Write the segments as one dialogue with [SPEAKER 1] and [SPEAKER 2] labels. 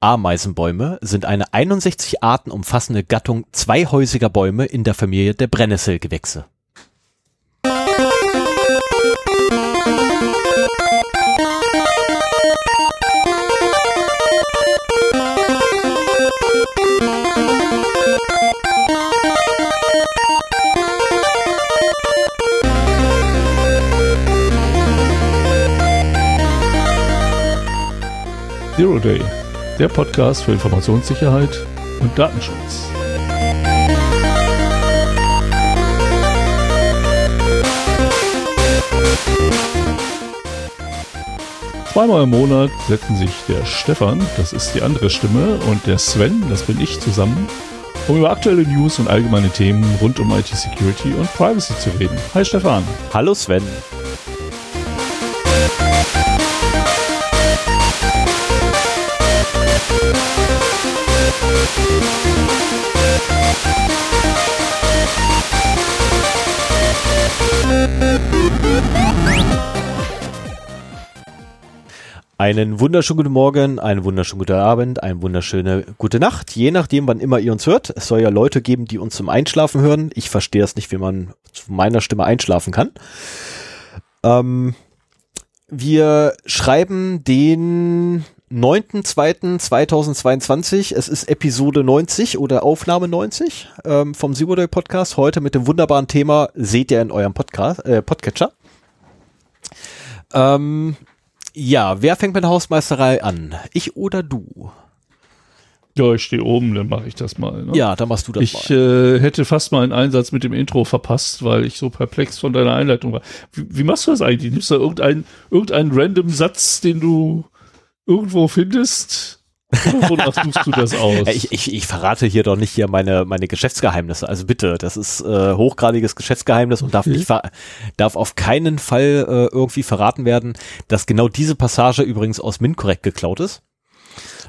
[SPEAKER 1] Ameisenbäume sind eine 61 Arten umfassende Gattung zweihäusiger Bäume in der Familie der Brennnesselgewächse.
[SPEAKER 2] Zero Day, der Podcast für Informationssicherheit und Datenschutz. Zweimal im Monat setzen sich der Stefan, das ist die andere Stimme, und der Sven, das bin ich, zusammen, um über aktuelle News und allgemeine Themen rund um IT-Security und Privacy zu reden. Hi Stefan.
[SPEAKER 1] Hallo Sven. Einen wunderschönen guten Morgen, einen wunderschönen guten Abend, eine wunderschöne gute Nacht, je nachdem, wann immer ihr uns hört. Es soll ja Leute geben, die uns zum Einschlafen hören. Ich verstehe es nicht, wie man zu meiner Stimme einschlafen kann. Ähm, wir schreiben den 9.2.2022. Es ist Episode 90 oder Aufnahme 90 ähm, vom Zero Podcast. Heute mit dem wunderbaren Thema seht ihr in eurem Podcast, äh, Podcatcher. Ähm, ja, wer fängt mit der Hausmeisterei an? Ich oder du?
[SPEAKER 2] Ja, ich stehe oben, dann mache ich das mal. Ne?
[SPEAKER 1] Ja, dann machst du das
[SPEAKER 2] ich,
[SPEAKER 1] mal.
[SPEAKER 2] Ich äh, hätte fast mal einen Einsatz mit dem Intro verpasst, weil ich so perplex von deiner Einleitung war. Wie, wie machst du das eigentlich? Nimmst du irgendeinen irgendeinen random Satz, den du irgendwo findest? Wonach suchst du das aus?
[SPEAKER 1] Ich, ich, ich verrate hier doch nicht hier meine, meine Geschäftsgeheimnisse. Also bitte, das ist äh, hochgradiges Geschäftsgeheimnis und darf, nicht darf auf keinen Fall äh, irgendwie verraten werden, dass genau diese Passage übrigens aus MinCorrect geklaut ist.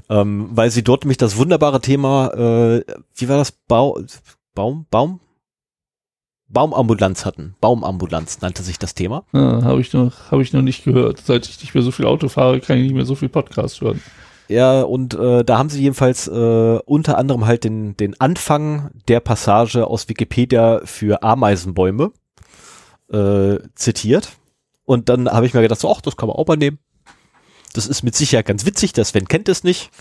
[SPEAKER 1] Ähm, weil sie dort nämlich das wunderbare Thema, äh, wie war das? Bau, Baum, Baum? Baumambulanz hatten. Baumambulanz nannte sich das Thema.
[SPEAKER 2] Ah, habe ich, noch- hab ich noch nicht gehört. Seit ich nicht mehr so viel Auto fahre, kann ich nicht mehr so viel Podcast hören.
[SPEAKER 1] Ja, und äh, da haben sie jedenfalls äh, unter anderem halt den, den Anfang der Passage aus Wikipedia für Ameisenbäume äh, zitiert. Und dann habe ich mir gedacht, so, ach, das kann man auch mal nehmen. Das ist mit Sicherheit ganz witzig, der Sven kennt es nicht.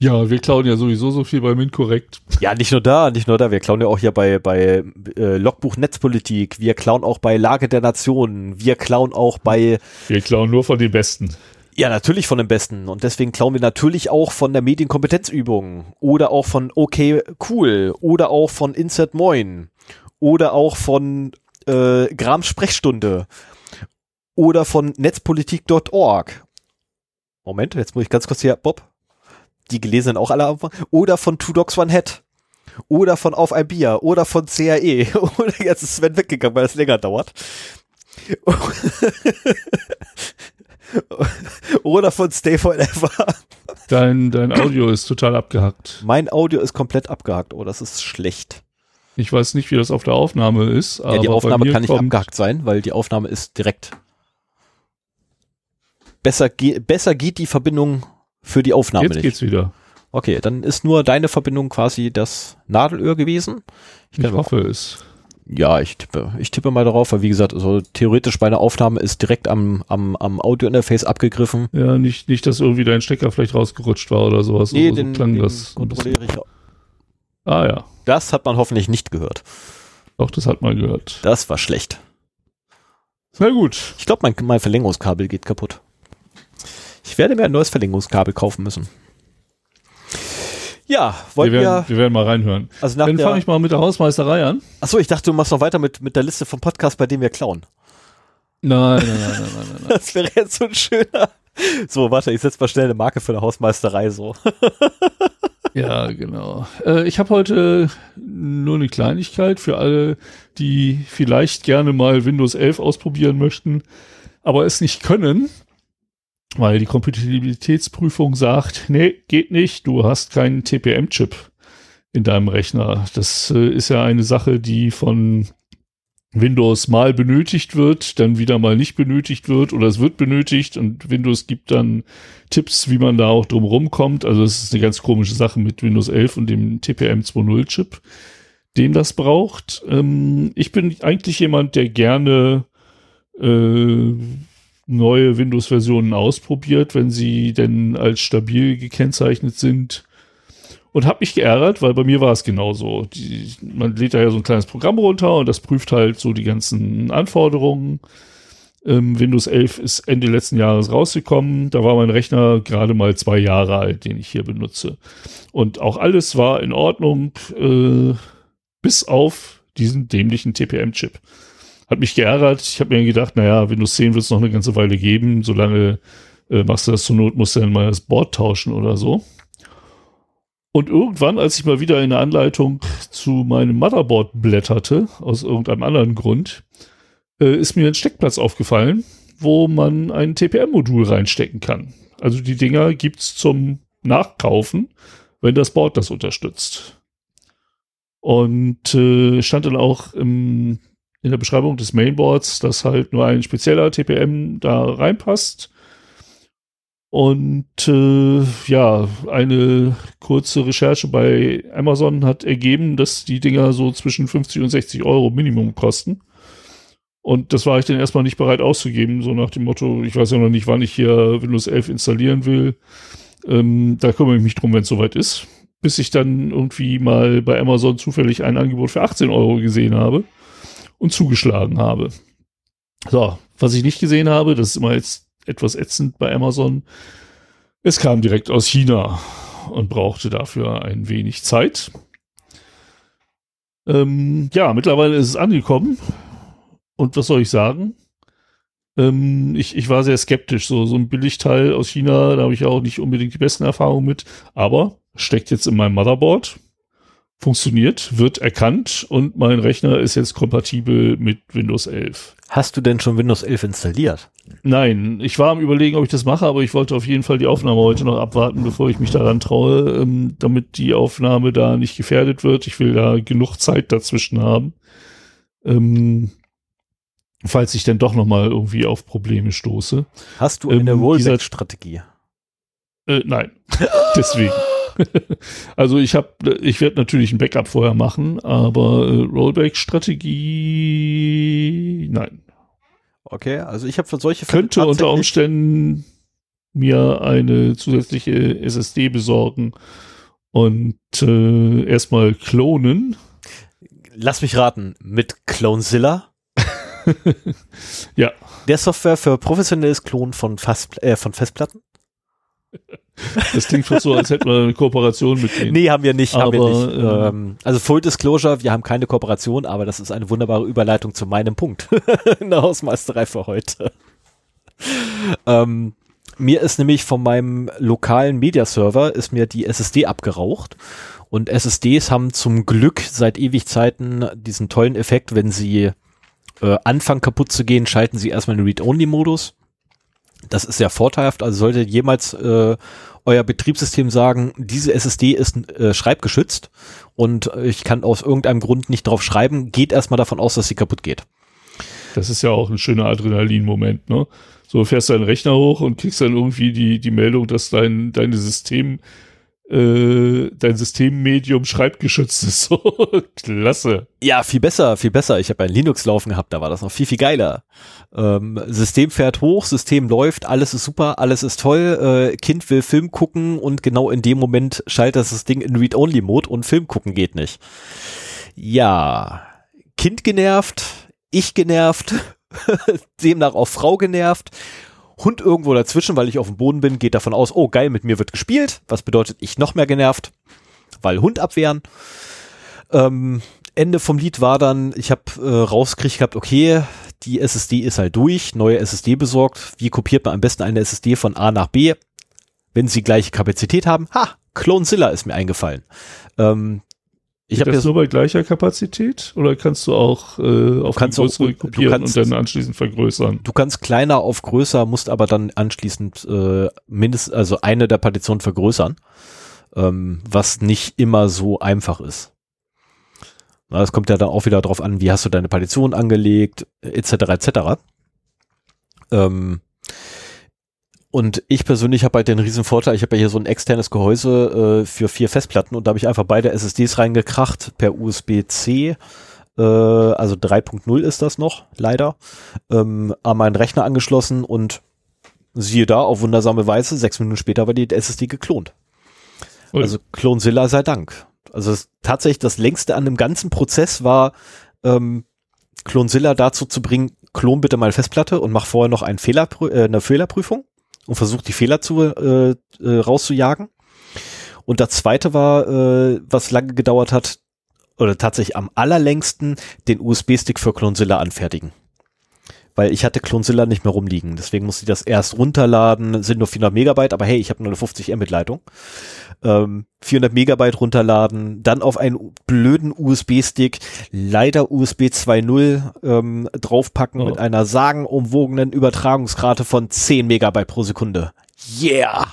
[SPEAKER 2] Ja, wir klauen ja sowieso so viel bei MinCorrect.
[SPEAKER 1] Ja, nicht nur da, nicht nur da. Wir klauen ja auch hier bei, bei äh, Logbuch Netzpolitik. Wir klauen auch bei Lage der Nationen. Wir klauen auch bei
[SPEAKER 2] Wir klauen nur von den Besten.
[SPEAKER 1] Ja, natürlich von dem Besten. Und deswegen klauen wir natürlich auch von der Medienkompetenzübung oder auch von Okay Cool oder auch von Insert Moin oder auch von äh, Gram Sprechstunde oder von netzpolitik.org. Moment, jetzt muss ich ganz kurz hier, Bob, die gelesenen auch alle anfangen. Oder von Two Dogs One Head. Oder von Auf ein Bier. Oder von CAE. Oder jetzt ist Sven weggegangen, weil es länger dauert. Oder von Stay Forever.
[SPEAKER 2] Dein, dein Audio ist total abgehackt.
[SPEAKER 1] Mein Audio ist komplett abgehackt. Oh, das ist schlecht.
[SPEAKER 2] Ich weiß nicht, wie das auf der Aufnahme ist.
[SPEAKER 1] Ja, die Aufnahme kann nicht abgehackt sein, weil die Aufnahme ist direkt. Besser, ge besser geht die Verbindung für die Aufnahme
[SPEAKER 2] Jetzt
[SPEAKER 1] nicht.
[SPEAKER 2] geht's wieder.
[SPEAKER 1] Okay, dann ist nur deine Verbindung quasi das Nadelöhr gewesen.
[SPEAKER 2] Ich
[SPEAKER 1] mal-
[SPEAKER 2] hoffe es.
[SPEAKER 1] Ja, ich tippe, ich tippe mal darauf, weil wie gesagt, also theoretisch bei einer Aufnahme ist direkt am, am, am Audio-Interface abgegriffen.
[SPEAKER 2] Ja, nicht, nicht, dass irgendwie dein Stecker vielleicht rausgerutscht war oder sowas.
[SPEAKER 1] Nee,
[SPEAKER 2] so,
[SPEAKER 1] den,
[SPEAKER 2] klang
[SPEAKER 1] den
[SPEAKER 2] das.
[SPEAKER 1] kontrolliere ich.
[SPEAKER 2] Ah ja,
[SPEAKER 1] Das hat man hoffentlich nicht gehört.
[SPEAKER 2] doch, das hat man gehört.
[SPEAKER 1] Das war schlecht.
[SPEAKER 2] Na gut.
[SPEAKER 1] Ich glaube, mein, mein Verlängerungskabel geht kaputt. Ich werde mir ein neues Verlängerungskabel kaufen müssen. Ja,
[SPEAKER 2] Wir
[SPEAKER 1] wollen wir,
[SPEAKER 2] werden, wir werden mal reinhören.
[SPEAKER 1] also nach
[SPEAKER 2] Dann fange ich mal mit der Hausmeisterei an.
[SPEAKER 1] achso, ich dachte, du machst noch weiter mit, mit der Liste vom Podcast, bei dem wir klauen.
[SPEAKER 2] Nein, nein, nein, nein, nein, nein, nein.
[SPEAKER 1] Das wäre jetzt so ein schöner. So, warte, ich setze mal schnell eine Marke für eine Hausmeisterei so.
[SPEAKER 2] Ja, genau. Äh, ich habe heute nur eine Kleinigkeit für alle, die vielleicht gerne mal Windows 11 ausprobieren möchten, aber es nicht können, weil die Kompatibilitätsprüfung sagt, nee, geht nicht, du hast keinen TPM-Chip in deinem Rechner. Das äh, ist ja eine Sache, die von Windows mal benötigt wird, dann wieder mal nicht benötigt wird oder es wird benötigt und Windows gibt dann Tipps, wie man da auch drum rumkommt. Also es ist eine ganz komische Sache mit Windows 11 und dem TPM 2.0 Chip, den das braucht. Ähm, ich bin eigentlich jemand, der gerne äh, neue Windows-Versionen ausprobiert, wenn sie denn als stabil gekennzeichnet sind und habe mich geärgert, weil bei mir war es genauso. Die, man lädt da ja so ein kleines Programm runter und das prüft halt so die ganzen Anforderungen. Ähm, Windows 11 ist Ende letzten Jahres rausgekommen. Da war mein Rechner gerade mal zwei Jahre alt, den ich hier benutze. Und auch alles war in Ordnung, äh, bis auf diesen dämlichen TPM-Chip. Hat mich geärgert. Ich habe mir gedacht, naja, Windows 10 wird es noch eine ganze Weile geben. Solange äh, machst du das zur Not, musst du dann mal das Board tauschen oder so. Und irgendwann, als ich mal wieder in der Anleitung zu meinem Motherboard blätterte, aus irgendeinem anderen Grund, äh, ist mir ein Steckplatz aufgefallen, wo man ein TPM-Modul reinstecken kann. Also die Dinger gibt's zum Nachkaufen, wenn das Board das unterstützt. Und äh, stand dann auch im, in der Beschreibung des Mainboards, dass halt nur ein spezieller TPM da reinpasst und äh, ja, eine kurze Recherche bei Amazon hat ergeben, dass die Dinger so zwischen 50 und 60 Euro Minimum kosten. Und das war ich dann erstmal nicht bereit auszugeben, so nach dem Motto, ich weiß ja noch nicht, wann ich hier Windows 11 installieren will. Ähm, da kümmere ich mich drum, wenn es soweit ist. Bis ich dann irgendwie mal bei Amazon zufällig ein Angebot für 18 Euro gesehen habe und zugeschlagen habe. So, was ich nicht gesehen habe, das ist immer jetzt etwas ätzend bei Amazon. Es kam direkt aus China und brauchte dafür ein wenig Zeit. Ähm, ja, mittlerweile ist es angekommen. Und was soll ich sagen? Ähm, ich, ich war sehr skeptisch. So, so ein Billigteil aus China, da habe ich auch nicht unbedingt die besten Erfahrungen mit. Aber steckt jetzt in meinem Motherboard funktioniert, wird erkannt und mein Rechner ist jetzt kompatibel mit Windows 11.
[SPEAKER 1] Hast du denn schon Windows 11 installiert?
[SPEAKER 2] Nein, ich war am überlegen, ob ich das mache, aber ich wollte auf jeden Fall die Aufnahme heute noch abwarten, bevor ich mich daran traue, ähm, damit die Aufnahme da nicht gefährdet wird. Ich will da genug Zeit dazwischen haben. Ähm, falls ich denn doch noch mal irgendwie auf Probleme stoße.
[SPEAKER 1] Hast du eine ähm, Rollback-Strategie?
[SPEAKER 2] Äh, nein, deswegen. also ich habe, ich werde natürlich ein Backup vorher machen, aber äh, Rollback-Strategie, nein.
[SPEAKER 1] Okay, also ich habe für solche
[SPEAKER 2] Fälle könnte unter Umständen mir eine zusätzliche SSD besorgen und äh, erstmal klonen.
[SPEAKER 1] Lass mich raten, mit Clonezilla?
[SPEAKER 2] ja.
[SPEAKER 1] Der Software für professionelles Klonen von, Fast, äh, von Festplatten?
[SPEAKER 2] Das klingt schon so, als hätten wir eine Kooperation mit denen.
[SPEAKER 1] Nee, haben wir nicht. Aber, haben wir nicht. Ähm, ähm, also Full Disclosure, wir haben keine Kooperation, aber das ist eine wunderbare Überleitung zu meinem Punkt in der Hausmeisterei für heute. ähm, mir ist nämlich von meinem lokalen Mediaserver ist mir die SSD abgeraucht. Und SSDs haben zum Glück seit ewig Zeiten diesen tollen Effekt, wenn sie äh, anfangen kaputt zu gehen, schalten sie erstmal den Read-Only-Modus das ist sehr vorteilhaft. Also sollte jemals äh, euer Betriebssystem sagen, diese SSD ist äh, schreibgeschützt und ich kann aus irgendeinem Grund nicht drauf schreiben, geht erstmal davon aus, dass sie kaputt geht.
[SPEAKER 2] Das ist ja auch ein schöner Adrenalin-Moment, ne? So fährst deinen Rechner hoch und kriegst dann irgendwie die, die Meldung, dass dein, deine System äh, dein Systemmedium schreibgeschützt ist. So, klasse.
[SPEAKER 1] Ja, viel besser, viel besser. Ich habe ein Linux laufen gehabt, da war das noch viel, viel geiler. Ähm, System fährt hoch, System läuft, alles ist super, alles ist toll. Äh, kind will Film gucken und genau in dem Moment schaltet das Ding in Read-Only-Mode und Film gucken geht nicht. Ja, Kind genervt, ich genervt, demnach auch Frau genervt Hund irgendwo dazwischen, weil ich auf dem Boden bin, geht davon aus, oh geil, mit mir wird gespielt, was bedeutet, ich noch mehr genervt, weil Hund abwehren. Ähm, Ende vom Lied war dann, ich habe äh, rausgekriegt gehabt, okay, die SSD ist halt durch, neue SSD besorgt. Wie kopiert man am besten eine SSD von A nach B, wenn sie gleiche Kapazität haben? Ha, Clonezilla ist mir eingefallen. Ähm,
[SPEAKER 2] ich habe das nur bei gleicher Kapazität oder kannst du auch äh, auf
[SPEAKER 1] kannst größere
[SPEAKER 2] auch, kopieren kannst, und dann anschließend vergrößern?
[SPEAKER 1] Du kannst kleiner auf größer, musst aber dann anschließend äh, mindestens also eine der Partitionen vergrößern, ähm, was nicht immer so einfach ist. Es kommt ja dann auch wieder darauf an, wie hast du deine Partition angelegt, etc. etc. Ähm, und ich persönlich habe halt den riesen Vorteil, ich habe ja hier so ein externes Gehäuse äh, für vier Festplatten und da habe ich einfach beide SSDs reingekracht per USB-C. Äh, also 3.0 ist das noch, leider. Ähm, an meinen Rechner angeschlossen und siehe da, auf wundersame Weise, sechs Minuten später war die SSD geklont. Ui. Also Klonzilla sei Dank. Also das, tatsächlich das längste an dem ganzen Prozess war, ähm, Klonzilla dazu zu bringen, klon bitte mal Festplatte und mach vorher noch ein Fehler, äh, eine Fehlerprüfung und versuch die Fehler zu äh, äh, rauszujagen. Und das zweite war, äh, was lange gedauert hat, oder tatsächlich am allerlängsten, den USB-Stick für Klonzilla anfertigen weil ich hatte Clonzilla nicht mehr rumliegen. Deswegen musste ich das erst runterladen, sind nur 400 Megabyte, aber hey, ich habe nur eine 50 Mbit Leitung. Ähm, 400 Megabyte runterladen, dann auf einen blöden USB-Stick, leider USB 2.0 ähm, draufpacken oh. mit einer sagenumwogenen Übertragungsrate von 10 Megabyte pro Sekunde. Yeah!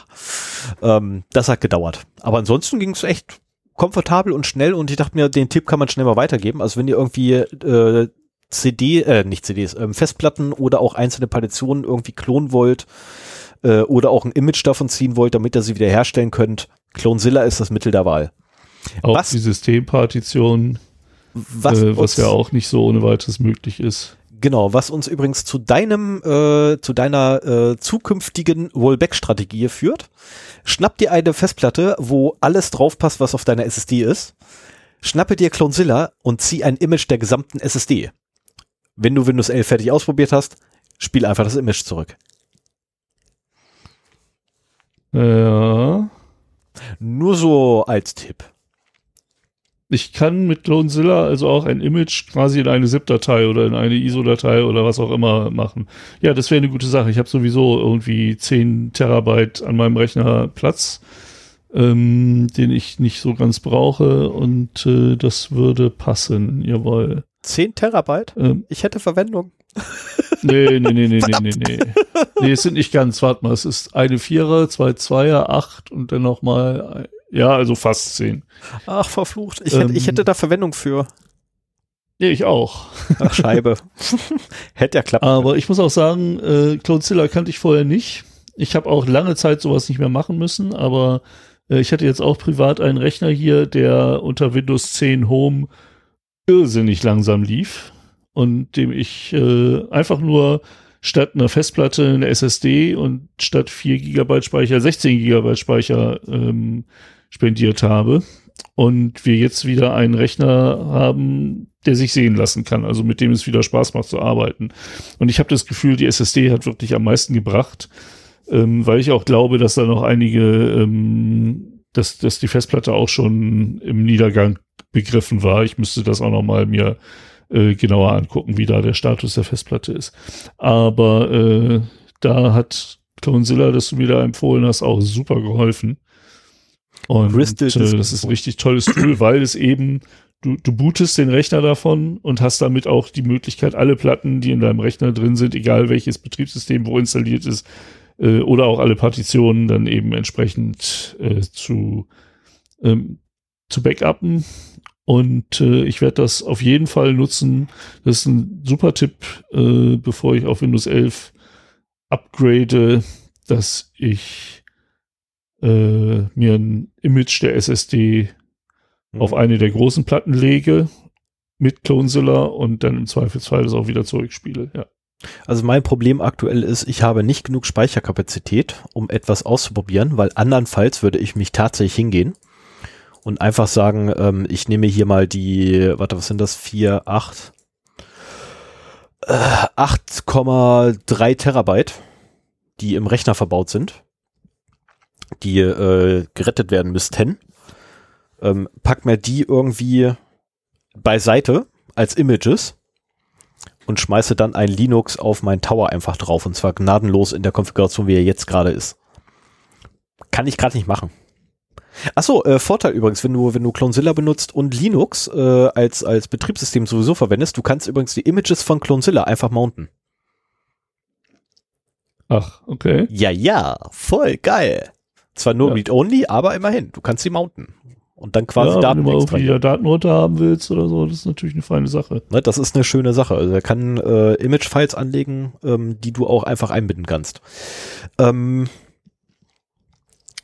[SPEAKER 1] Ähm, das hat gedauert. Aber ansonsten ging es echt komfortabel und schnell und ich dachte mir, den Tipp kann man schnell mal weitergeben. Also wenn ihr irgendwie äh, CD, äh, nicht CDs, ähm, Festplatten oder auch einzelne Partitionen irgendwie klonen wollt äh, oder auch ein Image davon ziehen wollt, damit ihr sie wieder herstellen könnt, Clonezilla ist das Mittel der Wahl.
[SPEAKER 2] Auch was, die Systempartition, was, äh, was ja auch nicht so ohne weiteres möglich ist.
[SPEAKER 1] Genau, was uns übrigens zu deinem, äh, zu deiner äh, zukünftigen Rollback-Strategie führt. Schnapp dir eine Festplatte, wo alles draufpasst, was auf deiner SSD ist. Schnappe dir Clonezilla und zieh ein Image der gesamten SSD wenn du Windows 11 fertig ausprobiert hast, spiel einfach das Image zurück.
[SPEAKER 2] Ja.
[SPEAKER 1] Nur so als Tipp.
[SPEAKER 2] Ich kann mit Clonezilla also auch ein Image quasi in eine ZIP-Datei oder in eine ISO-Datei oder was auch immer machen. Ja, das wäre eine gute Sache. Ich habe sowieso irgendwie 10 Terabyte an meinem Rechner Platz, ähm, den ich nicht so ganz brauche und äh, das würde passen. Jawohl.
[SPEAKER 1] 10 Terabyte? Ähm, ich hätte Verwendung.
[SPEAKER 2] Nee, nee, nee, nee, nee, nee, nee. Nee, es sind nicht ganz, warte mal, es ist eine Vierer, zwei Zweier, acht und dann nochmal, ja, also fast zehn.
[SPEAKER 1] Ach, verflucht. Ich, ähm, hätte, ich hätte da Verwendung für.
[SPEAKER 2] Nee, ich auch.
[SPEAKER 1] Ach, Scheibe. hätte ja klappen
[SPEAKER 2] Aber ich muss auch sagen, äh, Clonezilla kannte ich vorher nicht. Ich habe auch lange Zeit sowas nicht mehr machen müssen, aber äh, ich hatte jetzt auch privat einen Rechner hier, der unter Windows 10 Home irrsinnig langsam lief und dem ich äh, einfach nur statt einer Festplatte eine SSD und statt 4 GB Speicher 16 GB Speicher ähm, spendiert habe. Und wir jetzt wieder einen Rechner haben, der sich sehen lassen kann, also mit dem es wieder Spaß macht zu arbeiten. Und ich habe das Gefühl, die SSD hat wirklich am meisten gebracht, ähm, weil ich auch glaube, dass da noch einige, ähm, dass, dass die Festplatte auch schon im Niedergang begriffen war. Ich müsste das auch noch mal mir äh, genauer angucken, wie da der Status der Festplatte ist. Aber äh, da hat Clonezilla, das du mir da empfohlen hast, auch super geholfen. Und äh, das ist ein richtig tolles Tool, weil es eben, du, du bootest den Rechner davon und hast damit auch die Möglichkeit, alle Platten, die in deinem Rechner drin sind, egal welches Betriebssystem wo installiert ist, äh, oder auch alle Partitionen dann eben entsprechend äh, zu, ähm, zu backuppen und äh, ich werde das auf jeden Fall nutzen. Das ist ein super Tipp, äh, bevor ich auf Windows 11 upgrade, dass ich äh, mir ein Image der SSD mhm. auf eine der großen Platten lege mit Clonezilla und dann im Zweifelsfall das auch wieder zurückspiele. Ja.
[SPEAKER 1] Also mein Problem aktuell ist, ich habe nicht genug Speicherkapazität, um etwas auszuprobieren, weil andernfalls würde ich mich tatsächlich hingehen und einfach sagen, ähm, ich nehme hier mal die, warte, was sind das? 4, 8, äh, 8,3 Terabyte, die im Rechner verbaut sind, die äh, gerettet werden müssten. Ähm, pack mir die irgendwie beiseite als Images und schmeiße dann ein Linux auf mein Tower einfach drauf und zwar gnadenlos in der Konfiguration, wie er jetzt gerade ist. Kann ich gerade nicht machen. Achso, äh, Vorteil übrigens, wenn du, wenn du Clonezilla benutzt und Linux äh, als, als Betriebssystem sowieso verwendest, du kannst übrigens die Images von Clonezilla einfach mounten.
[SPEAKER 2] Ach, okay.
[SPEAKER 1] Ja, ja, voll geil. Zwar nur ja. Read-Only, aber immerhin, du kannst sie mounten. Und dann quasi
[SPEAKER 2] ja,
[SPEAKER 1] Daten
[SPEAKER 2] wenn du mal irgendwie da Daten runter haben willst oder so, das ist natürlich eine feine Sache.
[SPEAKER 1] Ne, das ist eine schöne Sache. Also er kann äh, Image-Files anlegen, ähm, die du auch einfach einbinden kannst. Ähm,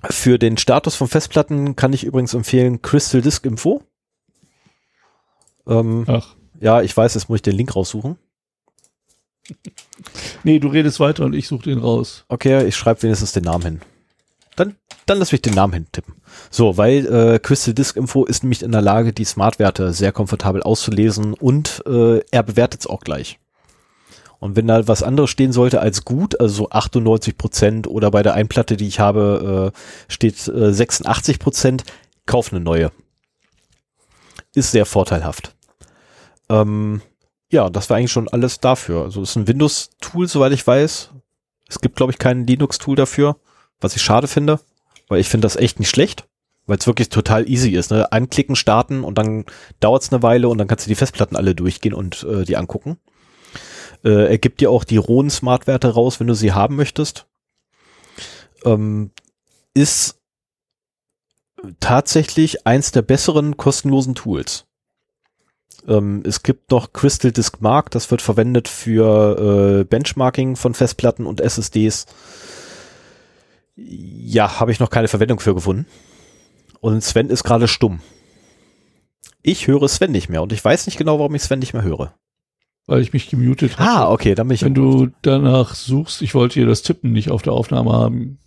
[SPEAKER 1] für den Status von Festplatten kann ich übrigens empfehlen Crystal Disk Info. Ähm,
[SPEAKER 2] Ach.
[SPEAKER 1] ja, ich weiß, jetzt muss ich den Link raussuchen.
[SPEAKER 2] Nee, du redest weiter und ich suche den raus.
[SPEAKER 1] Okay, ich schreibe wenigstens den Namen hin. Dann, lass mich den Namen hintippen. So, weil äh, Crystal Disk Info ist nämlich in der Lage, die Smart-Werte sehr komfortabel auszulesen und äh, er bewertet es auch gleich. Und wenn da was anderes stehen sollte als gut, also so 98 Prozent oder bei der Einplatte, die ich habe, äh, steht äh, 86 Prozent, kauf eine neue. Ist sehr vorteilhaft. Ähm, ja, das war eigentlich schon alles dafür. Also ist ein Windows-Tool, soweit ich weiß. Es gibt, glaube ich, kein Linux-Tool dafür, was ich schade finde, weil ich finde das echt nicht schlecht, weil es wirklich total easy ist. Ne? Anklicken, starten und dann dauert es eine Weile und dann kannst du die Festplatten alle durchgehen und äh, die angucken. Äh, er gibt dir auch die rohen Smart-Werte raus, wenn du sie haben möchtest. Ähm, ist tatsächlich eins der besseren kostenlosen Tools. Ähm, es gibt noch Crystal Disk Mark, das wird verwendet für äh, Benchmarking von Festplatten und SSDs. Ja, habe ich noch keine Verwendung für gefunden. Und Sven ist gerade stumm. Ich höre Sven nicht mehr und ich weiß nicht genau, warum ich Sven nicht mehr höre.
[SPEAKER 2] Weil ich mich gemutet habe.
[SPEAKER 1] Ah, okay, dann bin ich.
[SPEAKER 2] Wenn du danach suchst, ich wollte hier das Tippen nicht auf der Aufnahme haben.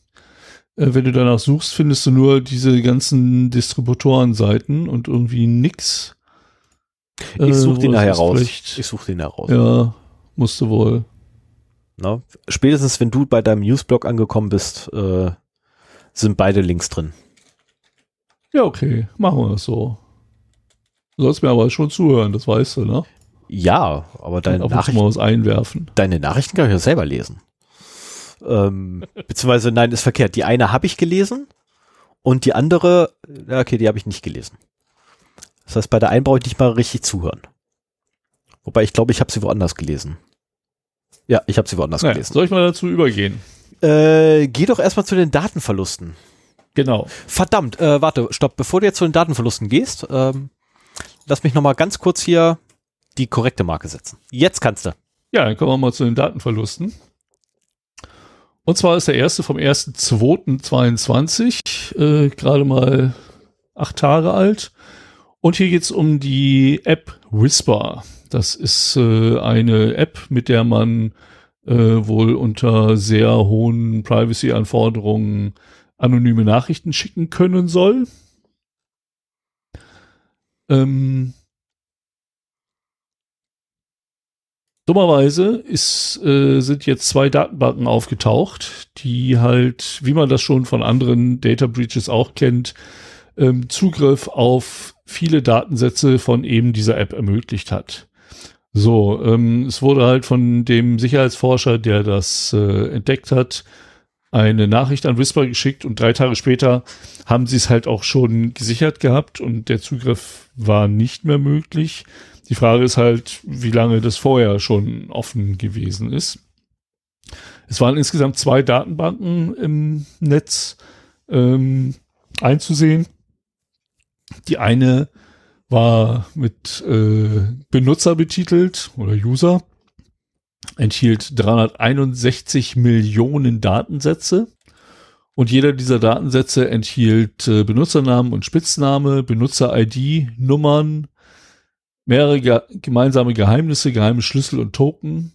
[SPEAKER 2] Äh, wenn du danach suchst, findest du nur diese ganzen Distributorenseiten und irgendwie nix.
[SPEAKER 1] ich suche
[SPEAKER 2] Äh,
[SPEAKER 1] den nachher raus. Ich suche den nachher raus.
[SPEAKER 2] Ja, musste wohl.
[SPEAKER 1] Ne? Spätestens, wenn du bei deinem Newsblog angekommen bist, äh, sind beide Links drin.
[SPEAKER 2] Ja, okay, machen wir das so. Du sollst mir aber schon zuhören, das weißt du, ne?
[SPEAKER 1] Ja, aber deine, Nachrichten,
[SPEAKER 2] mal was einwerfen.
[SPEAKER 1] deine Nachrichten kann ich ja selber lesen. Ähm, beziehungsweise, nein, ist verkehrt. Die eine habe ich gelesen und die andere, ja, okay, die habe ich nicht gelesen. Das heißt, bei der einen brauche ich nicht mal richtig zuhören. Wobei ich glaube, ich habe sie woanders gelesen. Ja, ich habe sie woanders
[SPEAKER 2] Naja,
[SPEAKER 1] gelesen.
[SPEAKER 2] soll ich mal dazu übergehen?
[SPEAKER 1] Äh, geh doch erstmal zu den Datenverlusten.
[SPEAKER 2] Genau.
[SPEAKER 1] Verdammt, äh, warte, stopp, bevor du jetzt zu den Datenverlusten gehst, ähm, lass mich nochmal ganz kurz hier die korrekte Marke setzen. Jetzt kannst du.
[SPEAKER 2] Ja, dann kommen wir mal zu den Datenverlusten. Und zwar ist der erste vom 1.2.22, äh, gerade mal acht Tage alt. Und hier geht's um die App Whisper. Das ist äh, eine App, mit der man äh, wohl unter sehr hohen Privacy-Anforderungen anonyme Nachrichten schicken können soll. Ähm, Dummerweise ist, äh, sind jetzt zwei Datenbanken aufgetaucht, die halt, wie man das schon von anderen Data Breaches auch kennt, ähm, Zugriff auf viele Datensätze von eben dieser App ermöglicht hat. So, ähm, es wurde halt von dem Sicherheitsforscher, der das äh, entdeckt hat, eine Nachricht an Whisper geschickt und drei Tage später haben sie es halt auch schon gesichert gehabt und der Zugriff war nicht mehr möglich. Die Frage ist halt, wie lange das vorher schon offen gewesen ist. Es waren insgesamt zwei Datenbanken im Netz ähm, einzusehen. Die eine war mit äh, Benutzer betitelt oder User, enthielt 361 Millionen Datensätze. Und jeder dieser Datensätze enthielt äh, Benutzernamen und Spitzname, Benutzer-ID, Nummern, mehrere ge gemeinsame Geheimnisse, geheime Schlüssel und Token,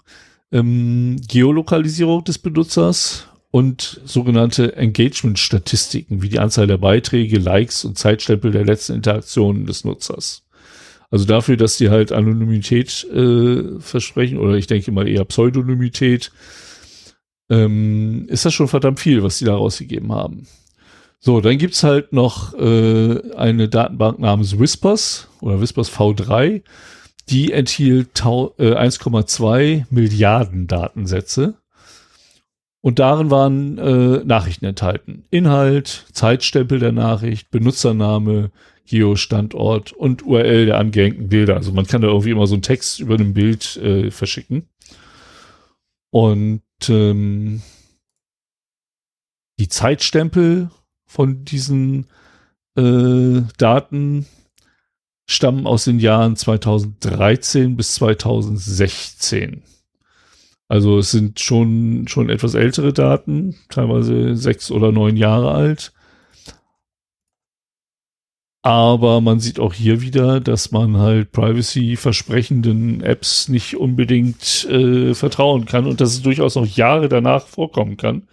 [SPEAKER 2] ähm, Geolokalisierung des Benutzers und sogenannte Engagement-Statistiken, wie die Anzahl der Beiträge, Likes und Zeitstempel der letzten Interaktionen des Nutzers. Also dafür, dass die halt Anonymität äh, versprechen, oder ich denke mal eher Pseudonymität, ähm, ist das schon verdammt viel, was die da rausgegeben haben. So, dann gibt's halt noch äh, eine Datenbank namens Whispers oder Whispers V3. Die enthielt äh, 1,2 Milliarden Datensätze. Und darin waren äh, Nachrichten enthalten. Inhalt, Zeitstempel der Nachricht, Benutzername, Geo-Standort und URL der angehängten Bilder. Also man kann da irgendwie immer so einen Text über einem Bild äh, verschicken. Und ähm, die Zeitstempel von diesen äh, Daten stammen aus den Jahren 2013 bis 2016. Also es sind schon, schon etwas ältere Daten, teilweise sechs oder neun Jahre alt. Aber man sieht auch hier wieder, dass man halt privacy-versprechenden Apps nicht unbedingt äh, vertrauen kann und dass es durchaus noch Jahre danach vorkommen kann,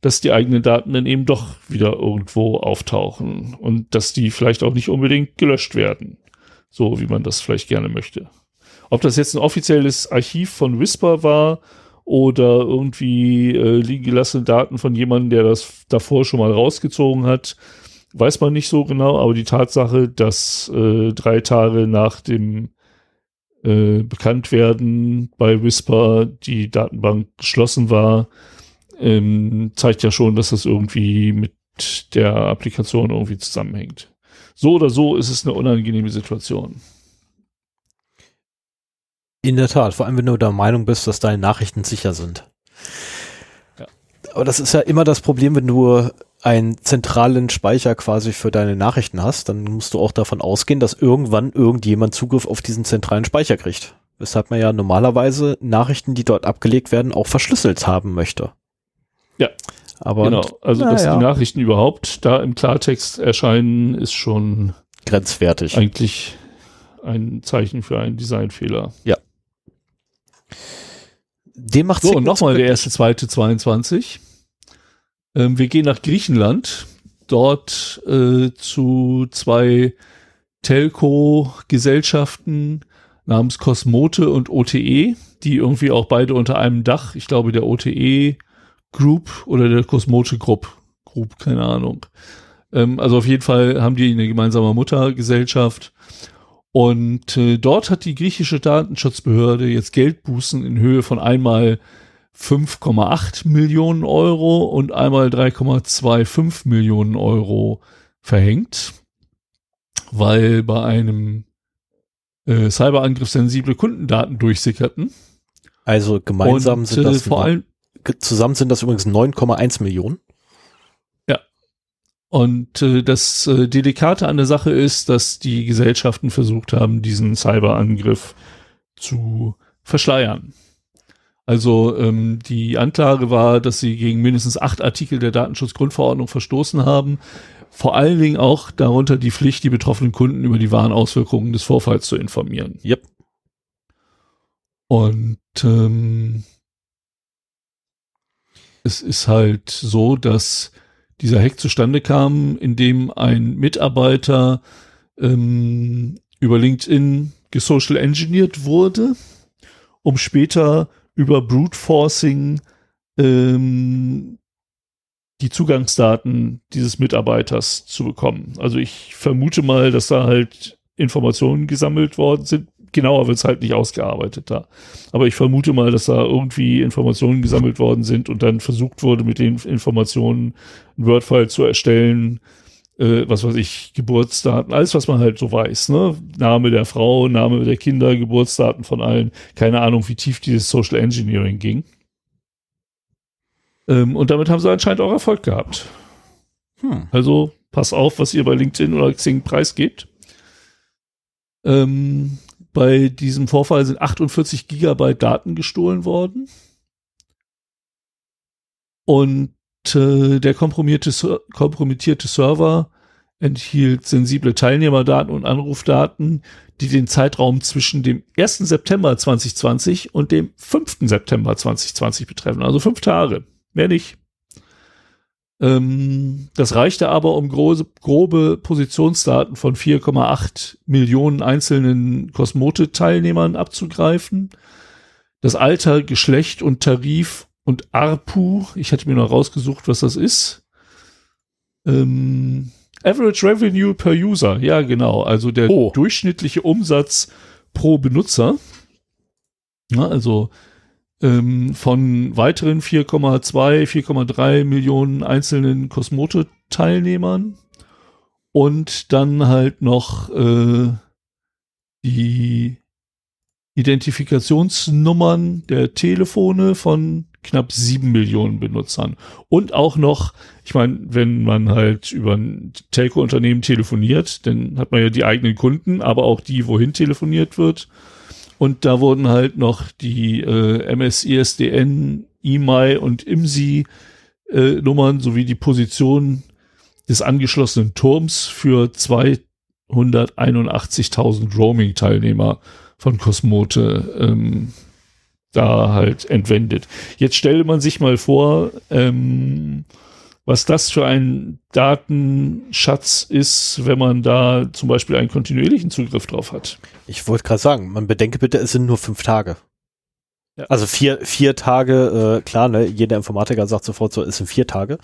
[SPEAKER 2] dass die eigenen Daten dann eben doch wieder irgendwo auftauchen und dass die vielleicht auch nicht unbedingt gelöscht werden, so wie man das vielleicht gerne möchte. Ob das jetzt ein offizielles Archiv von Whisper war oder irgendwie äh, liegen gelassene Daten von jemandem, der das davor schon mal rausgezogen hat, weiß man nicht so genau. Aber die Tatsache, dass äh, drei Tage nach dem äh, Bekanntwerden bei Whisper die Datenbank geschlossen war, ähm, zeigt ja schon, dass das irgendwie mit der Applikation irgendwie zusammenhängt. So oder so ist es eine unangenehme Situation.
[SPEAKER 1] In der Tat, vor allem wenn du der Meinung bist, dass deine Nachrichten sicher sind. Ja. Aber das ist ja immer das Problem, wenn du einen zentralen Speicher quasi für deine Nachrichten hast, dann musst du auch davon ausgehen, dass irgendwann irgendjemand Zugriff auf diesen zentralen Speicher kriegt. Weshalb man ja normalerweise Nachrichten, die dort abgelegt werden, auch verschlüsselt haben möchte.
[SPEAKER 2] Ja. Aber genau. Also, dass ja. die Nachrichten überhaupt da im Klartext erscheinen, ist schon
[SPEAKER 1] grenzwertig.
[SPEAKER 2] Eigentlich ein Zeichen für einen Designfehler.
[SPEAKER 1] Ja.
[SPEAKER 2] Dem macht So, und nochmal der erste, zweite, 22. Ähm, wir gehen nach Griechenland, dort äh, zu zwei Telco-Gesellschaften namens Cosmote und OTE, die irgendwie auch beide unter einem Dach, ich glaube der OTE Group oder der Cosmote Group, Group, keine Ahnung. Ähm, also auf jeden Fall haben die eine gemeinsame Muttergesellschaft und äh, dort hat die griechische Datenschutzbehörde jetzt Geldbußen in Höhe von einmal 5,8 Millionen Euro und einmal 3,25 Millionen Euro verhängt, weil bei einem äh, Cyberangriff sensible Kundendaten durchsickerten.
[SPEAKER 1] Also gemeinsam und, sind das äh, vor allem zusammen sind das übrigens 9,1 Millionen.
[SPEAKER 2] Und äh, das äh, Delikate an der Sache ist, dass die Gesellschaften versucht haben, diesen Cyberangriff zu verschleiern. Also ähm, die Anklage war, dass sie gegen mindestens acht Artikel der Datenschutzgrundverordnung verstoßen haben. Vor allen Dingen auch darunter die Pflicht, die betroffenen Kunden über die wahren Auswirkungen des Vorfalls zu informieren.
[SPEAKER 1] Yep.
[SPEAKER 2] Und ähm, es ist halt so, dass dieser Hack zustande kam, indem ein Mitarbeiter ähm, über LinkedIn gesocial engineert wurde, um später über Brute Forcing ähm, die Zugangsdaten dieses Mitarbeiters zu bekommen. Also ich vermute mal, dass da halt Informationen gesammelt worden sind, genauer wird es halt nicht ausgearbeitet da. Aber ich vermute mal, dass da irgendwie Informationen gesammelt worden sind und dann versucht wurde, mit den Informationen ein Wordfile zu erstellen, äh, was weiß ich, Geburtsdaten, alles, was man halt so weiß, ne? Name der Frau, Name der Kinder, Geburtsdaten von allen. Keine Ahnung, wie tief dieses Social Engineering ging. Ähm, und damit haben sie anscheinend auch Erfolg gehabt. Hm. Also pass auf, was ihr bei LinkedIn oder Xing preisgebt. Ähm, bei diesem Vorfall sind 48 Gigabyte Daten gestohlen worden. Und äh, der kompromittierte, Server enthielt sensible Teilnehmerdaten und Anrufdaten, die den Zeitraum zwischen dem 1. September 2020 und dem 5. September 2020 betreffen. Also fünf Tage, mehr nicht. Ähm, das reichte aber, um große, grobe Positionsdaten von 4,8 Millionen einzelnen Kosmote-Teilnehmern abzugreifen. Das Alter, Geschlecht und Tarif und ARPU, ich hätte mir noch rausgesucht, was das ist. Ähm, Average Revenue per User, ja genau, also der oh. durchschnittliche Umsatz pro Benutzer. Ja, also ähm, von weiteren 4,2, 4,3 Millionen einzelnen Kosmote-Teilnehmern und dann halt noch äh, die Identifikationsnummern der Telefone von knapp sieben Millionen Benutzern. Und auch noch, ich meine, wenn man halt über ein Telco-Unternehmen telefoniert, dann hat man ja die eigenen Kunden, aber auch die, wohin telefoniert wird. Und da wurden halt noch die äh, MSISDN, IMAI und IMSI äh, Nummern sowie die Position des angeschlossenen Turms für 281.000 Roaming-Teilnehmer von Cosmote ähm, da halt entwendet. Jetzt stelle man sich mal vor, ähm, was das für ein Datenschatz ist, wenn man da zum Beispiel einen kontinuierlichen Zugriff drauf hat.
[SPEAKER 1] Ich wollte gerade sagen, man bedenke bitte, es sind nur fünf Tage. Ja. Also vier, vier Tage, äh, klar, ne, jeder Informatiker sagt sofort so, es sind vier Tage,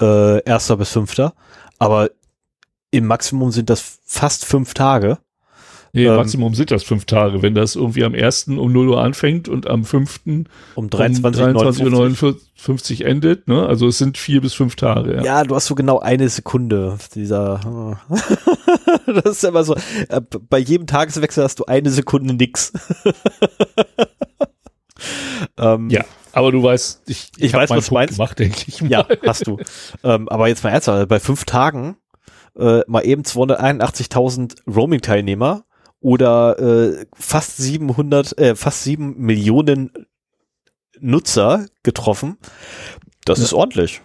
[SPEAKER 1] äh, erster bis fünfter, aber im Maximum sind das fast fünf Tage.
[SPEAKER 2] Nee, ähm, Maximum sind das fünf Tage. Wenn das irgendwie am ersten um 0 Uhr anfängt und am fünften
[SPEAKER 1] um 23,
[SPEAKER 2] um 23 Uhr 59 endet, ne? Also es sind vier bis fünf Tage.
[SPEAKER 1] Ja, ja du hast so genau eine Sekunde. Dieser, das ist immer so. Äh, bei jedem Tageswechsel hast du eine Sekunde nix.
[SPEAKER 2] ähm, ja. Aber du weißt, ich,
[SPEAKER 1] ich, ich weiß, was du meinst.
[SPEAKER 2] Gemacht, denke ich. Mal.
[SPEAKER 1] Ja, hast du. ähm, aber jetzt mal ernsthaft, bei fünf Tagen äh, mal eben 281.000 Roaming-Teilnehmer oder äh, fast 700, äh, fast 7 Millionen Nutzer getroffen. Das ja. ist ordentlich.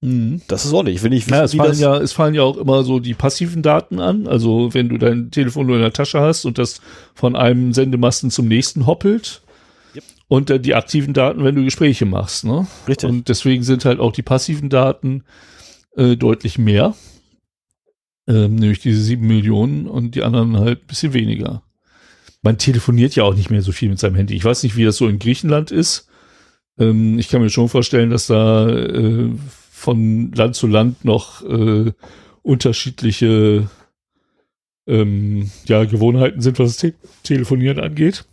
[SPEAKER 1] Mhm. Das ist ordentlich. Ich will nicht
[SPEAKER 2] wissen, ja, es, fallen ja, es fallen ja auch immer so die passiven Daten an. Also wenn du dein Telefon nur in der Tasche hast und das von einem Sendemasten zum nächsten hoppelt. Yep. Und äh, die aktiven Daten, wenn du Gespräche machst. Ne?
[SPEAKER 1] Richtig.
[SPEAKER 2] Und deswegen sind halt auch die passiven Daten äh, deutlich mehr. Ähm, nämlich diese sieben Millionen und die anderen halt ein bisschen weniger. Man telefoniert ja auch nicht mehr so viel mit seinem Handy. Ich weiß nicht, wie das so in Griechenland ist. Ähm, ich kann mir schon vorstellen, dass da äh, von Land zu Land noch äh, unterschiedliche ähm, ja, Gewohnheiten sind, was das Te Telefonieren angeht.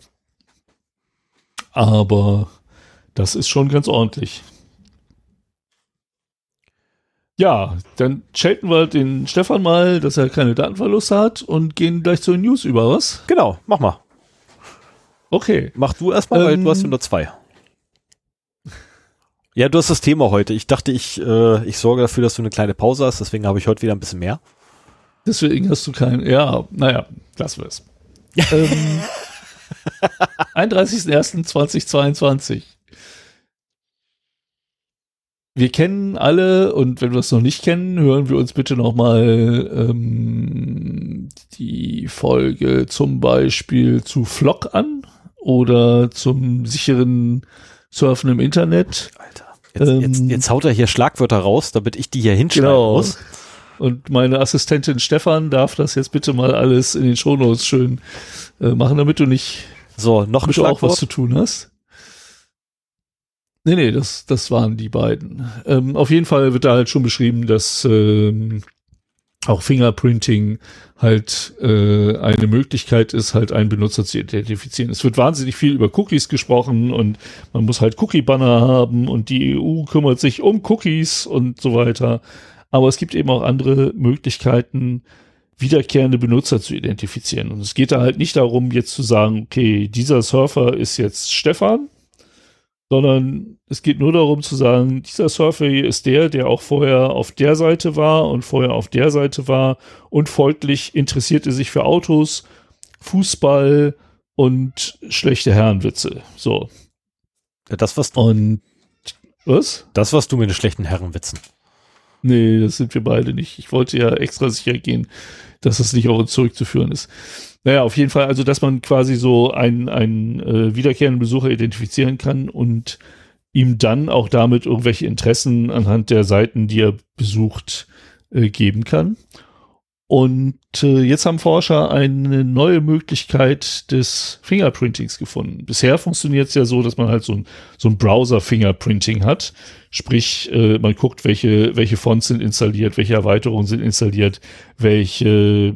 [SPEAKER 2] Aber das ist schon ganz ordentlich. Ja, dann chatten wir den Stefan mal, dass er keine Datenverluste hat und gehen gleich zu den News über, was?
[SPEAKER 1] Genau, mach mal.
[SPEAKER 2] Okay.
[SPEAKER 1] Mach du erstmal, ähm, weil du hast ja nur zwei. Ja, du hast das Thema heute. Ich dachte, ich, äh, ich sorge dafür, dass du eine kleine Pause hast, deswegen habe ich heute wieder ein bisschen mehr.
[SPEAKER 2] Deswegen hast du keinen, ja, naja, lassen wir es. ähm, 31.01.2022 wir kennen alle und wenn wir es noch nicht kennen, hören wir uns bitte nochmal ähm, die Folge zum Beispiel zu Flock an oder zum sicheren Surfen im Internet.
[SPEAKER 1] Alter. Jetzt, ähm, jetzt, jetzt haut er hier Schlagwörter raus, damit ich die hier hinschreiben
[SPEAKER 2] genau. muss. Und meine Assistentin Stefan darf das jetzt bitte mal alles in den Shownotes schön äh, machen, damit du nicht
[SPEAKER 1] so noch
[SPEAKER 2] ein auch was zu tun hast. Nee, nee, das, das waren die beiden. Ähm, auf jeden Fall wird da halt schon beschrieben, dass ähm, auch Fingerprinting halt äh, eine Möglichkeit ist, halt einen Benutzer zu identifizieren. Es wird wahnsinnig viel über Cookies gesprochen und man muss halt Cookie-Banner haben und die EU kümmert sich um Cookies und so weiter. Aber es gibt eben auch andere Möglichkeiten, wiederkehrende Benutzer zu identifizieren. Und es geht da halt nicht darum, jetzt zu sagen, okay, dieser Surfer ist jetzt Stefan sondern es geht nur darum zu sagen, dieser Surfer hier ist der, der auch vorher auf der Seite war und vorher auf der Seite war und folglich interessierte sich für Autos, Fußball und schlechte Herrenwitze. So.
[SPEAKER 1] Ja, das was
[SPEAKER 2] du. Und was?
[SPEAKER 1] Das was du mit den schlechten Herrenwitzen.
[SPEAKER 2] Nee, das sind wir beide nicht. Ich wollte ja extra sicher gehen, dass das nicht uns zurückzuführen ist. Naja, auf jeden Fall, also dass man quasi so einen, einen äh, wiederkehrenden Besucher identifizieren kann und ihm dann auch damit irgendwelche Interessen anhand der Seiten, die er besucht, äh, geben kann. Und äh, jetzt haben Forscher eine neue Möglichkeit des Fingerprintings gefunden. Bisher funktioniert es ja so, dass man halt so ein, so ein Browser-Fingerprinting hat. Sprich, äh, man guckt, welche, welche Fonts sind installiert, welche Erweiterungen sind installiert, welche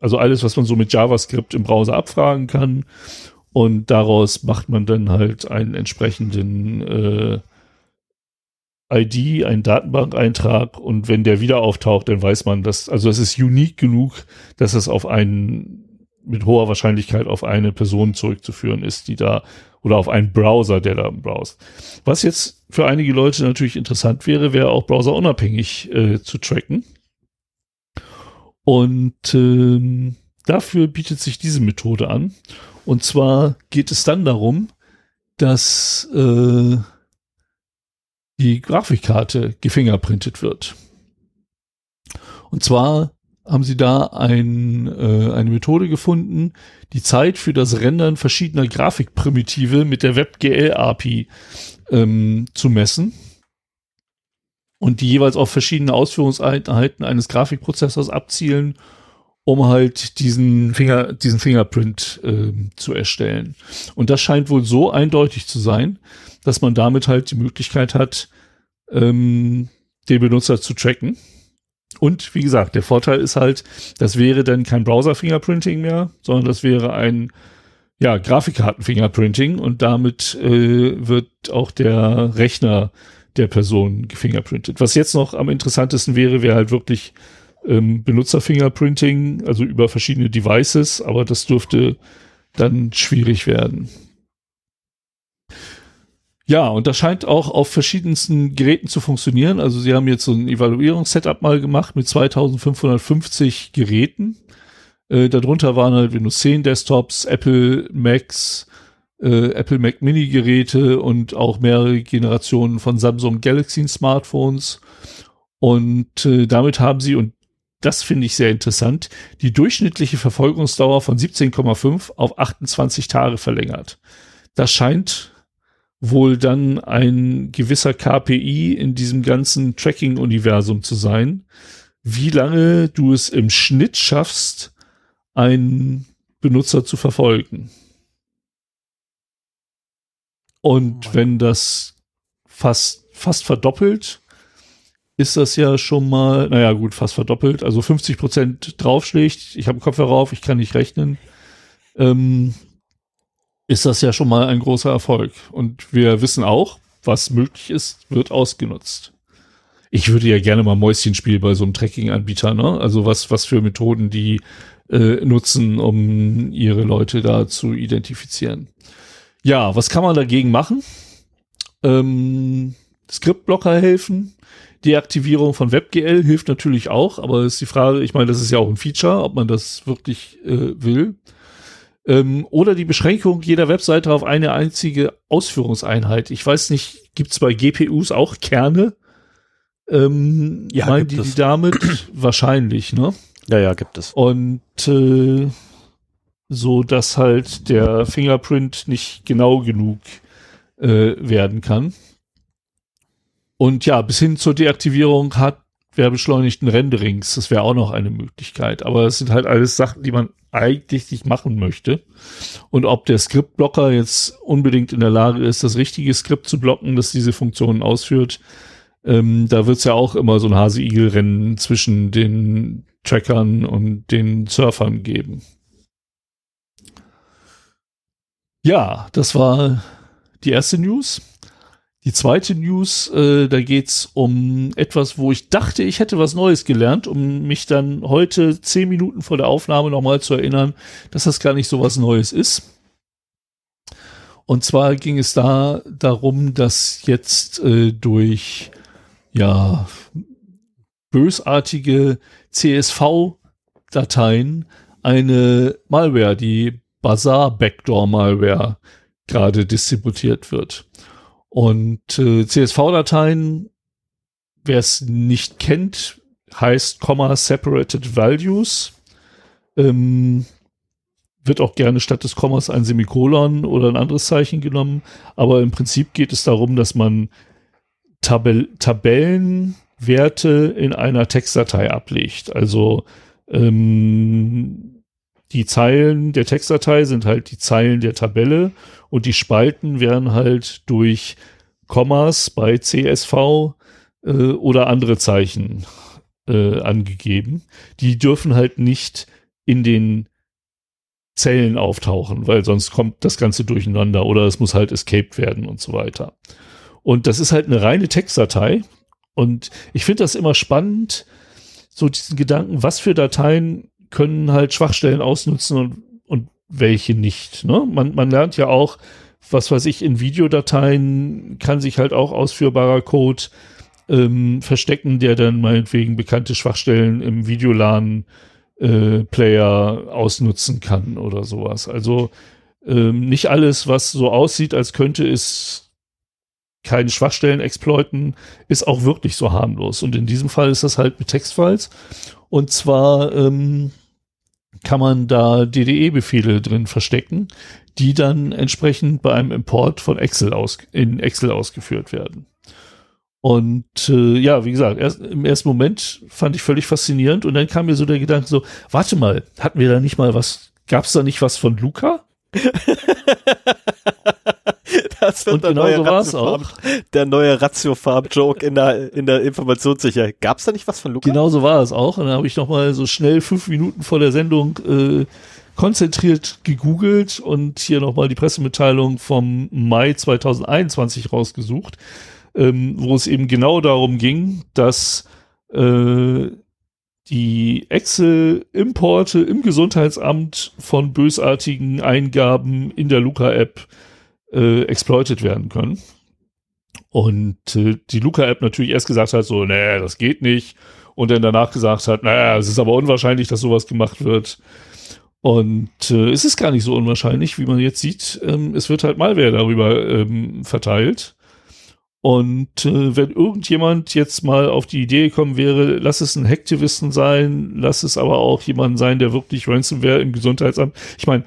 [SPEAKER 2] also alles, was man so mit JavaScript im Browser abfragen kann. Und daraus macht man dann halt einen entsprechenden äh, ID, einen Datenbankeintrag. Und wenn der wieder auftaucht, dann weiß man, dass, also das ist unique genug, dass es auf einen mit hoher Wahrscheinlichkeit auf eine Person zurückzuführen ist, die da oder auf einen Browser, der da browst. Was jetzt für einige Leute natürlich interessant wäre, wäre auch browserunabhängig äh, zu tracken. Und ähm, dafür bietet sich diese Methode an. Und zwar geht es dann darum, dass äh, die Grafikkarte gefingerprintet wird. Und zwar haben sie da ein, äh, eine Methode gefunden, die Zeit für das Rendern verschiedener Grafikprimitive mit der WebGL-API ähm, zu messen und die jeweils auf verschiedene Ausführungseinheiten eines Grafikprozessors abzielen, um halt diesen Finger, diesen Fingerprint äh, zu erstellen. Und das scheint wohl so eindeutig zu sein, dass man damit halt die Möglichkeit hat, ähm, den Benutzer zu tracken und wie gesagt, der Vorteil ist halt, das wäre dann kein Browser-Fingerprinting mehr, sondern das wäre ein ja, Grafikkarten-Fingerprinting und damit äh, wird auch der Rechner der Person gefingerprintet. Was jetzt noch am interessantesten wäre, wäre halt wirklich ähm, Benutzer-Fingerprinting, also über verschiedene Devices, aber das dürfte dann schwierig werden. Ja, und das scheint auch auf verschiedensten Geräten zu funktionieren. Also sie haben jetzt so ein Evaluierungssetup mal gemacht mit 2550 Geräten. Äh, darunter waren halt Windows 10 Desktops, Apple Macs, äh, Apple Mac Mini Geräte und auch mehrere Generationen von Samsung Galaxy Smartphones. Und äh, damit haben sie, und das finde ich sehr interessant, die durchschnittliche Verfolgungsdauer von 17,5 auf 28 Tage verlängert. Das scheint wohl dann ein gewisser KPI in diesem ganzen Tracking-Universum zu sein, wie lange du es im Schnitt schaffst, einen Benutzer zu verfolgen. Und oh wenn das fast, fast verdoppelt, ist das ja schon mal, naja gut, fast verdoppelt, also 50 Prozent draufschlägt. Ich habe einen Kopfhörer auf, ich kann nicht rechnen. Ähm, ist das ja schon mal ein großer Erfolg. Und wir wissen auch, was möglich ist, wird ausgenutzt. Ich würde ja gerne mal Mäuschen spielen bei so einem Tracking-Anbieter, ne? Also was, was für Methoden die äh, nutzen, um ihre Leute da zu identifizieren. Ja, was kann man dagegen machen? Ähm, Skriptblocker helfen. Deaktivierung von WebGL hilft natürlich auch, aber ist die Frage, ich meine, das ist ja auch ein Feature, ob man das wirklich äh, will. Ähm, oder die Beschränkung jeder Webseite auf eine einzige Ausführungseinheit. Ich weiß nicht, gibt es bei GPUs auch Kerne? Ähm, ja, meinen die, die damit? Wahrscheinlich, ne?
[SPEAKER 1] Ja, ja, gibt es.
[SPEAKER 2] Und äh, so, dass halt der Fingerprint nicht genau genug äh, werden kann. Und ja, bis hin zur Deaktivierung hat beschleunigten Renderings. Das wäre auch noch eine Möglichkeit. Aber es sind halt alles Sachen, die man eigentlich nicht machen möchte. Und ob der Skriptblocker jetzt unbedingt in der Lage ist, das richtige Skript zu blocken, das diese Funktionen ausführt, ähm, da wird es ja auch immer so ein Hase-Igel-Rennen zwischen den Trackern und den Surfern geben. Ja, das war die erste News. Die zweite News, äh, da geht's um etwas, wo ich dachte, ich hätte was Neues gelernt, um mich dann heute zehn Minuten vor der Aufnahme nochmal zu erinnern, dass das gar nicht so was Neues ist. Und zwar ging es da darum, dass jetzt äh, durch ja bösartige CSV-Dateien eine Malware, die Bazaar Backdoor Malware, gerade distributiert wird. Und äh, CSV-Dateien, wer es nicht kennt, heißt Comma Separated Values. Ähm, wird auch gerne statt des Kommas ein Semikolon oder ein anderes Zeichen genommen. Aber im Prinzip geht es darum, dass man Tabell Tabellenwerte in einer Textdatei ablegt. Also ähm, die Zeilen der Textdatei sind halt die Zeilen der Tabelle und die Spalten werden halt durch Kommas bei CSV äh, oder andere Zeichen äh, angegeben. Die dürfen halt nicht in den Zellen auftauchen, weil sonst kommt das Ganze durcheinander oder es muss halt escaped werden und so weiter. Und das ist halt eine reine Textdatei. Und ich finde das immer spannend, so diesen Gedanken, was für Dateien können halt Schwachstellen ausnutzen und welche nicht. Ne? Man, man lernt ja auch, was weiß ich, in Videodateien kann sich halt auch ausführbarer Code ähm, verstecken, der dann meinetwegen bekannte Schwachstellen im Videolan-Player äh, ausnutzen kann oder sowas. Also ähm, nicht alles, was so aussieht, als könnte es keine Schwachstellen exploiten, ist auch wirklich so harmlos. Und in diesem Fall ist das halt mit Textfiles. Und zwar ähm, kann man da DDE-Befehle drin verstecken, die dann entsprechend bei einem Import von Excel aus, in Excel ausgeführt werden. Und äh, ja, wie gesagt, erst, im ersten Moment fand ich völlig faszinierend und dann kam mir so der Gedanke so, warte mal, hatten wir da nicht mal was, gab es da nicht was von Luca?
[SPEAKER 1] das wird und der genau neue so Ratiofarm, der neue Ratiofarm-Joke in der, in der Informationssicherheit. Gab es da nicht was von Luca?
[SPEAKER 2] Genau so war es auch. Und dann habe ich noch mal so schnell fünf Minuten vor der Sendung äh, konzentriert gegoogelt und hier noch mal die Pressemitteilung vom Mai 2021 rausgesucht, ähm, wo es eben genau darum ging, dass äh, die Excel-Importe im Gesundheitsamt von bösartigen Eingaben in der Luca-App äh, exploited werden können. Und äh, die Luca-App natürlich erst gesagt hat, so, nee, das geht nicht. Und dann danach gesagt hat, naja, es ist aber unwahrscheinlich, dass sowas gemacht wird. Und äh, es ist gar nicht so unwahrscheinlich, wie man jetzt sieht. Ähm, es wird halt Malware darüber ähm, verteilt. Und äh, wenn irgendjemand jetzt mal auf die Idee gekommen wäre, lass es ein Hacktivisten sein, lass es aber auch jemand sein, der wirklich Ransomware im Gesundheitsamt. Ich meine,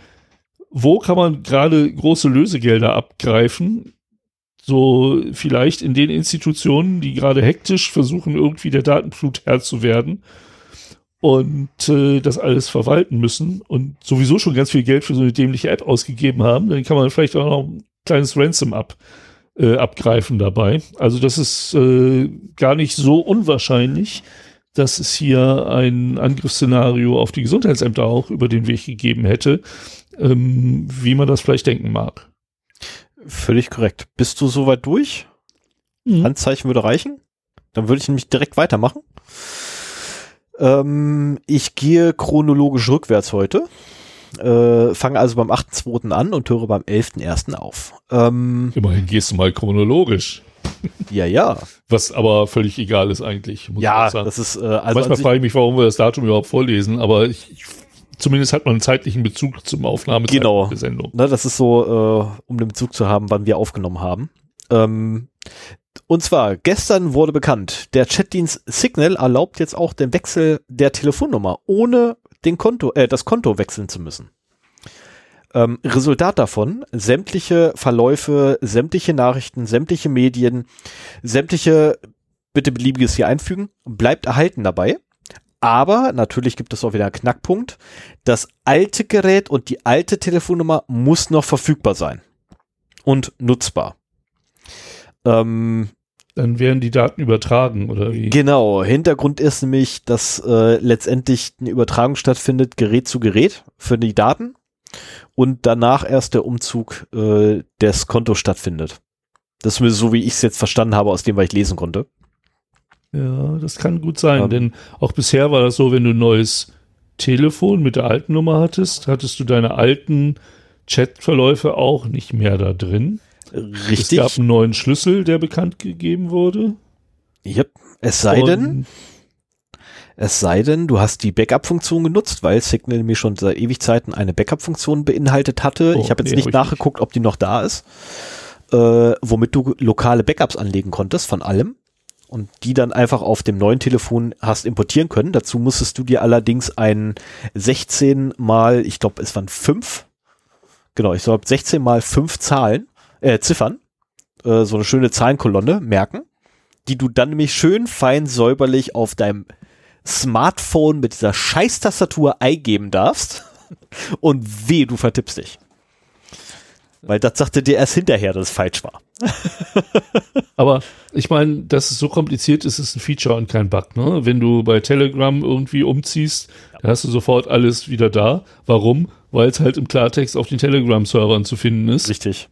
[SPEAKER 2] wo kann man gerade große Lösegelder abgreifen? So vielleicht in den Institutionen, die gerade hektisch versuchen, irgendwie der Datenflut Herr zu werden und äh, das alles verwalten müssen und sowieso schon ganz viel Geld für so eine dämliche App ausgegeben haben, dann kann man vielleicht auch noch ein kleines Ransom ab äh, abgreifen dabei. Also das ist äh, gar nicht so unwahrscheinlich, dass es hier ein Angriffsszenario auf die Gesundheitsämter auch über den Weg gegeben hätte, ähm, wie man das vielleicht denken mag.
[SPEAKER 1] Völlig korrekt. Bist du soweit durch? Mhm. Handzeichen würde reichen. Dann würde ich nämlich direkt weitermachen. Ähm, ich gehe chronologisch rückwärts heute. Äh, fange also beim 8.2. an und höre beim 11.1. auf.
[SPEAKER 2] Ähm, Immerhin gehst du mal chronologisch.
[SPEAKER 1] Ja, ja.
[SPEAKER 2] Was aber völlig egal ist eigentlich.
[SPEAKER 1] ja, das ist äh,
[SPEAKER 2] also manchmal frage ich mich, warum wir das Datum überhaupt vorlesen, aber ich, ich zumindest hat man einen zeitlichen Bezug zum Aufnahmezeit
[SPEAKER 1] genau. der Sendung. Ne, das ist so, äh, um den Bezug zu haben, wann wir aufgenommen haben. Ähm, und zwar, gestern wurde bekannt, der Chatdienst Signal erlaubt jetzt auch den Wechsel der Telefonnummer, ohne den Konto, äh, das Konto wechseln zu müssen. Ähm, Resultat davon, sämtliche Verläufe, sämtliche Nachrichten, sämtliche Medien, sämtliche, bitte beliebiges hier einfügen, bleibt erhalten dabei. Aber natürlich gibt es auch wieder einen Knackpunkt. Das alte Gerät und die alte Telefonnummer muss noch verfügbar sein und nutzbar.
[SPEAKER 2] Ähm, dann werden die Daten übertragen, oder wie?
[SPEAKER 1] Genau. Hintergrund ist nämlich, dass äh, letztendlich eine Übertragung stattfindet, Gerät zu Gerät für die Daten und danach erst der Umzug äh, des Kontos stattfindet. Das ist so, wie ich es jetzt verstanden habe, aus dem, was ich lesen konnte.
[SPEAKER 2] Ja, das kann gut sein, ähm, denn auch bisher war das so, wenn du ein neues Telefon mit der alten Nummer hattest, hattest du deine alten Chatverläufe auch nicht mehr da drin.
[SPEAKER 1] Richtig.
[SPEAKER 2] Es gab einen neuen Schlüssel, der bekannt gegeben wurde.
[SPEAKER 1] Ja, es sei denn, es sei denn, du hast die Backup-Funktion genutzt, weil Signal nämlich schon seit Ewigzeiten eine Backup-Funktion beinhaltet hatte. Oh, ich habe jetzt nee, nicht nachgeguckt, ob die noch da ist, äh, womit du lokale Backups anlegen konntest von allem und die dann einfach auf dem neuen Telefon hast importieren können. Dazu musstest du dir allerdings ein 16 mal, ich glaube, es waren fünf, genau, ich glaube 16 mal fünf Zahlen, äh, Ziffern, äh, so eine schöne Zahlenkolonne merken, die du dann nämlich schön fein säuberlich auf deinem Smartphone mit dieser Scheißtastatur eingeben darfst und weh, du vertippst dich. Weil das sagte dir erst hinterher, dass es falsch war.
[SPEAKER 2] Aber ich meine, dass es so kompliziert ist, ist ein Feature und kein Bug. Ne? Wenn du bei Telegram irgendwie umziehst, ja. dann hast du sofort alles wieder da. Warum? Weil es halt im Klartext auf den Telegram-Servern zu finden ist.
[SPEAKER 1] Richtig.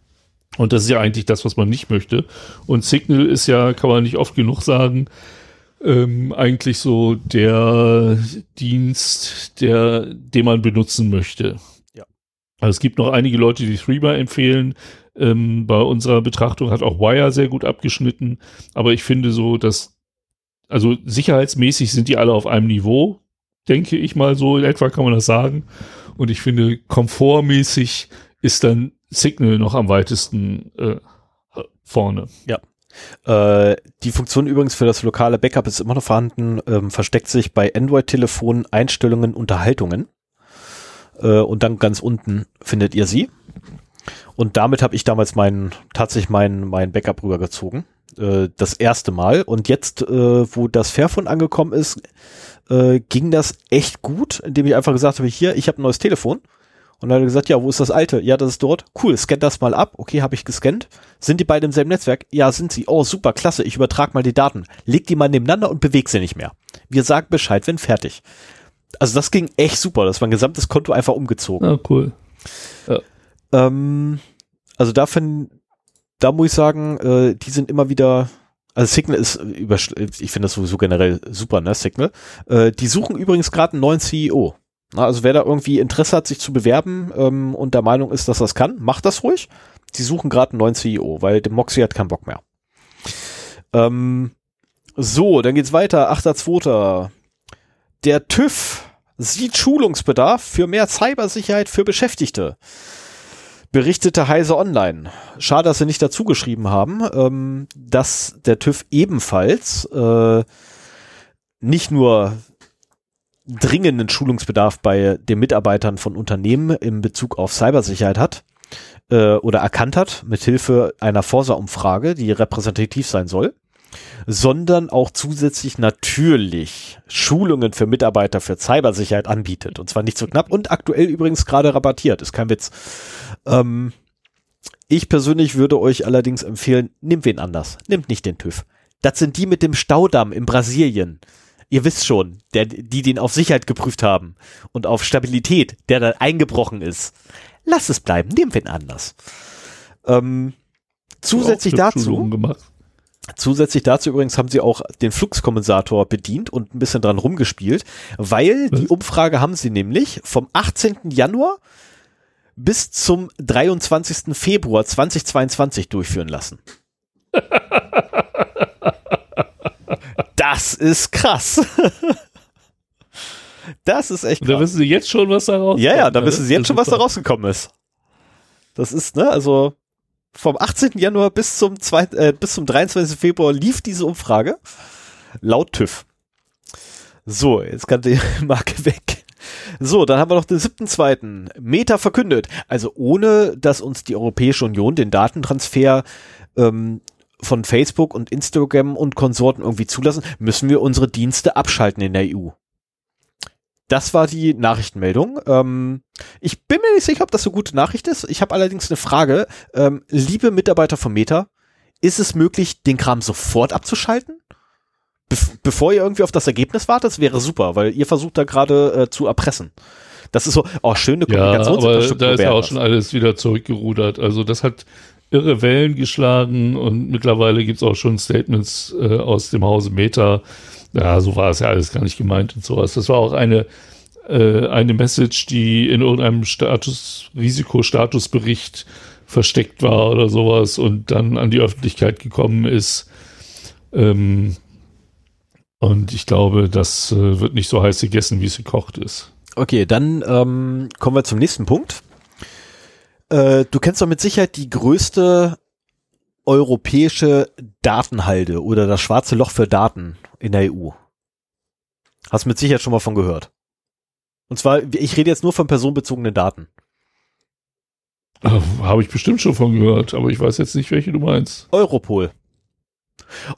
[SPEAKER 2] Und das ist ja eigentlich das, was man nicht möchte. Und Signal ist ja, kann man nicht oft genug sagen, ähm, eigentlich so der Dienst, der, den man benutzen möchte. Also es gibt noch einige Leute, die Threema empfehlen. Ähm, bei unserer Betrachtung hat auch Wire sehr gut abgeschnitten. Aber ich finde so, dass, also sicherheitsmäßig sind die alle auf einem Niveau, denke ich mal so. In etwa kann man das sagen. Und ich finde, komfortmäßig ist dann Signal noch am weitesten äh, vorne.
[SPEAKER 1] Ja. Äh, die Funktion übrigens für das lokale Backup ist immer noch vorhanden, ähm, versteckt sich bei Android-Telefonen Einstellungen Unterhaltungen. Äh, und dann ganz unten findet ihr sie. Und damit habe ich damals meinen, tatsächlich mein, mein Backup rübergezogen. Äh, das erste Mal. Und jetzt, äh, wo das Fairphone angekommen ist, äh, ging das echt gut, indem ich einfach gesagt habe, hier, ich habe ein neues Telefon. Und dann hat er gesagt, ja, wo ist das alte? Ja, das ist dort. Cool, scan das mal ab. Okay, habe ich gescannt. Sind die beiden im selben Netzwerk? Ja, sind sie. Oh, super, klasse. Ich übertrage mal die Daten. Leg die mal nebeneinander und beweg sie nicht mehr. Wir sagen Bescheid, wenn fertig. Also das ging echt super. Das war ein gesamtes Konto einfach umgezogen.
[SPEAKER 2] Ah, cool.
[SPEAKER 1] Ja. Ähm, also da, find, da muss ich sagen, äh, die sind immer wieder also Signal ist über, ich finde das sowieso generell super, ne, Signal. Äh, die suchen übrigens gerade einen neuen CEO. Na, also wer da irgendwie Interesse hat, sich zu bewerben ähm, und der Meinung ist, dass das kann, macht das ruhig. Die suchen gerade einen neuen CEO, weil der Moxie hat keinen Bock mehr. Ähm, so, dann geht's weiter. 8.2. Der TÜV sieht Schulungsbedarf für mehr Cybersicherheit für Beschäftigte berichtete Heise Online. Schade, dass sie nicht dazu geschrieben haben, ähm, dass der TÜV ebenfalls äh, nicht nur dringenden Schulungsbedarf bei den Mitarbeitern von Unternehmen im Bezug auf Cybersicherheit hat äh, oder erkannt hat, mithilfe einer Forsa-Umfrage, die repräsentativ sein soll, sondern auch zusätzlich natürlich Schulungen für Mitarbeiter für Cybersicherheit anbietet. Und zwar nicht so knapp und aktuell übrigens gerade rabattiert, ist kein Witz. Ähm, ich persönlich würde euch allerdings empfehlen, nehmt wen anders. Nehmt nicht den TÜV. Das sind die mit dem Staudamm in Brasilien. Ihr wisst schon, der, die den auf Sicherheit geprüft haben und auf Stabilität, der da eingebrochen ist. Lasst es bleiben, nehmt wen anders. Ähm, zusätzlich dazu, Zusätzlich dazu übrigens haben sie auch den Fluxkompensator bedient und ein bisschen dran rumgespielt, weil die Umfrage haben sie nämlich vom 18. Januar bis zum 23. Februar 2022 durchführen lassen. das ist krass. das ist echt krass.
[SPEAKER 2] Da wissen sie jetzt schon, was da rauskommt.
[SPEAKER 1] Ja, ja, da wissen sie jetzt schon, was da rausgekommen ist. Das ist, ne, also vom 18. Januar bis zum, 2, äh, bis zum 23. Februar lief diese Umfrage. Laut TÜV. So, jetzt kann die Marke weg. So, dann haben wir noch den 7.2. Meta verkündet. Also ohne, dass uns die Europäische Union den Datentransfer ähm, von Facebook und Instagram und Konsorten irgendwie zulassen, müssen wir unsere Dienste abschalten in der EU. Das war die Nachrichtenmeldung. Ähm, ich bin mir nicht sicher, ob das so gute Nachricht ist. Ich habe allerdings eine Frage. Ähm, liebe Mitarbeiter von Meta, ist es möglich, den Kram sofort abzuschalten? Bef bevor ihr irgendwie auf das Ergebnis wartet, das wäre super, weil ihr versucht da gerade äh, zu erpressen. Das ist so, oh, schöne
[SPEAKER 2] Kommunikationsinfrastruktur. Ja, aber da ist ja auch schon alles wieder zurückgerudert. Also das hat irre Wellen geschlagen und mittlerweile gibt es auch schon Statements äh, aus dem Hause Meta, ja, so war es ja alles gar nicht gemeint und sowas. Das war auch eine, äh, eine Message, die in irgendeinem Status, Risikostatusbericht versteckt war oder sowas und dann an die Öffentlichkeit gekommen ist. Ähm, und ich glaube, das äh, wird nicht so heiß gegessen, wie es gekocht ist.
[SPEAKER 1] Okay, dann ähm, kommen wir zum nächsten Punkt. Äh, du kennst doch mit Sicherheit die größte europäische Datenhalde oder das schwarze Loch für Daten in der EU. Hast mit Sicherheit schon mal von gehört. Und zwar, ich rede jetzt nur von personenbezogenen Daten.
[SPEAKER 2] Habe ich bestimmt schon von gehört, aber ich weiß jetzt nicht, welche du meinst.
[SPEAKER 1] Europol.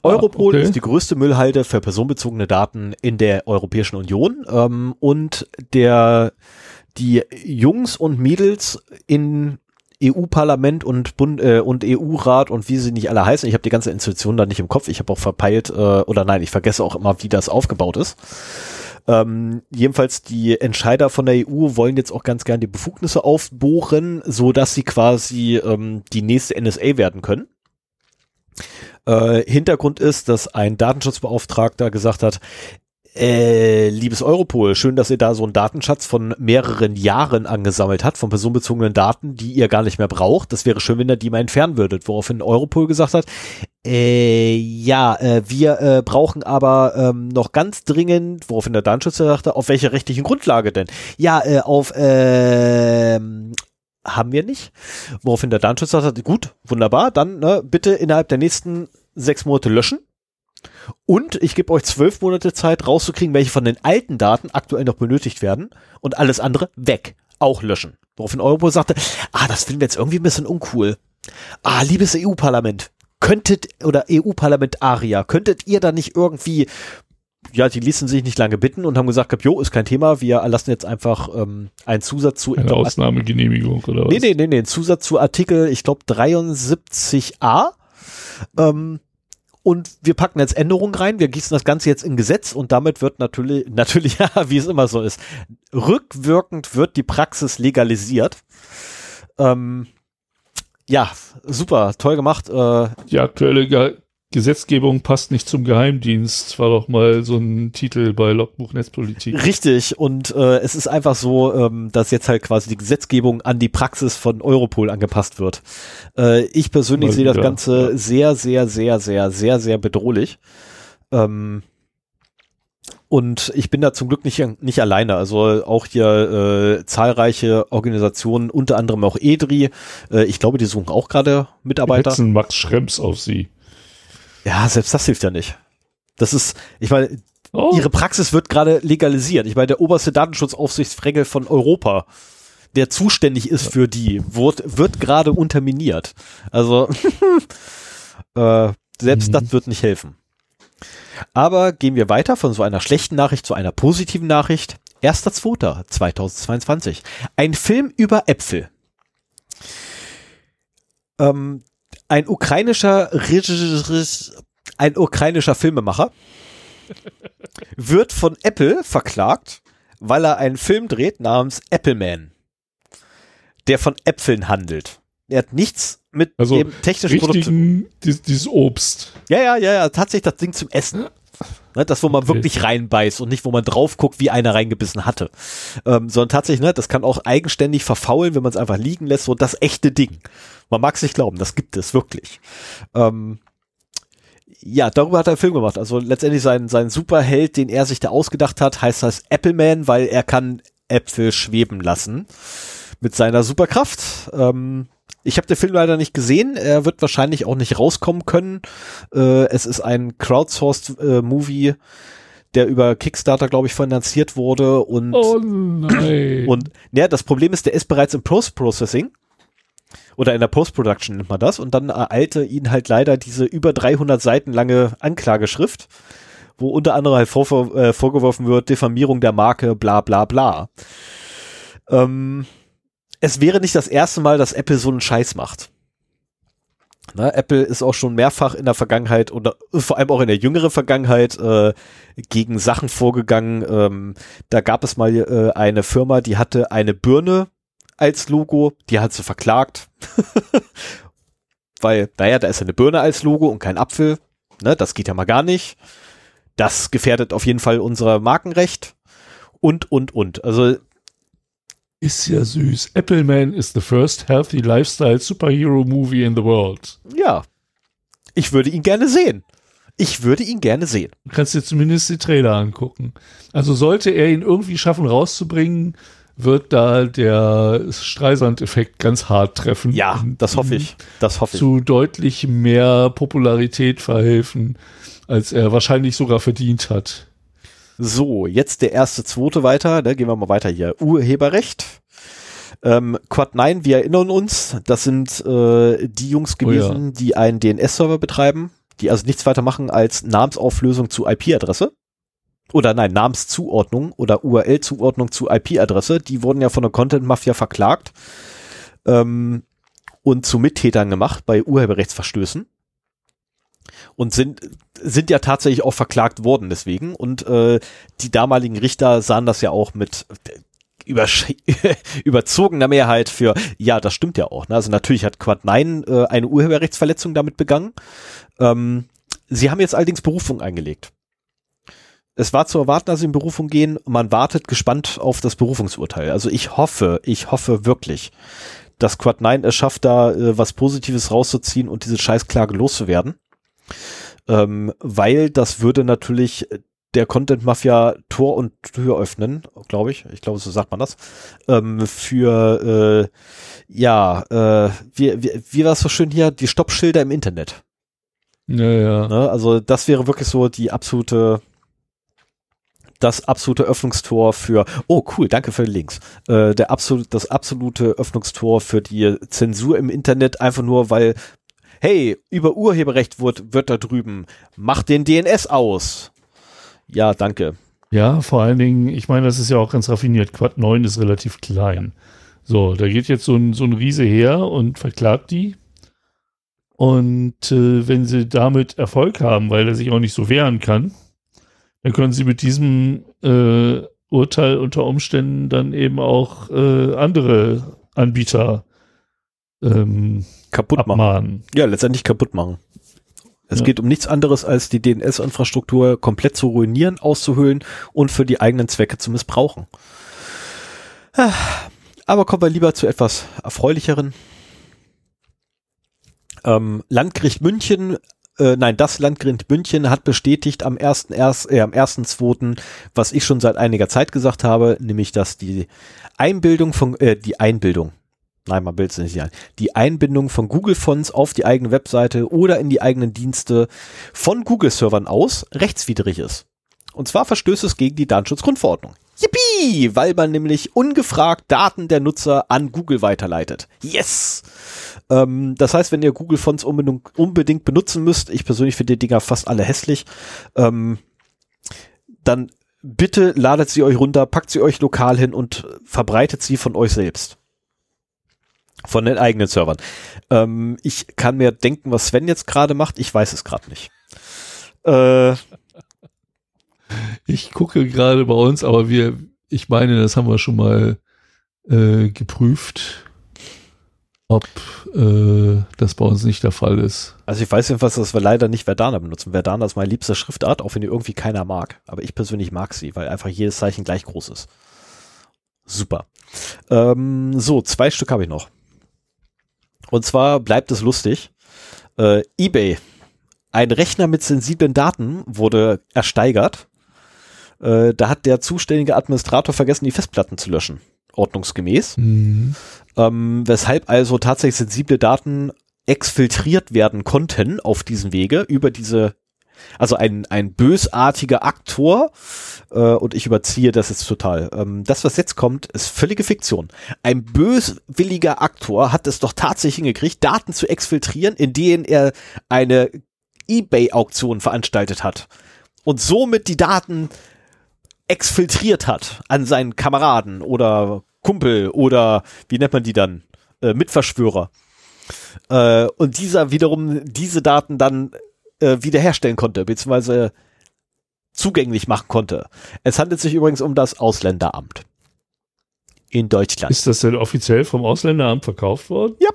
[SPEAKER 1] Europol ah, okay. ist die größte Müllhalde für personenbezogene Daten in der Europäischen Union ähm, und der die Jungs und Mädels in EU-Parlament und Bund äh, und EU-Rat und wie sie nicht alle heißen. Ich habe die ganze Institution da nicht im Kopf. Ich habe auch verpeilt äh, oder nein, ich vergesse auch immer, wie das aufgebaut ist. Ähm, jedenfalls die Entscheider von der EU wollen jetzt auch ganz gern die Befugnisse aufbohren, so dass sie quasi ähm, die nächste NSA werden können. Äh, Hintergrund ist, dass ein Datenschutzbeauftragter gesagt hat, äh, liebes Europol, schön, dass ihr da so einen Datenschatz von mehreren Jahren angesammelt habt, von personenbezogenen Daten, die ihr gar nicht mehr braucht. Das wäre schön, wenn ihr die mal entfernen würdet. Woraufhin Europol gesagt hat, äh, ja, äh, wir äh, brauchen aber ähm, noch ganz dringend, woraufhin der Datenschützer sagte, auf welcher rechtlichen Grundlage denn? Ja, äh, auf äh, haben wir nicht. Woraufhin der Datenschützer sagte, gut, wunderbar, dann ne, bitte innerhalb der nächsten sechs Monate löschen und ich gebe euch zwölf Monate Zeit rauszukriegen, welche von den alten Daten aktuell noch benötigt werden und alles andere weg. Auch löschen. Woraufhin Europol sagte, ah, das finden wir jetzt irgendwie ein bisschen uncool. Ah, liebes EU-Parlament, könntet, oder EU-Parlamentarier, könntet ihr da nicht irgendwie, ja, die ließen sich nicht lange bitten und haben gesagt, jo, ist kein Thema, wir erlassen jetzt einfach ähm, einen Zusatz zu...
[SPEAKER 2] Eine Ausnahmegenehmigung oder was?
[SPEAKER 1] Nee, nee, nee, nee, einen Zusatz zu Artikel, ich glaube 73a. Ähm, und wir packen jetzt Änderungen rein, wir gießen das Ganze jetzt in Gesetz und damit wird natürlich, natürlich, ja, wie es immer so ist, rückwirkend wird die Praxis legalisiert. Ähm, ja, super, toll gemacht. Äh,
[SPEAKER 2] die aktuelle Gesetzgebung passt nicht zum Geheimdienst, war doch mal so ein Titel bei Logbuch Netzpolitik.
[SPEAKER 1] Richtig, und äh, es ist einfach so, ähm, dass jetzt halt quasi die Gesetzgebung an die Praxis von Europol angepasst wird. Äh, ich persönlich sehe das Ganze ja. sehr, sehr, sehr, sehr, sehr, sehr bedrohlich. Ähm, und ich bin da zum Glück nicht, nicht alleine. Also auch hier äh, zahlreiche Organisationen, unter anderem auch EDRI. Äh, ich glaube, die suchen auch gerade Mitarbeiter.
[SPEAKER 2] Wir Max Schrems auf sie.
[SPEAKER 1] Ja, selbst das hilft ja nicht. Das ist, ich meine, oh. ihre Praxis wird gerade legalisiert. Ich meine, der oberste Datenschutzaufsichtsfregel von Europa, der zuständig ist für die, wird, wird gerade unterminiert. Also äh, selbst mhm. das wird nicht helfen. Aber gehen wir weiter von so einer schlechten Nachricht zu einer positiven Nachricht. 1.2.2022. Ein Film über Äpfel. Ähm, ein ukrainischer ein ukrainischer Filmemacher wird von Apple verklagt, weil er einen Film dreht namens Appleman, der von Äpfeln handelt. Er hat nichts mit
[SPEAKER 2] also
[SPEAKER 1] dem technischen Produkt.
[SPEAKER 2] Dieses Obst.
[SPEAKER 1] Ja, ja, ja, ja, tatsächlich das Ding zum Essen. Ne, das, wo man okay. wirklich reinbeißt und nicht, wo man drauf guckt, wie einer reingebissen hatte. Ähm, sondern tatsächlich, ne, das kann auch eigenständig verfaulen, wenn man es einfach liegen lässt, so das echte Ding. Man mag es nicht glauben, das gibt es wirklich. Ähm, ja, darüber hat er einen Film gemacht. Also letztendlich sein, sein Superheld, den er sich da ausgedacht hat, heißt das Appleman, weil er kann Äpfel schweben lassen mit seiner Superkraft. Ähm, ich habe den Film leider nicht gesehen. Er wird wahrscheinlich auch nicht rauskommen können. Äh, es ist ein crowdsourced äh, Movie, der über Kickstarter, glaube ich, finanziert wurde. Und,
[SPEAKER 2] oh nein.
[SPEAKER 1] Und ja, das Problem ist, der ist bereits im Post-Processing. Oder in der Post-Production nennt man das. Und dann ereilte ihn halt leider diese über 300 Seiten lange Anklageschrift, wo unter anderem halt vor, äh, vorgeworfen wird, Diffamierung der Marke, bla bla bla. Ähm, es wäre nicht das erste Mal, dass Apple so einen Scheiß macht. Na, Apple ist auch schon mehrfach in der Vergangenheit oder vor allem auch in der jüngeren Vergangenheit äh, gegen Sachen vorgegangen. Ähm, da gab es mal äh, eine Firma, die hatte eine Birne als Logo, die hat sie verklagt. Weil, naja, da ist eine Birne als Logo und kein Apfel. Ne, das geht ja mal gar nicht. Das gefährdet auf jeden Fall unser Markenrecht. Und, und, und. Also
[SPEAKER 2] ist ja süß. Appleman is the first healthy lifestyle superhero movie in the world.
[SPEAKER 1] Ja. Ich würde ihn gerne sehen. Ich würde ihn gerne sehen.
[SPEAKER 2] Du kannst dir zumindest die Trailer angucken. Also sollte er ihn irgendwie schaffen rauszubringen, wird da der Streisand-Effekt ganz hart treffen.
[SPEAKER 1] Ja, das hoffe ich. Das hoffe
[SPEAKER 2] ich. Zu deutlich mehr Popularität verhelfen, als er wahrscheinlich sogar verdient hat.
[SPEAKER 1] So, jetzt der erste, zweite weiter. Ne, gehen wir mal weiter hier. Urheberrecht. Ähm, Quad 9, wir erinnern uns, das sind äh, die Jungs gewesen, oh ja. die einen DNS-Server betreiben, die also nichts weiter machen als Namensauflösung zu IP-Adresse. Oder nein, Namenszuordnung oder URL-Zuordnung zu IP-Adresse. Die wurden ja von der Content-Mafia verklagt ähm, und zu Mittätern gemacht bei Urheberrechtsverstößen und sind, sind ja tatsächlich auch verklagt worden deswegen. Und äh, die damaligen Richter sahen das ja auch mit über, überzogener Mehrheit für, ja, das stimmt ja auch. Ne? Also natürlich hat Quad 9 äh, eine Urheberrechtsverletzung damit begangen. Ähm, sie haben jetzt allerdings Berufung eingelegt. es war zu erwarten, dass sie in Berufung gehen. Man wartet gespannt auf das Berufungsurteil. Also ich hoffe, ich hoffe wirklich, dass Quad 9 es schafft, da äh, was Positives rauszuziehen und diese Scheißklage loszuwerden. Ähm, weil das würde natürlich der Content Mafia Tor und Tür öffnen, glaube ich. Ich glaube, so sagt man das. Ähm, für äh, ja, äh, wie, wie, wie war es so schön hier? Die Stoppschilder im Internet.
[SPEAKER 2] Ja, ja.
[SPEAKER 1] Ne? Also das wäre wirklich so die absolute das absolute Öffnungstor für, oh cool, danke für den Links, äh, der absolut, das absolute Öffnungstor für die Zensur im Internet, einfach nur, weil, hey, über Urheberrecht wird, wird da drüben, mach den DNS aus. Ja, danke.
[SPEAKER 2] Ja, vor allen Dingen, ich meine, das ist ja auch ganz raffiniert. Quad 9 ist relativ klein. So, da geht jetzt so ein, so ein Riese her und verklagt die. Und äh, wenn sie damit Erfolg haben, weil er sich auch nicht so wehren kann, dann können sie mit diesem äh, Urteil unter Umständen dann eben auch äh, andere Anbieter ähm,
[SPEAKER 1] kaputt abmahnen. machen. Ja, letztendlich kaputt machen. Es ja. geht um nichts anderes, als die DNS-Infrastruktur komplett zu ruinieren, auszuhöhlen und für die eigenen Zwecke zu missbrauchen. Aber kommen wir lieber zu etwas erfreulicheren. Ähm, Landgericht München äh, nein, das Landgericht München hat bestätigt am 1.1., äh, am 1.2., was ich schon seit einiger Zeit gesagt habe, nämlich, dass die Einbildung von, äh, die Einbildung, nein, man bildet es nicht ein, die Einbindung von Google-Fonts auf die eigene Webseite oder in die eigenen Dienste von Google-Servern aus rechtswidrig ist. Und zwar verstößt es gegen die Datenschutzgrundverordnung. Yippie! Weil man nämlich ungefragt Daten der Nutzer an Google weiterleitet. Yes! Ähm, das heißt, wenn ihr Google Fonts unbedingt, unbedingt benutzen müsst, ich persönlich finde die Dinger fast alle hässlich, ähm, dann bitte ladet sie euch runter, packt sie euch lokal hin und verbreitet sie von euch selbst. Von den eigenen Servern. Ähm, ich kann mir denken, was Sven jetzt gerade macht. Ich weiß es gerade nicht.
[SPEAKER 2] Äh, ich gucke gerade bei uns, aber wir, ich meine, das haben wir schon mal äh, geprüft ob äh, das bei uns nicht der Fall ist.
[SPEAKER 1] Also ich weiß jedenfalls, dass wir leider nicht Verdana benutzen. Verdana ist meine liebste Schriftart, auch wenn die irgendwie keiner mag. Aber ich persönlich mag sie, weil einfach jedes Zeichen gleich groß ist. Super. Ähm, so, zwei Stück habe ich noch. Und zwar bleibt es lustig. Äh, eBay. Ein Rechner mit sensiblen Daten wurde ersteigert. Äh, da hat der zuständige Administrator vergessen, die Festplatten zu löschen ordnungsgemäß. Mhm. Ähm, weshalb also tatsächlich sensible Daten exfiltriert werden konnten auf diesem Wege über diese, also ein, ein bösartiger Aktor, äh, und ich überziehe das jetzt total. Ähm, das, was jetzt kommt, ist völlige Fiktion. Ein böswilliger Aktor hat es doch tatsächlich hingekriegt, Daten zu exfiltrieren, in denen er eine Ebay-Auktion veranstaltet hat. Und somit die Daten exfiltriert hat an seinen Kameraden oder Kumpel oder wie nennt man die dann? Äh, Mitverschwörer. Äh, und dieser wiederum diese Daten dann äh, wiederherstellen konnte, beziehungsweise zugänglich machen konnte. Es handelt sich übrigens um das Ausländeramt in Deutschland.
[SPEAKER 2] Ist das denn offiziell vom Ausländeramt verkauft worden?
[SPEAKER 1] Ja.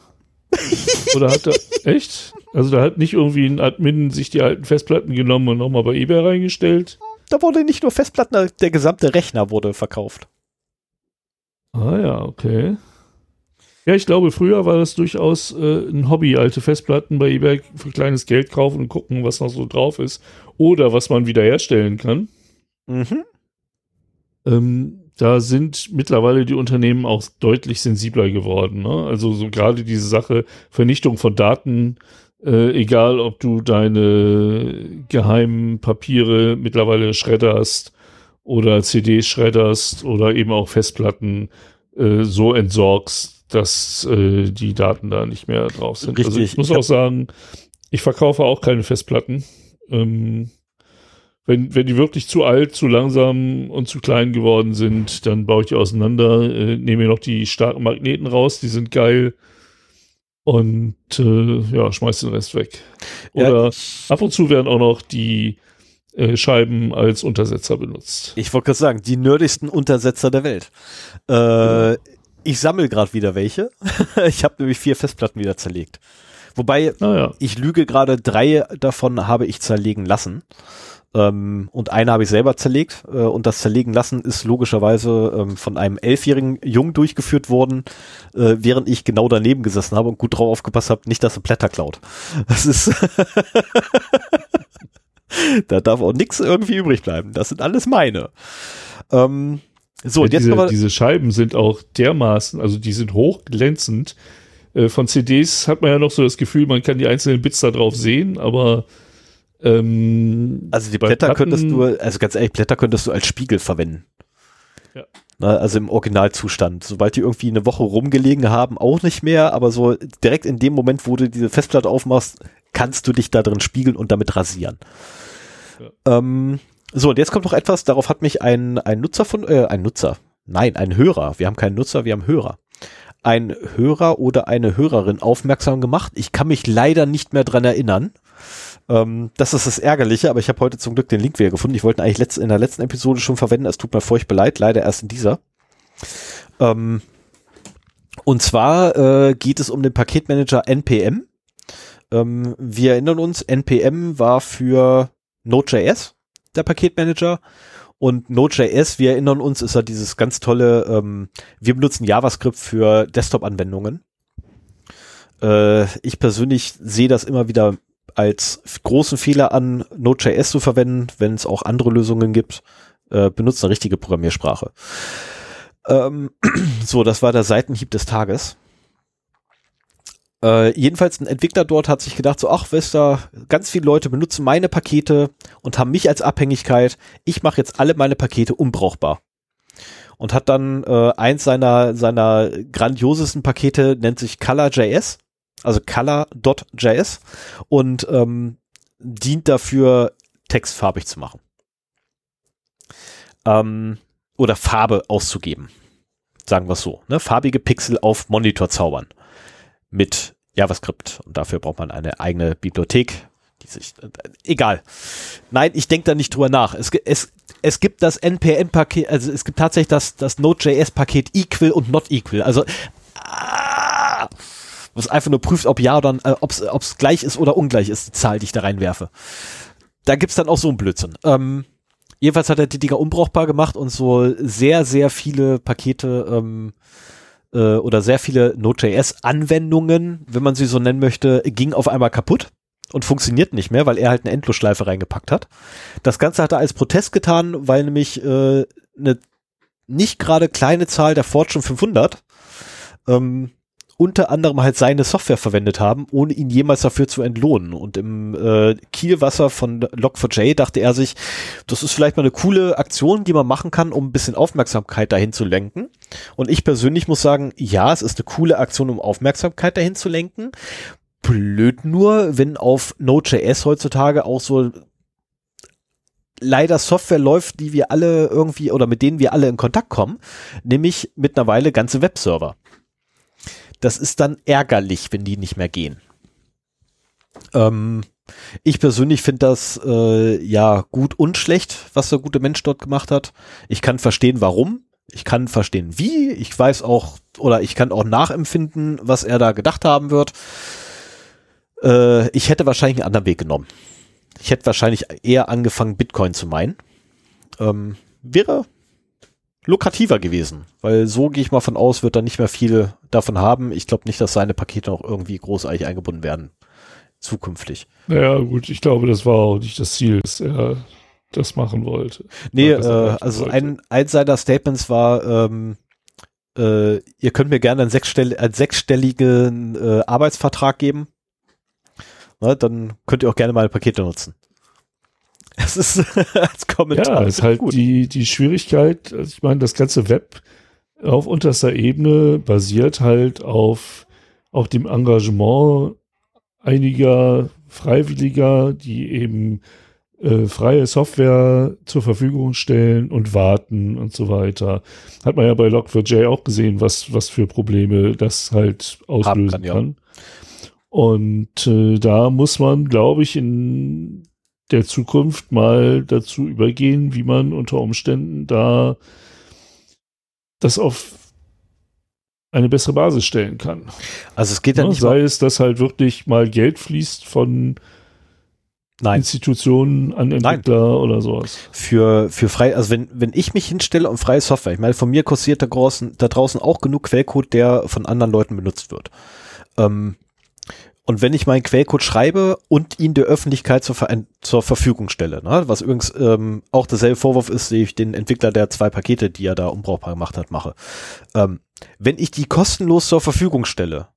[SPEAKER 2] Oder hat er, echt? Also da hat nicht irgendwie ein Admin sich die alten Festplatten genommen und nochmal bei eBay reingestellt?
[SPEAKER 1] Da wurde nicht nur Festplatten, der gesamte Rechner wurde verkauft.
[SPEAKER 2] Ah ja, okay. Ja, ich glaube, früher war das durchaus äh, ein Hobby, alte Festplatten bei eBay für kleines Geld kaufen und gucken, was noch so drauf ist. Oder was man wiederherstellen kann. Mhm. Ähm, da sind mittlerweile die Unternehmen auch deutlich sensibler geworden. Ne? Also so gerade diese Sache Vernichtung von Daten, äh, egal ob du deine geheimen Papiere mittlerweile schredderst oder CDs schredderst oder eben auch Festplatten äh, so entsorgst, dass äh, die Daten da nicht mehr drauf sind.
[SPEAKER 1] Richtig.
[SPEAKER 2] Also ich muss ich auch sagen, ich verkaufe auch keine Festplatten. Ähm, wenn, wenn die wirklich zu alt, zu langsam und zu klein geworden sind, dann baue ich die auseinander, äh, nehme mir noch die starken Magneten raus, die sind geil und äh, ja, schmeiß den Rest weg. Oder ja, ab und zu werden auch noch die äh, Scheiben als Untersetzer benutzt.
[SPEAKER 1] Ich wollte gerade sagen, die nerdigsten Untersetzer der Welt. Äh, ja. Ich sammle gerade wieder welche. ich habe nämlich vier Festplatten wieder zerlegt. Wobei, ah, ja. ich lüge gerade, drei davon habe ich zerlegen lassen. Ähm, und eine habe ich selber zerlegt äh, und das Zerlegen lassen ist logischerweise ähm, von einem elfjährigen Jungen durchgeführt worden, äh, während ich genau daneben gesessen habe und gut drauf aufgepasst habe, nicht, dass er Blätter klaut. Das ist da darf auch nichts irgendwie übrig bleiben. Das sind alles meine. Ähm, so,
[SPEAKER 2] ja,
[SPEAKER 1] und jetzt
[SPEAKER 2] diese,
[SPEAKER 1] aber,
[SPEAKER 2] diese Scheiben sind auch dermaßen, also die sind hochglänzend. Äh, von CDs hat man ja noch so das Gefühl, man kann die einzelnen Bits da drauf sehen, aber ähm,
[SPEAKER 1] also die Blätter
[SPEAKER 2] Platten-
[SPEAKER 1] könntest du, also ganz ehrlich, Blätter könntest du als Spiegel verwenden.
[SPEAKER 2] Ja.
[SPEAKER 1] Na, also im Originalzustand. Sobald die irgendwie eine Woche rumgelegen haben, auch nicht mehr, aber so direkt in dem Moment, wo du diese Festplatte aufmachst, kannst du dich da drin spiegeln und damit rasieren. Ähm, so, und jetzt kommt noch etwas, darauf hat mich ein, ein Nutzer von, äh, ein Nutzer, nein, ein Hörer, wir haben keinen Nutzer, wir haben Hörer. Ein Hörer oder eine Hörerin aufmerksam gemacht. Ich kann mich leider nicht mehr dran erinnern. Ähm, das ist das Ärgerliche, aber ich habe heute zum Glück den Link wieder gefunden. Ich wollte ihn eigentlich letzt, in der letzten Episode schon verwenden. Es tut mir furchtbar leid, leider erst in dieser. Ähm, und zwar äh, geht es um den Paketmanager NPM. Ähm, wir erinnern uns, NPM war für Node.js der Paketmanager. Und Node.js, wir erinnern uns, ist ja dieses ganz tolle, ähm, wir benutzen JavaScript für Desktop-Anwendungen. Äh, ich persönlich sehe das immer wieder als großen Fehler an, Node.js zu verwenden, wenn es auch andere Lösungen gibt. Äh, benutzt eine richtige Programmiersprache. Ähm, so, das war der Seitenhieb des Tages. Äh, jedenfalls ein Entwickler dort hat sich gedacht, so, ach, du, ganz viele Leute benutzen meine Pakete und haben mich als Abhängigkeit. Ich mache jetzt alle meine Pakete unbrauchbar. Und hat dann äh, eins seiner, seiner grandiosesten Pakete, nennt sich Color.js, also Color.js und ähm, dient dafür, Text farbig zu machen. Ähm, oder Farbe auszugeben. Sagen wir es so. Ne? Farbige Pixel auf Monitor zaubern mit JavaScript. Und dafür braucht man eine eigene Bibliothek. Die sich, äh, egal. Nein, ich denke da nicht drüber nach. Es, es, es gibt das NPM-Paket, also es gibt tatsächlich das, das Node.js-Paket equal und not equal. Also, ah, was einfach nur prüft, ob ja oder äh, ob es gleich ist oder ungleich ist, die Zahl, die ich da reinwerfe. Da gibt's dann auch so einen Blödsinn. Ähm, jedenfalls hat er die Dinger unbrauchbar gemacht und so sehr, sehr viele Pakete ähm, äh, oder sehr viele Node.js-Anwendungen, wenn man sie so nennen möchte, ging auf einmal kaputt und funktioniert nicht mehr, weil er halt eine Endlosschleife reingepackt hat. Das Ganze hat er als Protest getan, weil nämlich äh, eine nicht gerade kleine Zahl der Fortune 500 ähm, unter anderem halt seine Software verwendet haben, ohne ihn jemals dafür zu entlohnen. Und im äh, Kielwasser von Log4j dachte er sich, das ist vielleicht mal eine coole Aktion, die man machen kann, um ein bisschen Aufmerksamkeit dahin zu lenken. Und ich persönlich muss sagen, ja, es ist eine coole Aktion, um Aufmerksamkeit dahin zu lenken. Blöd nur, wenn auf Node.js heutzutage auch so leider Software läuft, die wir alle irgendwie oder mit denen wir alle in Kontakt kommen, nämlich mittlerweile ganze Webserver. Das ist dann ärgerlich, wenn die nicht mehr gehen. Ähm, ich persönlich finde das äh, ja gut und schlecht, was der gute Mensch dort gemacht hat. Ich kann verstehen, warum. Ich kann verstehen, wie. Ich weiß auch oder ich kann auch nachempfinden, was er da gedacht haben wird. Äh, ich hätte wahrscheinlich einen anderen Weg genommen. Ich hätte wahrscheinlich eher angefangen, Bitcoin zu meinen. Ähm, wäre lukrativer gewesen, weil so gehe ich mal von aus, wird er nicht mehr viel davon haben. Ich glaube nicht, dass seine Pakete noch irgendwie großartig eingebunden werden zukünftig.
[SPEAKER 2] Naja, gut, ich glaube, das war auch nicht das Ziel, dass er das machen wollte.
[SPEAKER 1] Nee, äh, also
[SPEAKER 2] wollte.
[SPEAKER 1] ein, ein seiner Statements war, ähm, äh, ihr könnt mir gerne einen, sechsstell einen sechsstelligen äh, Arbeitsvertrag geben. Na, dann könnt ihr auch gerne meine Pakete nutzen. Es ist als Kommentar.
[SPEAKER 2] Ja, ist halt die, die Schwierigkeit, also ich meine, das ganze Web auf unterster Ebene basiert halt auf auch dem Engagement einiger Freiwilliger, die eben äh, freie Software zur Verfügung stellen und warten und so weiter. Hat man ja bei Log4j auch gesehen, was, was für Probleme das halt auslösen
[SPEAKER 1] kann,
[SPEAKER 2] kann.
[SPEAKER 1] ja.
[SPEAKER 2] Und äh, da muss man, glaube ich, in der Zukunft mal dazu übergehen, wie man unter Umständen da das auf eine bessere Basis stellen kann.
[SPEAKER 1] Also es geht ja
[SPEAKER 2] Ne?
[SPEAKER 1] nicht
[SPEAKER 2] Sei es, dass halt wirklich mal Geld fließt von
[SPEAKER 1] Nein.
[SPEAKER 2] Institutionen an Entwickler Nein. oder sowas.
[SPEAKER 1] Für, für frei, also wenn, wenn ich mich hinstelle und freie Software, ich meine, von mir kursiert da draußen, da draußen auch genug Quellcode, der von anderen Leuten benutzt wird. Ähm, und wenn ich meinen Quellcode schreibe und ihn der Öffentlichkeit zur, Ver zur Verfügung stelle, ne, was übrigens ähm, auch derselbe Vorwurf ist, den ich den Entwickler der zwei Pakete, die er da unbrauchbar gemacht hat, mache. Ähm, wenn ich die kostenlos zur Verfügung stelle,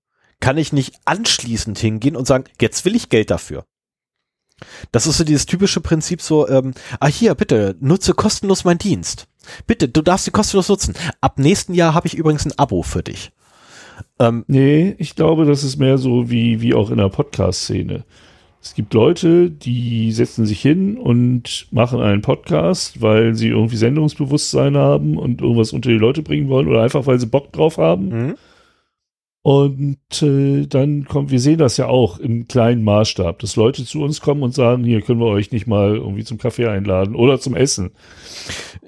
[SPEAKER 1] kann ich nicht anschließend hingehen und sagen, jetzt will ich Geld dafür. Das ist so dieses typische Prinzip so, ähm, ah hier, bitte, nutze kostenlos meinen Dienst. Bitte, du darfst sie kostenlos nutzen. Ab nächsten Jahr habe ich übrigens ein Abo für dich.
[SPEAKER 2] Ähm, nee, ich glaube, das ist mehr so wie, wie auch in der Podcast-Szene. Es gibt Leute, die setzen sich hin und machen einen Podcast, weil sie irgendwie Sendungsbewusstsein haben und irgendwas unter die Leute bringen wollen oder einfach, weil sie Bock drauf haben. Mhm. Und äh, dann kommt, wir sehen das ja auch im kleinen Maßstab, dass Leute zu uns kommen und sagen, hier können wir euch nicht mal irgendwie zum Kaffee einladen oder zum Essen.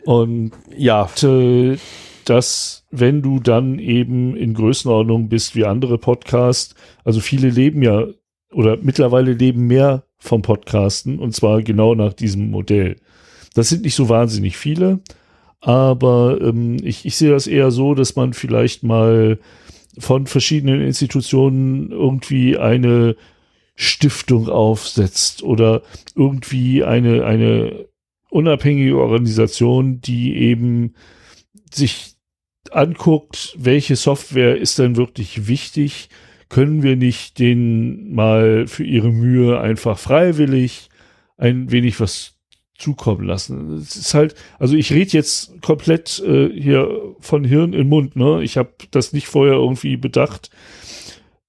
[SPEAKER 2] Und ja, und, äh, dass wenn du dann eben in Größenordnung bist wie andere Podcasts, also viele leben ja oder mittlerweile leben mehr vom Podcasten und zwar genau nach diesem Modell. Das sind nicht so wahnsinnig viele, aber ähm, ich, ich sehe das eher so, dass man vielleicht mal von verschiedenen Institutionen irgendwie eine Stiftung aufsetzt oder irgendwie eine, eine unabhängige Organisation, die eben sich anguckt, welche Software ist denn wirklich wichtig, können wir nicht denen mal für ihre Mühe einfach freiwillig ein wenig was zukommen lassen. Es ist halt, also ich rede jetzt komplett äh, hier von Hirn in Mund, ne? Ich habe das nicht vorher irgendwie bedacht.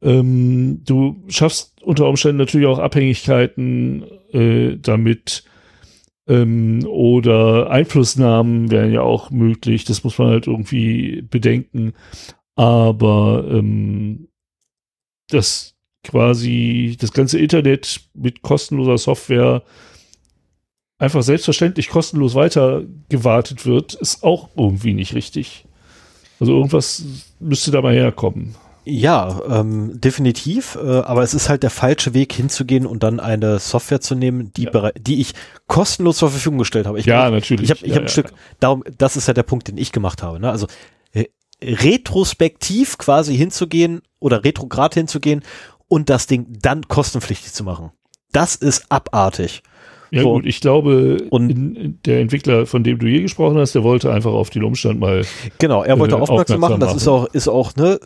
[SPEAKER 2] Ähm, du schaffst unter Umständen natürlich auch Abhängigkeiten äh, damit ähm, oder Einflussnahmen wären ja auch möglich. Das muss man halt irgendwie bedenken. Aber ähm, das quasi das ganze Internet mit kostenloser Software einfach selbstverständlich kostenlos weitergewartet wird, ist auch irgendwie nicht richtig. Also irgendwas müsste da mal herkommen.
[SPEAKER 1] Ja, ähm, definitiv. Äh, aber es ist halt der falsche Weg hinzugehen und dann eine Software zu nehmen, die, ja. die ich kostenlos zur Verfügung gestellt habe. Ich
[SPEAKER 2] ja, bin, natürlich.
[SPEAKER 1] Ich habe ich
[SPEAKER 2] ja,
[SPEAKER 1] hab ein ja. Stück, darum, das ist ja der Punkt, den ich gemacht habe. Ne? Also äh, retrospektiv quasi hinzugehen oder retrograd hinzugehen und das Ding dann kostenpflichtig zu machen. Das ist abartig.
[SPEAKER 2] Ja so. gut, ich glaube, und in, der Entwickler, von dem du hier gesprochen hast, der wollte einfach auf den Umstand mal.
[SPEAKER 1] Genau, er wollte äh, aufmerksam, machen. Das ist auch, ist auch, ne,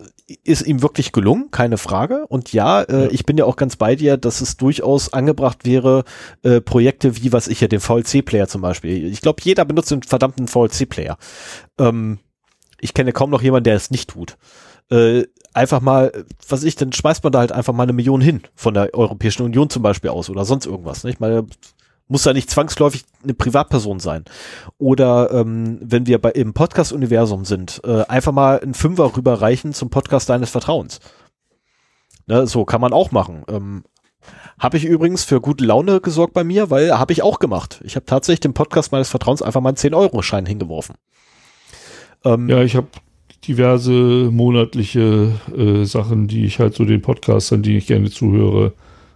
[SPEAKER 1] ist ihm wirklich gelungen, keine Frage. Und ja, äh, ja, ich bin ja auch ganz bei dir, dass es durchaus angebracht wäre, äh, Projekte wie, was ich ja, den VLC-Player zum Beispiel. Ich glaube, jeder benutzt einen verdammten VLC-Player. Ähm, ich kenne kaum noch jemanden, der es nicht tut. Äh, einfach mal, was ich, dann schmeißt man da halt einfach mal eine Million hin von der Europäischen Union zum Beispiel aus oder sonst irgendwas. Ne? Ich meine, muss ja nicht zwangsläufig eine Privatperson sein. Oder ähm, wenn wir bei im Podcast-Universum sind, äh, einfach mal einen Fünfer rüberreichen zum Podcast deines Vertrauens. Ne, so kann man auch machen. Ähm, habe ich übrigens für gute Laune gesorgt bei mir, weil habe ich auch gemacht. Ich habe tatsächlich dem Podcast meines Vertrauens einfach mal einen 10-Euro-Schein hingeworfen.
[SPEAKER 2] Ähm, ja, ich habe diverse monatliche äh, Sachen, die ich halt so den Podcastern, die ich gerne zuhöre,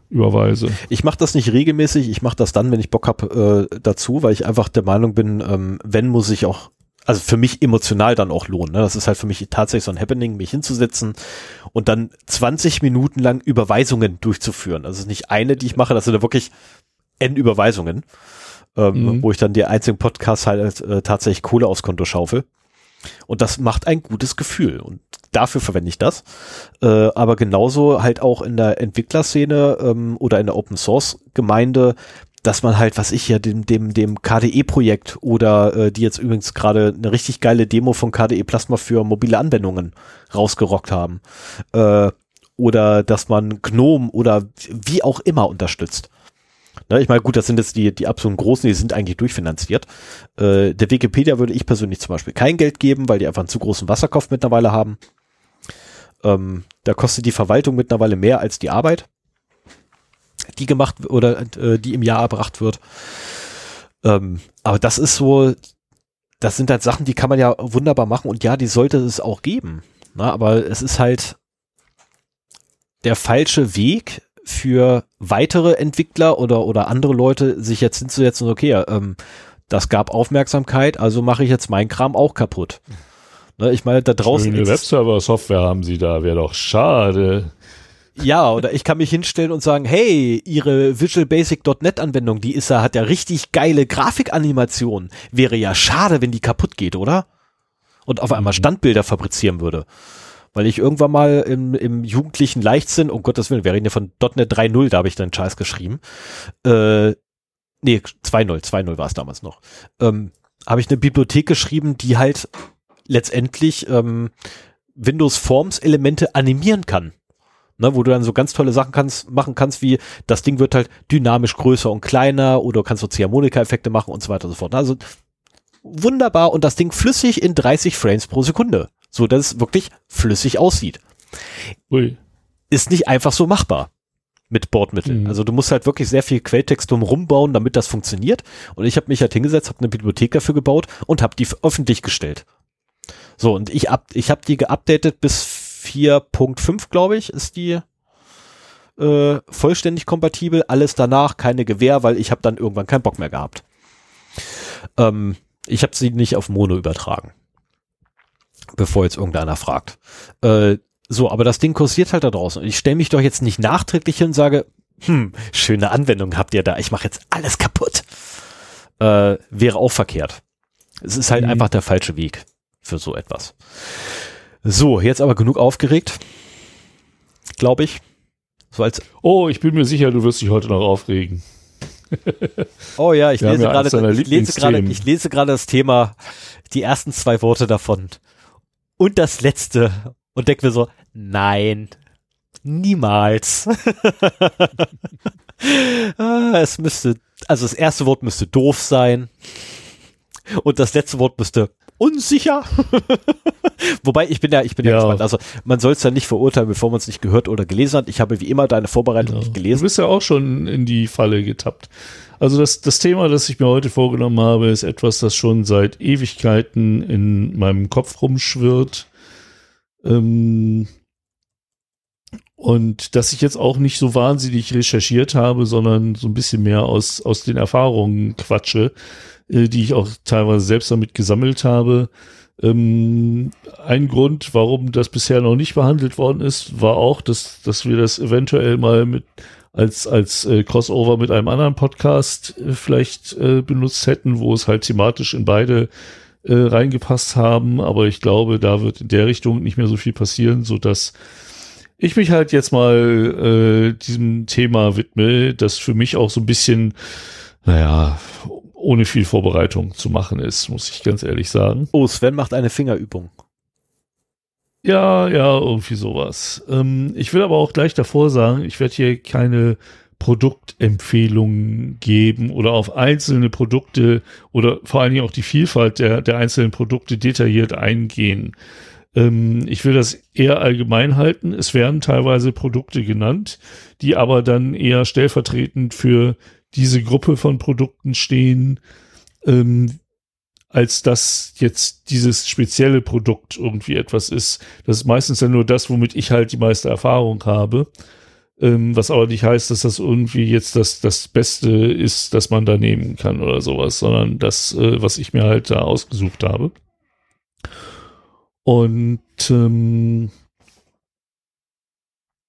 [SPEAKER 2] überweise.
[SPEAKER 1] Ich mache das nicht regelmäßig, ich mache das dann, wenn ich Bock habe äh, dazu, weil ich einfach der Meinung bin, ähm, wenn muss ich auch, also für mich emotional dann auch lohnen. Ne? Das ist halt für mich tatsächlich so ein Happening, mich hinzusetzen und dann 20 Minuten lang Überweisungen durchzuführen. Also nicht eine, die ich mache, das sind ja wirklich N Überweisungen, ähm, mhm. wo ich dann die einzigen Podcasts halt äh, tatsächlich Kohle aufs Konto schaufel. Und das macht ein gutes Gefühl. Und dafür verwende ich das. Äh, aber genauso halt auch in der Entwicklerszene ähm, oder in der Open Source Gemeinde, dass man halt, was ich ja dem, dem, dem KDE-Projekt oder äh, die jetzt übrigens gerade eine richtig geile Demo von KDE Plasma für mobile Anwendungen rausgerockt haben. Äh, oder dass man GNOME oder wie auch immer unterstützt. Ne, ich meine, gut, das sind jetzt die, die absoluten Großen, die sind eigentlich durchfinanziert. Äh, der Wikipedia würde ich persönlich zum Beispiel kein Geld geben, weil die einfach einen zu großen Wasserkopf mittlerweile haben. Ähm, da kostet die Verwaltung mittlerweile mehr als die Arbeit, die gemacht oder äh, die im Jahr erbracht wird. Ähm, aber das ist so, das sind halt Sachen, die kann man ja wunderbar machen und ja, die sollte es auch geben. Na, aber es ist halt der falsche Weg, für weitere Entwickler oder, oder andere Leute, sich jetzt hinzusetzen, okay, ähm, das gab Aufmerksamkeit, also mache ich jetzt meinen Kram auch kaputt. Ne, ich meine, da draußen.
[SPEAKER 2] Schöne Webserver-Software haben sie da, wäre doch schade.
[SPEAKER 1] Ja, oder ich kann mich hinstellen und sagen, hey, ihre Visual Basic.NET Anwendung, die ist ja, hat ja richtig geile Grafikanimation. Wäre ja schade, wenn die kaputt geht, oder? Und auf einmal mhm. Standbilder fabrizieren würde. Weil ich irgendwann mal im, im jugendlichen Leichtsinn, um Gottes Willen, wir reden ja von .NET 3.0, da habe ich dann Scheiß geschrieben. Äh, nee, 2.0, 2.0 war es damals noch. Ähm, habe ich eine Bibliothek geschrieben, die halt letztendlich ähm, Windows Forms Elemente animieren kann ne, wo du dann so ganz tolle Sachen kannst, machen kannst, wie das Ding wird halt dynamisch größer und kleiner oder kannst so Ziehharmonika-Effekte machen und so weiter und so fort. Also wunderbar und das Ding flüssig in 30 Frames pro Sekunde, so dass es wirklich flüssig aussieht. Ui. Ist nicht einfach so machbar mit Bordmitteln. Mhm. Also du musst halt wirklich sehr viel Quelltext rumbauen, damit das funktioniert. Und ich habe mich halt hingesetzt, habe eine Bibliothek dafür gebaut und habe die öffentlich gestellt. So, und ich, ab, ich habe die geupdatet bis 4.5, glaube ich, ist die äh, vollständig kompatibel. Alles danach keine Gewähr, weil ich habe dann irgendwann keinen Bock mehr gehabt. Ähm, ich habe sie nicht auf Mono übertragen. Bevor jetzt irgendeiner fragt. Äh, so, aber das Ding kursiert halt da draußen. Und ich stelle mich doch jetzt nicht nachträglich hin und sage, hm, schöne Anwendung habt ihr da, ich mache jetzt alles kaputt. Äh, wäre auch verkehrt. Es ist halt mhm. einfach der falsche Weg für so etwas. So, jetzt aber genug aufgeregt. Glaube ich.
[SPEAKER 2] So als oh, ich bin mir sicher, du wirst dich heute noch aufregen.
[SPEAKER 1] oh ja, ich lese gerade, ich lese gerade, ich lese gerade das Thema, die ersten zwei Worte davon und das letzte und denke mir so, nein, niemals. Ah, es müsste, also das erste Wort müsste doof sein und das letzte Wort müsste unsicher. Wobei ich bin ja, ich bin ja, ja gespannt. Also man soll es ja nicht verurteilen, bevor man es nicht gehört oder gelesen hat. Ich habe wie immer deine Vorbereitung ja. nicht gelesen.
[SPEAKER 2] Du bist ja auch schon in die Falle getappt. Also das, das Thema, das ich mir heute vorgenommen habe, ist etwas, das schon seit Ewigkeiten in meinem Kopf rumschwirrt. Ähm, und dass ich jetzt auch nicht so wahnsinnig recherchiert habe, sondern so ein bisschen mehr aus, aus den Erfahrungen quatsche, äh, die ich auch teilweise selbst damit gesammelt habe. Ähm, ein Grund, warum das bisher noch nicht behandelt worden ist, war auch, dass, dass wir das eventuell mal mit als, als äh, Crossover mit einem anderen Podcast äh, vielleicht äh, benutzt hätten, wo es halt thematisch in beide äh, reingepasst haben. Aber ich glaube, da wird in der Richtung nicht mehr so viel passieren, so dass ich mich halt jetzt mal äh, diesem Thema widme, das für mich auch so ein bisschen, naja, ohne viel Vorbereitung zu machen ist, muss ich ganz ehrlich sagen.
[SPEAKER 1] Oh, Sven macht eine Fingerübung.
[SPEAKER 2] Ja, ja, irgendwie sowas. Ähm, ich will aber auch gleich davor sagen, ich werde hier keine Produktempfehlungen geben oder auf einzelne Produkte oder vor allen Dingen auch die Vielfalt der, der einzelnen Produkte detailliert eingehen. Ähm, ich will das eher allgemein halten. Es werden teilweise Produkte genannt, die aber dann eher stellvertretend für diese Gruppe von Produkten stehen, ähm, als dass jetzt dieses spezielle Produkt irgendwie etwas ist. Das ist meistens dann nur das, womit ich halt die meiste Erfahrung habe. Ähm, was aber nicht heißt, dass das irgendwie jetzt das, das Beste ist, das man da nehmen kann oder sowas, sondern das, äh, was ich mir halt da ausgesucht habe. Und ähm,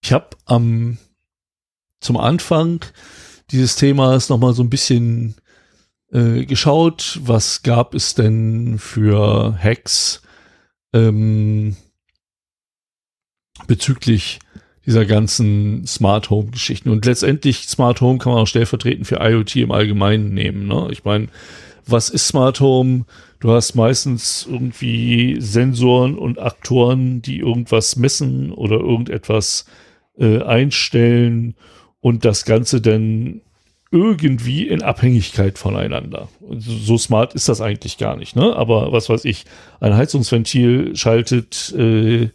[SPEAKER 2] ich habe am zum Anfang dieses Themas nochmal so ein bisschen äh, geschaut, was gab es denn für Hacks ähm, bezüglich dieser ganzen Smart Home Geschichten. Und letztendlich Smart Home kann man auch stellvertretend für IoT im Allgemeinen nehmen. Ne? Ich meine, was ist Smart Home? Du hast meistens irgendwie Sensoren und Aktoren, die irgendwas messen oder irgendetwas äh, einstellen und das Ganze dann irgendwie in Abhängigkeit voneinander. So smart ist das eigentlich gar nicht, ne? Aber was weiß ich, ein Heizungsventil schaltet äh,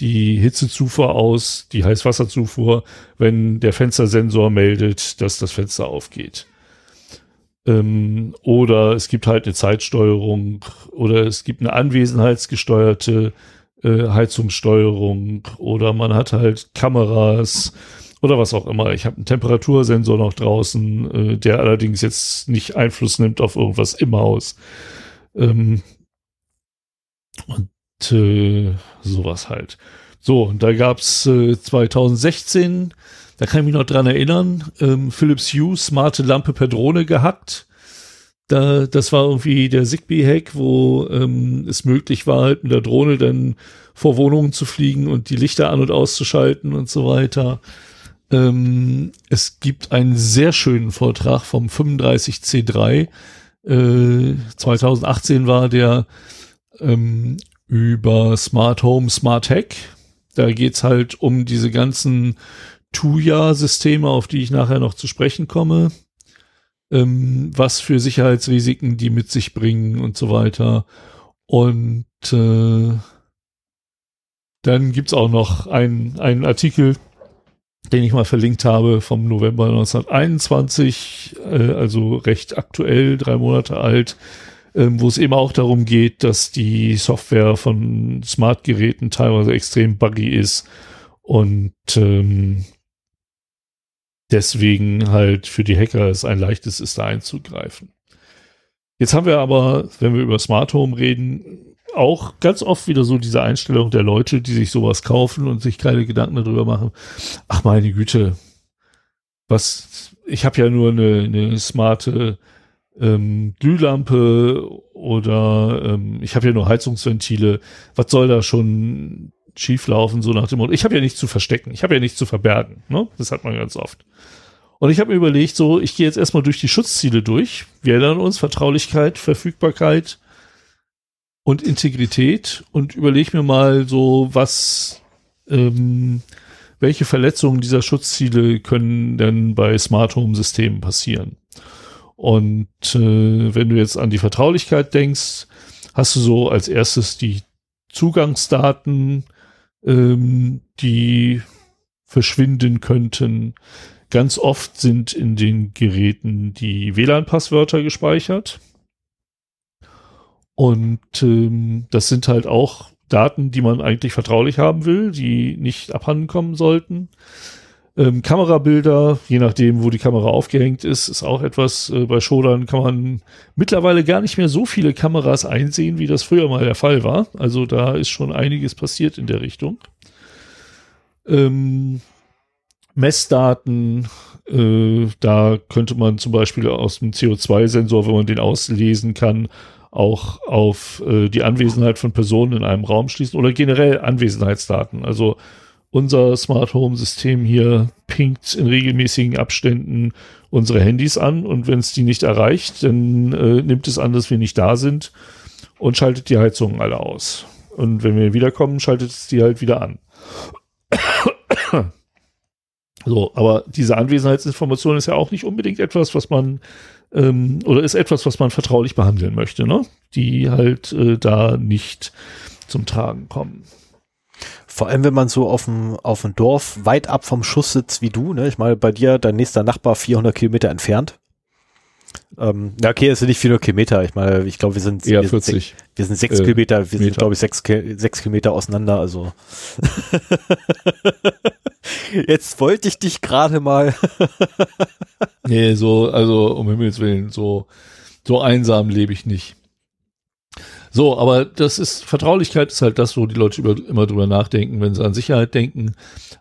[SPEAKER 2] die Hitzezufuhr aus, die Heißwasserzufuhr, wenn der Fenstersensor meldet, dass das Fenster aufgeht. Ähm, oder es gibt halt eine Zeitsteuerung oder es gibt eine anwesenheitsgesteuerte äh, Heizungssteuerung oder man hat halt Kameras oder was auch immer. Ich habe einen Temperatursensor noch draußen, äh, der allerdings jetzt nicht Einfluss nimmt auf irgendwas im Haus. Ähm, und äh, sowas halt. So, und da gab's äh, 2016, da kann ich mich noch dran erinnern, ähm, Philips Hue smarte Lampe per Drohne gehackt. Da, das war irgendwie der Zigbee-Hack, wo ähm, es möglich war, halt mit der Drohne dann vor Wohnungen zu fliegen und die Lichter an- und auszuschalten und so weiter. Ähm, es gibt einen sehr schönen Vortrag vom 35C3. Äh, 2018 war der ähm, über Smart Home, Smart Hack. Da geht's halt um diese ganzen Tuya-Systeme, auf die ich nachher noch zu sprechen komme. Ähm, was für Sicherheitsrisiken die mit sich bringen und so weiter. Und äh, dann gibt's auch noch einen Artikel, den ich mal verlinkt habe vom November 1921, äh, also recht aktuell, drei Monate alt, ähm, wo es eben auch darum geht, dass die Software von Smart-Geräten teilweise extrem buggy ist und ähm, deswegen halt für die Hacker es ein leichtes ist, da einzugreifen. Jetzt haben wir aber, wenn wir über Smart Home reden, auch ganz oft wieder so diese Einstellung der Leute, die sich sowas kaufen und sich keine Gedanken darüber machen. Ach meine Güte, was, ich habe ja nur eine, eine smarte ähm, Glühlampe oder ähm, ich habe ja nur Heizungsventile. Was soll da schon schieflaufen, so nach dem Motto, ich habe ja nichts zu verstecken, ich habe ja nichts zu verbergen. Ne? Das hat man ganz oft. Und ich habe mir überlegt, so, ich gehe jetzt erstmal durch die Schutzziele durch. Wir erinnern uns, Vertraulichkeit, Verfügbarkeit, und Integrität und überlege mir mal so, was, ähm, welche Verletzungen dieser Schutzziele können denn bei Smart Home Systemen passieren. Und äh, wenn du jetzt an die Vertraulichkeit denkst, hast du so als erstes die Zugangsdaten, ähm, die verschwinden könnten. Ganz oft sind in den Geräten die WLAN-Passwörter gespeichert. Und ähm, das sind halt auch Daten, die man eigentlich vertraulich haben will, die nicht abhanden kommen sollten. Ähm, Kamerabilder, je nachdem, wo die Kamera aufgehängt ist, ist auch etwas. Äh, bei Shodern kann man mittlerweile gar nicht mehr so viele Kameras einsehen, wie das früher mal der Fall war. Also da ist schon einiges passiert in der Richtung. Ähm, Messdaten, äh, da könnte man zum Beispiel aus dem CO2-Sensor, wenn man den auslesen kann, auch auf äh, die Anwesenheit von Personen in einem Raum schließen oder generell Anwesenheitsdaten. Also unser Smart Home System hier pinkt in regelmäßigen Abständen unsere Handys an und wenn es die nicht erreicht, dann äh, nimmt es an, dass wir nicht da sind und schaltet die Heizungen alle aus. Und wenn wir wiederkommen, schaltet es die halt wieder an. so, aber diese Anwesenheitsinformation ist ja auch nicht unbedingt etwas, was man ähm, oder ist etwas, was man vertraulich behandeln möchte, ne? Die halt äh, da nicht zum Tragen kommen.
[SPEAKER 1] Vor allem, wenn man so auf dem, auf dem Dorf weit ab vom Schuss sitzt wie du, ne? Ich meine, bei dir, dein nächster Nachbar 400 Kilometer entfernt. Ähm, ja, okay, es sind nicht 400 Kilometer. Ich meine, ich glaube, wir sind,
[SPEAKER 2] Eher
[SPEAKER 1] wir
[SPEAKER 2] 40.
[SPEAKER 1] Sind, wir sind sechs
[SPEAKER 2] äh,
[SPEAKER 1] Kilometer, wir sind,
[SPEAKER 2] Meter.
[SPEAKER 1] glaube ich, sechs, sechs Kilometer auseinander, also. Jetzt wollte ich dich gerade mal.
[SPEAKER 2] Nee, so, also um Himmels Willen, so, so einsam lebe ich nicht. So, aber das ist, Vertraulichkeit ist halt das, wo die Leute über, immer drüber nachdenken, wenn sie an Sicherheit denken.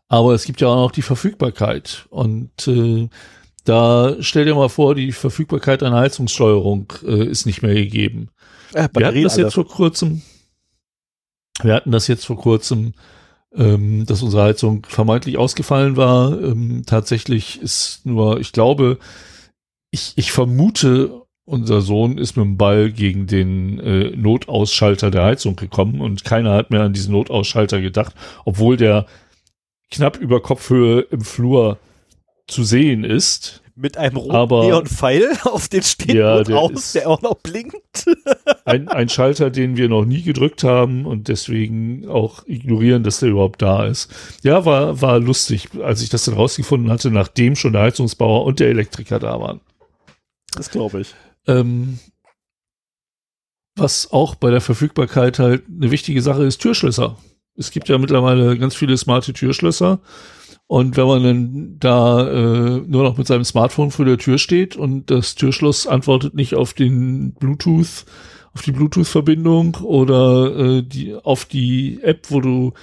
[SPEAKER 2] Aber es gibt ja auch noch die Verfügbarkeit. Und äh, da stell dir mal vor, die Verfügbarkeit einer Heizungssteuerung äh, ist nicht mehr gegeben.
[SPEAKER 1] Äh,
[SPEAKER 2] Wir hatten das jetzt vor kurzem, wir hatten das jetzt vor kurzem, ähm, dass unsere Heizung vermeintlich ausgefallen war. Ähm, tatsächlich ist nur, ich glaube, ich, ich vermute, unser Sohn ist mit dem Ball gegen den äh, Notausschalter der Heizung gekommen und keiner hat mehr an diesen Notausschalter gedacht, obwohl der knapp über Kopfhöhe im Flur zu sehen ist.
[SPEAKER 1] mit einem roten Neonpfeil, auf den steht
[SPEAKER 2] Ja,
[SPEAKER 1] rot
[SPEAKER 2] der
[SPEAKER 1] aus, der auch noch blinkt.
[SPEAKER 2] Ein, ein Schalter, den wir noch nie gedrückt haben und deswegen auch ignorieren, dass der überhaupt da ist. Ja, war, war lustig, als ich das dann rausgefunden hatte, nachdem schon der Heizungsbauer und der Elektriker da waren.
[SPEAKER 1] Das glaube ich.
[SPEAKER 2] Ähm, was auch bei der Verfügbarkeit halt eine wichtige Sache ist, Türschlösser. Es gibt ja mittlerweile ganz viele smarte Türschlösser Und wenn man dann da äh, nur noch mit seinem Smartphone vor der Tür steht und das Türschloss antwortet nicht auf den Bluetooth, auf die Bluetooth-Verbindung oder äh, die, auf die App, wo du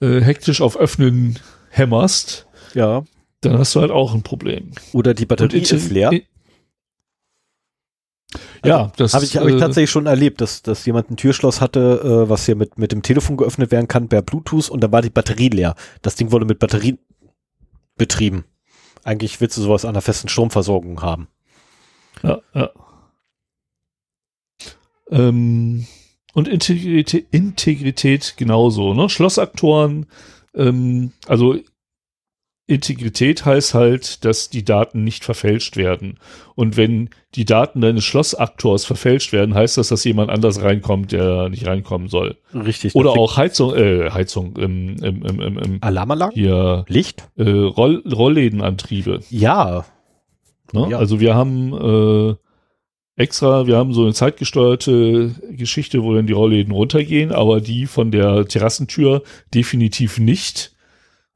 [SPEAKER 2] äh, hektisch auf Öffnen hämmerst,
[SPEAKER 1] Ja.
[SPEAKER 2] dann hast du halt auch ein Problem.
[SPEAKER 1] Oder die Batterie ist leer.
[SPEAKER 2] Ja, das
[SPEAKER 1] Habe ich, hab ich
[SPEAKER 2] äh,
[SPEAKER 1] tatsächlich schon erlebt, dass, dass jemand ein Türschloss hatte, äh, was hier mit, mit dem Telefon geöffnet werden kann per Bluetooth und dann war die Batterie leer. Das Ding wurde mit Batterie betrieben. Eigentlich willst du sowas an einer festen Stromversorgung haben.
[SPEAKER 2] Ja, ja. Ähm, und Integrität, Integrität genauso, ne? Schlossaktoren, ähm, also Integrität heißt halt, dass die Daten nicht verfälscht werden. Und wenn die Daten deines Schlossaktors verfälscht werden, heißt das, dass jemand anders reinkommt, der nicht reinkommen soll.
[SPEAKER 1] Richtig.
[SPEAKER 2] Oder auch Heizung, äh, Heizung, ähm, ähm, ähm, ähm, ähm,
[SPEAKER 1] Alarmanlagen?
[SPEAKER 2] hier
[SPEAKER 1] Licht?
[SPEAKER 2] äh, Roll Rolllädenantriebe.
[SPEAKER 1] Ja.
[SPEAKER 2] Ne?
[SPEAKER 1] Ja.
[SPEAKER 2] Also wir haben äh, extra, wir haben so eine zeitgesteuerte Geschichte, wo dann die Rollläden runtergehen, aber die von der Terrassentür definitiv nicht,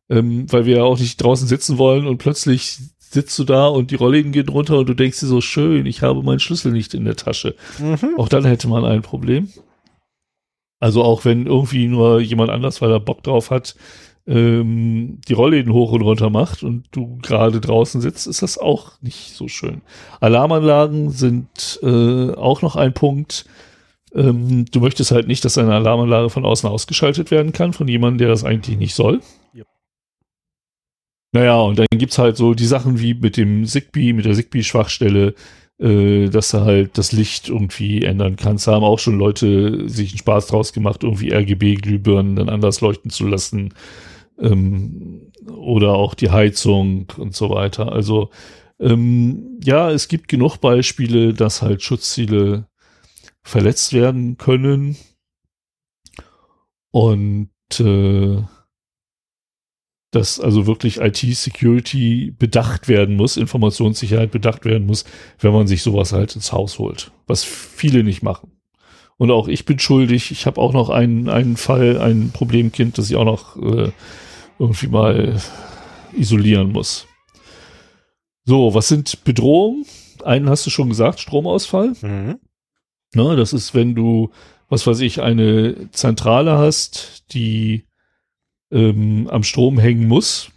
[SPEAKER 2] ähm, weil wir ja auch nicht draußen sitzen wollen und plötzlich sitzt du da und die Rollläden gehen runter und du denkst dir so schön, ich habe meinen Schlüssel nicht in der Tasche.
[SPEAKER 1] Mhm.
[SPEAKER 2] Auch dann hätte man ein Problem. Also auch wenn irgendwie nur jemand anders, weil er Bock drauf hat, ähm, die Rollläden hoch und runter macht und du gerade draußen sitzt, ist das auch nicht so schön. Alarmanlagen sind äh, auch noch ein Punkt. Ähm, du möchtest halt nicht, dass eine Alarmanlage von außen ausgeschaltet werden kann, von jemandem, der das eigentlich nicht soll. Naja, und dann gibt's halt so die Sachen wie mit dem Zigbee, mit der Zigbee-Schwachstelle, äh, dass du halt das Licht irgendwie ändern kannst. Da haben auch schon Leute sich einen Spaß draus gemacht, irgendwie RGB-Glühbirnen dann anders leuchten zu lassen. Ähm, oder auch die Heizung und so weiter. Also ähm, ja, es gibt genug Beispiele, dass halt Schutzziele verletzt werden können. Und äh, dass also wirklich IT-Security bedacht werden muss, Informationssicherheit bedacht werden muss, wenn man sich sowas halt ins Haus holt. Was viele nicht machen. Und auch ich bin schuldig. Ich habe auch noch einen, einen Fall, ein Problemkind, das ich auch noch äh, irgendwie mal isolieren muss. So, was sind Bedrohungen? Einen hast du schon gesagt, Stromausfall.
[SPEAKER 1] Mhm.
[SPEAKER 2] Ne, das ist, wenn du, was weiß ich, eine Zentrale hast, die ähm, am Strom hängen muss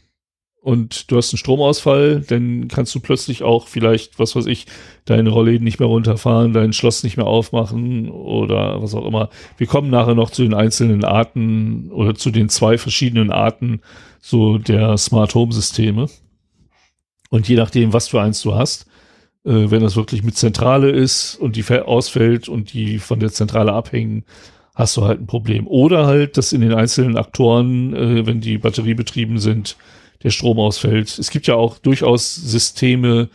[SPEAKER 2] und du hast einen Stromausfall, dann kannst du plötzlich auch vielleicht, was weiß ich, deine Rollläden nicht mehr runterfahren, dein Schloss nicht mehr aufmachen oder was auch immer. Wir kommen nachher noch zu den einzelnen Arten oder zu den zwei verschiedenen Arten so der Smart Home Systeme. Und je nachdem, was für eins du hast, äh, wenn das wirklich mit Zentrale ist und die ausfällt und die von der Zentrale abhängen, hast du halt ein Problem. Oder halt, dass in den einzelnen Aktoren, äh, wenn die batteriebetrieben sind, der Strom ausfällt. Es gibt ja auch durchaus Systeme,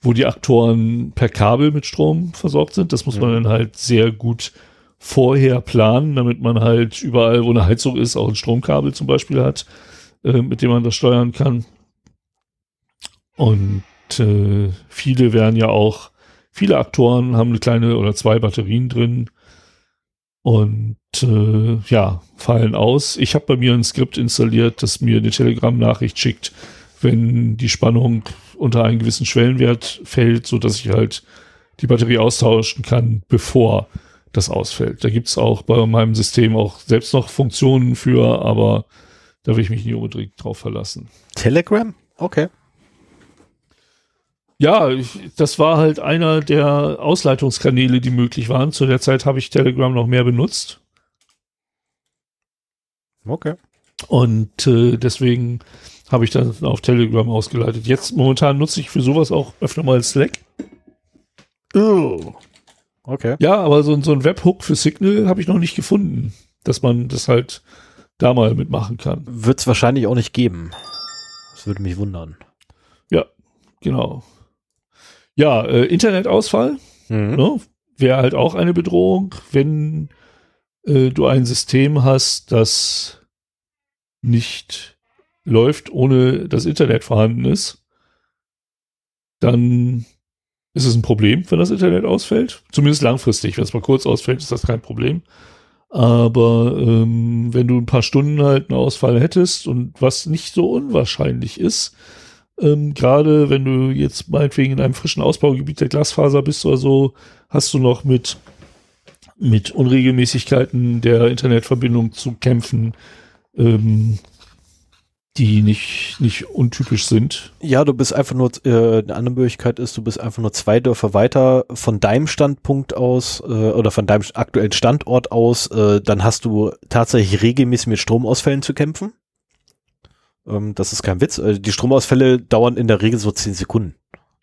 [SPEAKER 2] wo die Aktoren per Kabel mit Strom versorgt sind. Das muss man dann halt sehr gut vorher planen, damit man halt überall, wo eine Heizung ist, auch ein Stromkabel zum Beispiel hat, äh, mit dem man das steuern kann. Und äh, viele werden ja auch, viele Aktoren haben eine kleine oder zwei Batterien drin und äh, ja, fallen aus. Ich habe bei mir ein Skript installiert, das mir eine Telegram-Nachricht schickt, wenn die Spannung unter einen gewissen Schwellenwert fällt, so dass ich halt die Batterie austauschen kann, bevor das ausfällt. Da gibt's auch bei meinem System auch selbst noch Funktionen für, aber da will ich mich nicht unbedingt drauf verlassen.
[SPEAKER 1] Telegram? Okay.
[SPEAKER 2] Ja, ich, das war halt einer der Ausleitungskanäle, die möglich waren. Zu der Zeit habe ich Telegram noch mehr benutzt.
[SPEAKER 1] Okay.
[SPEAKER 2] Und äh, deswegen habe ich dann auf Telegram ausgeleitet. Jetzt momentan nutze ich für sowas auch öfter mal Slack.
[SPEAKER 1] Oh. Okay.
[SPEAKER 2] Ja, aber so, so ein Webhook für Signal habe ich noch nicht gefunden, dass man das halt da mal mitmachen kann.
[SPEAKER 1] Wird es wahrscheinlich auch nicht geben. Das würde mich wundern.
[SPEAKER 2] Genau. Ja, äh, Internetausfall
[SPEAKER 1] Mhm.
[SPEAKER 2] ne, wäre halt auch eine Bedrohung, wenn äh, du ein System hast, das nicht läuft, ohne das Internet vorhanden ist. Dann ist es ein Problem, wenn das Internet ausfällt. Zumindest langfristig. Wenn es mal kurz ausfällt, ist das kein Problem. Aber ähm, wenn du ein paar Stunden halt einen Ausfall hättest und was nicht so unwahrscheinlich ist, ähm, gerade wenn du jetzt meinetwegen in einem frischen Ausbaugebiet der Glasfaser bist oder so, hast du noch mit, mit Unregelmäßigkeiten der Internetverbindung zu kämpfen. Ähm, die nicht, nicht untypisch sind.
[SPEAKER 1] Ja, du bist einfach nur, äh, eine andere Möglichkeit ist, du bist einfach nur zwei Dörfer weiter von deinem Standpunkt aus äh, oder von deinem aktuellen Standort aus, äh, dann hast du tatsächlich regelmäßig mit Stromausfällen zu kämpfen. Ähm, das ist kein Witz. Äh, die Stromausfälle dauern in der Regel so zehn Sekunden.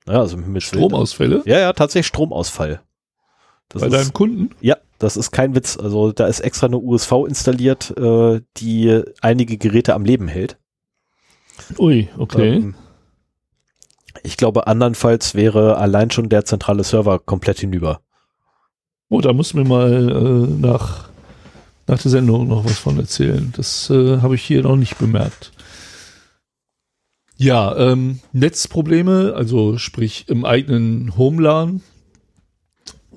[SPEAKER 2] Ja, also mit Stromausfälle?
[SPEAKER 1] Ja, ja, tatsächlich Stromausfall.
[SPEAKER 2] Das Bei ist, deinem Kunden?
[SPEAKER 1] Ja, das ist kein Witz. Also da ist extra eine USV installiert, äh, die einige Geräte am Leben hält.
[SPEAKER 2] Ui, okay. Ähm,
[SPEAKER 1] ich glaube, andernfalls wäre allein schon der zentrale Server komplett hinüber.
[SPEAKER 2] Oh, da muss mir mal äh, nach, nach der Sendung noch was von erzählen. Das äh, habe ich hier noch nicht bemerkt. Ja, ähm, Netzprobleme, also sprich im eigenen Homelan,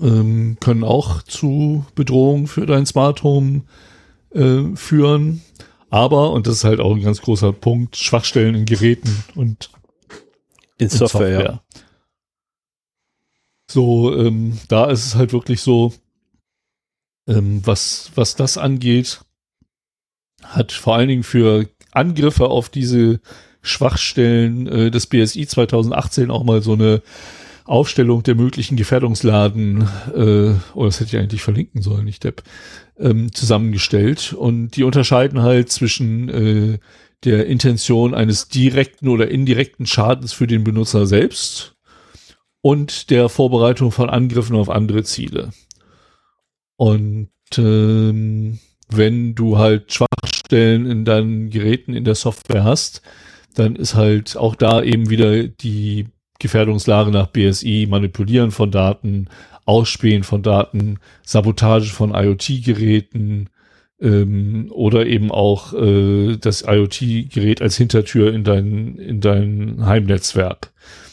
[SPEAKER 2] ähm, können auch zu Bedrohungen für dein Smart Home äh, führen. Aber, und das ist halt auch ein ganz großer Punkt, Schwachstellen in Geräten und
[SPEAKER 1] in Software. Software. Ja.
[SPEAKER 2] So, ähm, da ist es halt wirklich so, ähm, was, was das angeht, hat vor allen Dingen für Angriffe auf diese Schwachstellen äh, des BSI 2018 auch mal so eine Aufstellung der möglichen Gefährdungsladen, äh, oh, das hätte ich eigentlich verlinken sollen, nicht Depp, ähm, zusammengestellt. Und die unterscheiden halt zwischen äh, der Intention eines direkten oder indirekten Schadens für den Benutzer selbst und der Vorbereitung von Angriffen auf andere Ziele. Und ähm, wenn du halt Schwachstellen in deinen Geräten in der Software hast, dann ist halt auch da eben wieder die Gefährdungslage nach BSI, Manipulieren von Daten, Ausspähen von Daten, Sabotage von IoT-Geräten ähm, oder eben auch äh, das IoT-Gerät als Hintertür in dein, in dein Heimnetzwerk,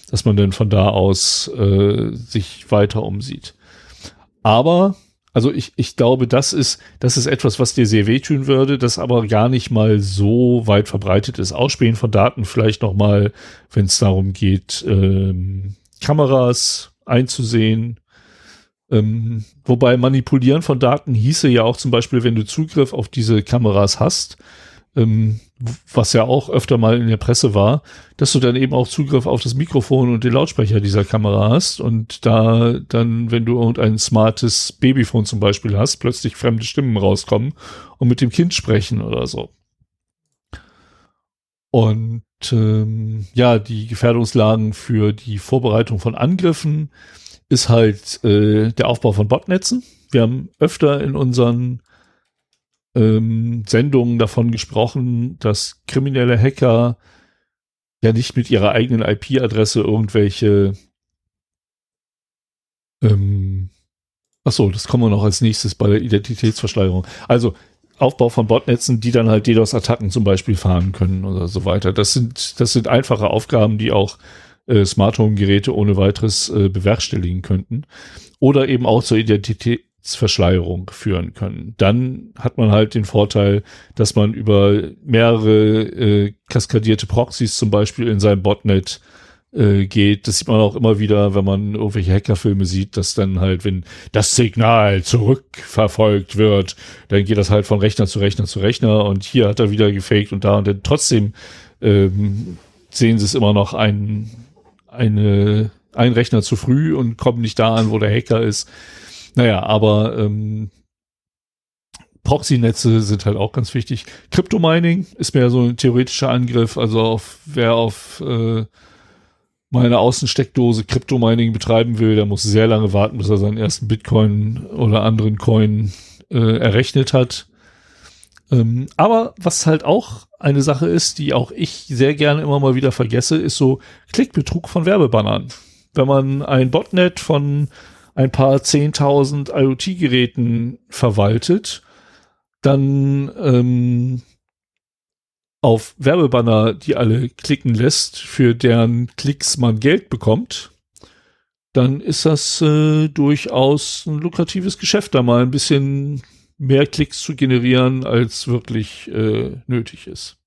[SPEAKER 2] dass man dann von da aus äh, sich weiter umsieht. Aber also ich, ich glaube, das ist, das ist etwas, was dir sehr wehtun würde, das aber gar nicht mal so weit verbreitet ist. Ausspähen von Daten vielleicht noch mal, wenn es darum geht, ähm, Kameras einzusehen. Ähm, wobei manipulieren von Daten hieße ja auch zum Beispiel, wenn du Zugriff auf diese Kameras hast, ähm, was ja auch öfter mal in der Presse war, dass du dann eben auch Zugriff auf das Mikrofon und den Lautsprecher dieser Kamera hast und da dann, wenn du irgendein smartes Babyphone zum Beispiel hast, plötzlich fremde Stimmen rauskommen und mit dem Kind sprechen oder so. Und ähm, ja, die Gefährdungslagen für die Vorbereitung von Angriffen ist halt äh, der Aufbau von Botnetzen. Wir haben öfter in unseren ähm, Sendungen davon gesprochen, dass kriminelle Hacker ja nicht mit ihrer eigenen IP-Adresse irgendwelche ähm, Ach so, das kommen wir noch als nächstes bei der Identitätsverschleierung. Also Aufbau von Botnetzen, die dann halt DDoS-Attacken zum Beispiel fahren können oder so weiter. Das sind, das sind einfache Aufgaben, die auch äh, Smart Home-Geräte ohne weiteres äh, bewerkstelligen könnten. Oder eben auch zur Identität, Verschleierung führen können. Dann hat man halt den Vorteil, dass man über mehrere äh, kaskadierte Proxys zum Beispiel in seinem Botnet äh, geht. Das sieht man auch immer wieder, wenn man irgendwelche Hackerfilme sieht, dass dann halt, wenn das Signal zurückverfolgt wird, dann geht das halt von Rechner zu Rechner zu Rechner und hier hat er wieder gefaked und da und dann trotzdem ähm, sehen sie es immer noch ein, eine, ein Rechner zu früh und kommen nicht da an, wo der Hacker ist. Naja, aber ähm, Proxy-Netze sind halt auch ganz wichtig. Crypto-Mining ist mehr so ein theoretischer Angriff. Also auf, wer auf äh, meine Außensteckdose Crypto-Mining betreiben will, der muss sehr lange warten, bis er seinen ersten Bitcoin oder anderen Coin äh, errechnet hat. Ähm, aber was halt auch eine Sache ist, die auch ich sehr gerne immer mal wieder vergesse, ist so Klickbetrug von Werbebannern. Wenn man ein Botnet von ein paar 10.000 IoT-Geräten verwaltet, dann ähm, auf Werbebanner, die alle klicken lässt, für deren Klicks man Geld bekommt, dann ist das äh, durchaus ein lukratives Geschäft, da mal ein bisschen mehr Klicks zu generieren, als wirklich äh, nötig ist.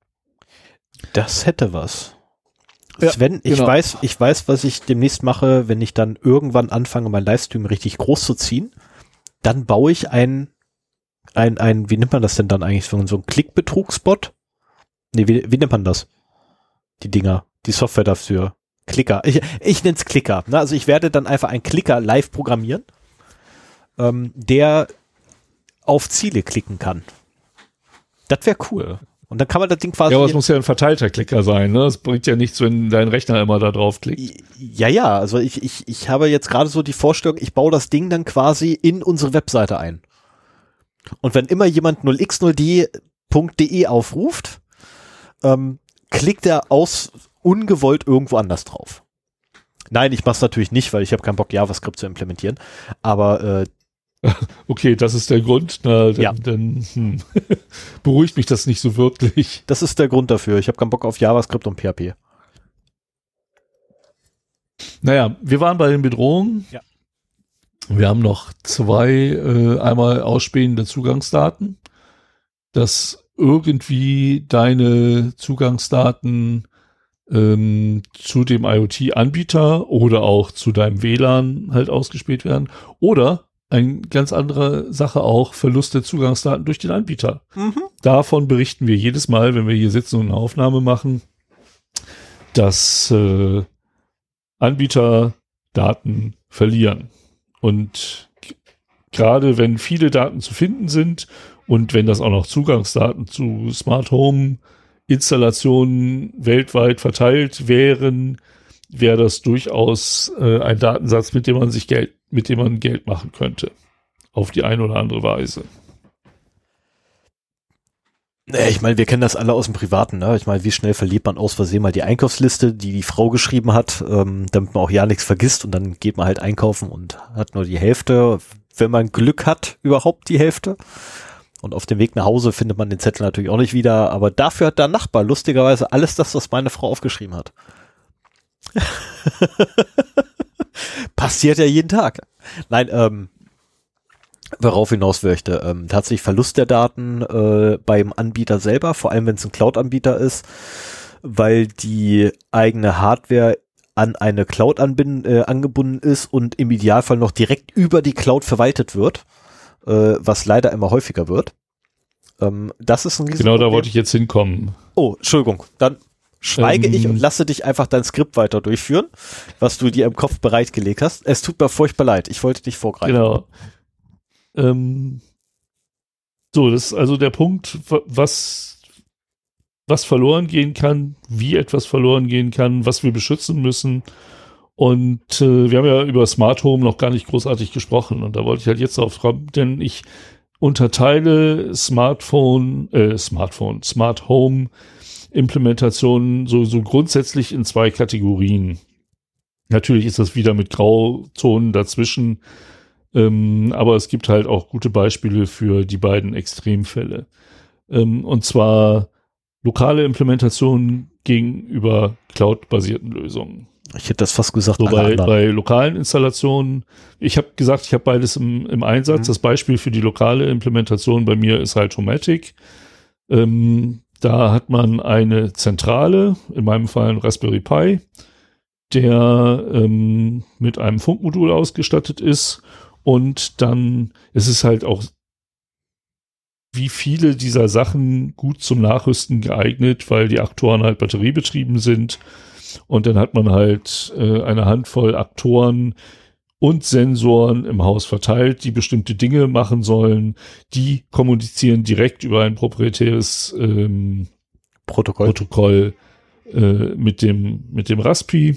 [SPEAKER 1] Das hätte was.
[SPEAKER 2] Ja,
[SPEAKER 1] Sven, ich
[SPEAKER 2] genau.
[SPEAKER 1] weiß, ich weiß, was ich demnächst mache, wenn ich dann irgendwann anfange, mein Livestream richtig groß zu ziehen. Dann baue ich ein, ein, ein, wie nennt man das denn dann eigentlich? So ein Klickbetrugsbot? Nee, wie, wie nennt man das? Die Dinger, die Software dafür. Klicker. Ich, ich nenne es Klicker. Ne? Also ich werde dann einfach einen Klicker live programmieren, ähm, der auf Ziele klicken kann. Das wäre cool. Und dann kann man das Ding quasi.
[SPEAKER 2] Ja, aber es muss ja ein verteilter Klicker sein, ne? Es bringt ja nichts, wenn dein Rechner immer da drauf klickt.
[SPEAKER 1] Ja, ja, also ich, ich, ich habe jetzt gerade so die Vorstellung, ich baue das Ding dann quasi in unsere Webseite ein. Und wenn immer jemand 0x0d.de aufruft, ähm, klickt er aus ungewollt irgendwo anders drauf. Nein, ich mache es natürlich nicht, weil ich habe keinen Bock, JavaScript zu implementieren. Aber äh,
[SPEAKER 2] Okay, das ist der Grund. Na, dann,
[SPEAKER 1] Ja.
[SPEAKER 2] dann hm. beruhigt mich das nicht so wirklich.
[SPEAKER 1] das ist der Grund dafür. Ich habe keinen Bock auf JavaScript und PHP.
[SPEAKER 2] Naja, wir waren bei den Bedrohungen.
[SPEAKER 1] Ja.
[SPEAKER 2] Wir haben noch zwei, äh, einmal ausspähende Zugangsdaten, dass irgendwie deine Zugangsdaten ähm, zu dem IoT-Anbieter oder auch zu deinem WLAN halt ausgespäht werden. Oder eine ganz andere Sache auch, Verlust der Zugangsdaten durch den Anbieter. Davon berichten wir jedes Mal, wenn wir hier sitzen und eine Aufnahme machen, dass äh, Anbieter Daten verlieren. Und gerade wenn viele Daten zu finden sind und wenn das auch noch Zugangsdaten zu Smart Home Installationen weltweit verteilt wären, wäre das durchaus äh, ein Datensatz, mit dem man sich Geld, mit dem man Geld machen könnte. Auf die eine oder andere Weise.
[SPEAKER 1] Nee, ich meine, wir kennen das alle aus dem Privaten. Ne? Ich meine, wie schnell verliert man aus Versehen mal die Einkaufsliste, die die Frau geschrieben hat, ähm, damit man auch ja nichts vergisst und dann geht man halt einkaufen und hat nur die Hälfte, wenn man Glück hat, überhaupt die Hälfte. Und auf dem Weg nach Hause findet man den Zettel natürlich auch nicht wieder, aber dafür hat der Nachbar lustigerweise alles das, was meine Frau aufgeschrieben hat. Passiert ja jeden Tag. Nein, ähm, worauf hinaus möchte. Ähm, tatsächlich Verlust der Daten äh, beim Anbieter selber, vor allem wenn es ein Cloud-Anbieter ist, weil die eigene Hardware an eine Cloud äh, angebunden ist und im Idealfall noch direkt über die Cloud verwaltet wird, äh, was leider immer häufiger wird. Ähm, das ist ein
[SPEAKER 2] Genau da wollte ich jetzt hinkommen.
[SPEAKER 1] Oh, Entschuldigung. Dann schweige
[SPEAKER 2] Ähm,
[SPEAKER 1] ich und lasse dich einfach dein Skript weiter durchführen, was du dir im Kopf bereitgelegt hast. Es tut mir furchtbar leid. Ich wollte dich vorgreifen.
[SPEAKER 2] Genau. Ähm, so, das ist also der Punkt, wa- was, was verloren gehen kann, wie etwas verloren gehen kann, was wir beschützen müssen. Und äh, wir haben ja über Smart Home noch gar nicht großartig gesprochen. Und da wollte ich halt jetzt drauf kommen, denn ich unterteile Smartphone, äh, Smartphone, Smart Home Implementationen so, so grundsätzlich in zwei Kategorien. Natürlich ist das wieder mit Grauzonen dazwischen, ähm, aber es gibt halt auch gute Beispiele für die beiden Extremfälle. Ähm, und zwar lokale Implementationen gegenüber Cloud-basierten Lösungen.
[SPEAKER 1] Ich hätte das fast gesagt,
[SPEAKER 2] So bei, bei lokalen Installationen, ich habe gesagt, ich habe beides im, im Einsatz.
[SPEAKER 1] Mhm.
[SPEAKER 2] Das Beispiel für die lokale Implementation bei mir ist halt Homatic. Ähm, da hat man eine Zentrale, in meinem Fall ein Raspberry Pi, der ähm, mit einem Funkmodul ausgestattet ist und dann, es ist halt auch wie viele dieser Sachen gut zum Nachrüsten geeignet, weil die Aktoren halt batteriebetrieben sind. Und dann hat man halt äh, eine Handvoll Aktoren und Sensoren im Haus verteilt, die bestimmte Dinge machen sollen. Die kommunizieren direkt über ein proprietäres ähm,
[SPEAKER 1] Protokoll.
[SPEAKER 2] Protokoll äh, mit dem mit dem Raspi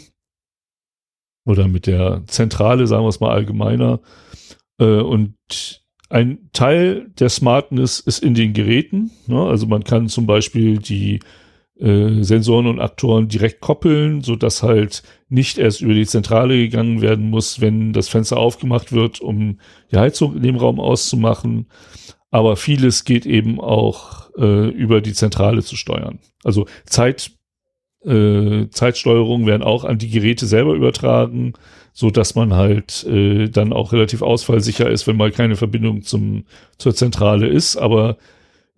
[SPEAKER 2] oder mit der Zentrale, sagen wir es mal allgemeiner. Äh, und ein Teil der Smartness ist in den Geräten. Ne? Also man kann zum Beispiel die äh, Sensoren und Aktoren direkt koppeln, so dass halt nicht erst über die Zentrale gegangen werden muss, wenn das Fenster aufgemacht wird, um die Heizung in dem Raum auszumachen. Aber vieles geht eben auch äh, über die Zentrale zu steuern. Also Zeit äh, Zeitsteuerungen werden auch an die Geräte selber übertragen, so dass man halt äh, dann auch relativ ausfallsicher ist, wenn mal keine Verbindung zum, zur Zentrale ist. Aber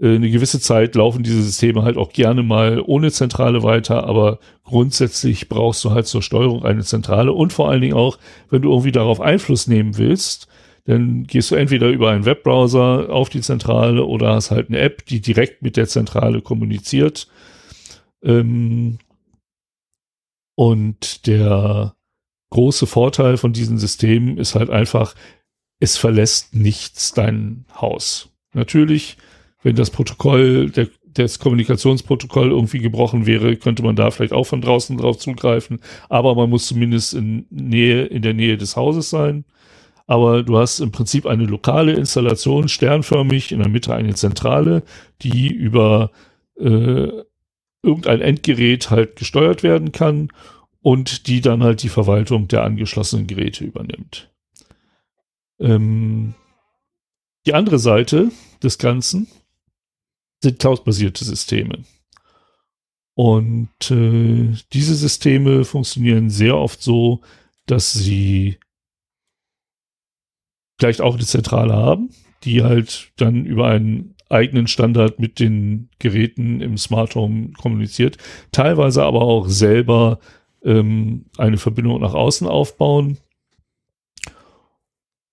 [SPEAKER 2] eine gewisse Zeit laufen diese Systeme halt auch gerne mal ohne Zentrale weiter, aber grundsätzlich brauchst du halt zur Steuerung eine Zentrale und vor allen Dingen auch, wenn du irgendwie darauf Einfluss nehmen willst, dann gehst du entweder über einen Webbrowser auf die Zentrale oder hast halt eine App, die direkt mit der Zentrale kommuniziert. Ähm und der große Vorteil von diesen Systemen ist halt einfach, es verlässt nichts dein Haus. Natürlich wenn das Protokoll, der, das Kommunikationsprotokoll irgendwie gebrochen wäre, könnte man da vielleicht auch von draußen drauf zugreifen. Aber man muss zumindest in Nähe, in der Nähe des Hauses sein. Aber du hast im Prinzip eine lokale Installation, sternförmig, in der Mitte eine Zentrale, die über äh, irgendein Endgerät halt gesteuert werden kann und die dann halt die Verwaltung der angeschlossenen Geräte übernimmt. Ähm, die andere Seite des Ganzen sind cloud-basierte Systeme. Und äh, diese Systeme funktionieren sehr oft so, dass sie vielleicht auch eine Zentrale haben, die halt dann über einen eigenen Standard mit den Geräten im Smart Home kommuniziert, teilweise aber auch selber ähm, eine Verbindung nach außen aufbauen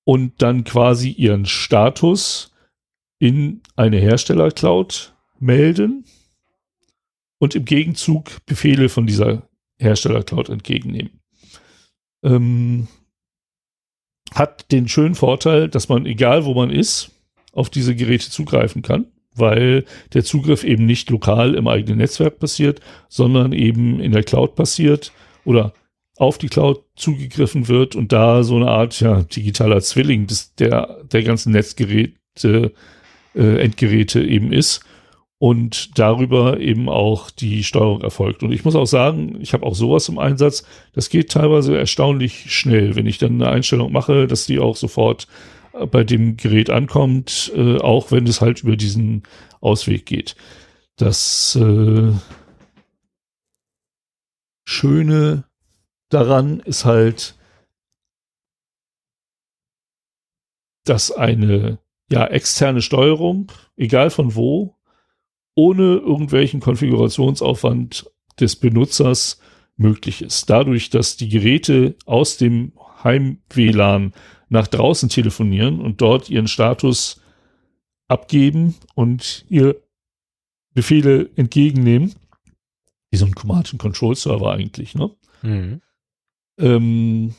[SPEAKER 2] und dann quasi ihren Status in eine Hersteller-Cloud melden und im Gegenzug Befehle von dieser Hersteller-Cloud entgegennehmen. Ähm, hat den schönen Vorteil, dass man, egal wo man ist, auf diese Geräte zugreifen kann, weil der Zugriff eben nicht lokal im eigenen Netzwerk passiert, sondern eben in der Cloud passiert oder auf die Cloud zugegriffen wird und da so eine Art ja, digitaler Zwilling des, der, der ganzen Netzgeräte äh, Endgeräte eben ist und darüber eben auch die Steuerung erfolgt. Und ich muss auch sagen, ich habe auch sowas im Einsatz. Das geht teilweise erstaunlich schnell, wenn ich dann eine Einstellung mache, dass die auch sofort äh, bei dem Gerät ankommt, äh, auch wenn es halt über diesen Ausweg geht. Das äh, Schöne daran ist halt, dass eine ja, externe Steuerung, egal von wo, ohne irgendwelchen Konfigurationsaufwand des Benutzers möglich ist. Dadurch, dass die Geräte aus dem Heim-WLAN nach draußen telefonieren und dort ihren Status abgeben und ihr Befehle entgegennehmen, wie so ein Command Control Server eigentlich, ne? Mhm. Ähm,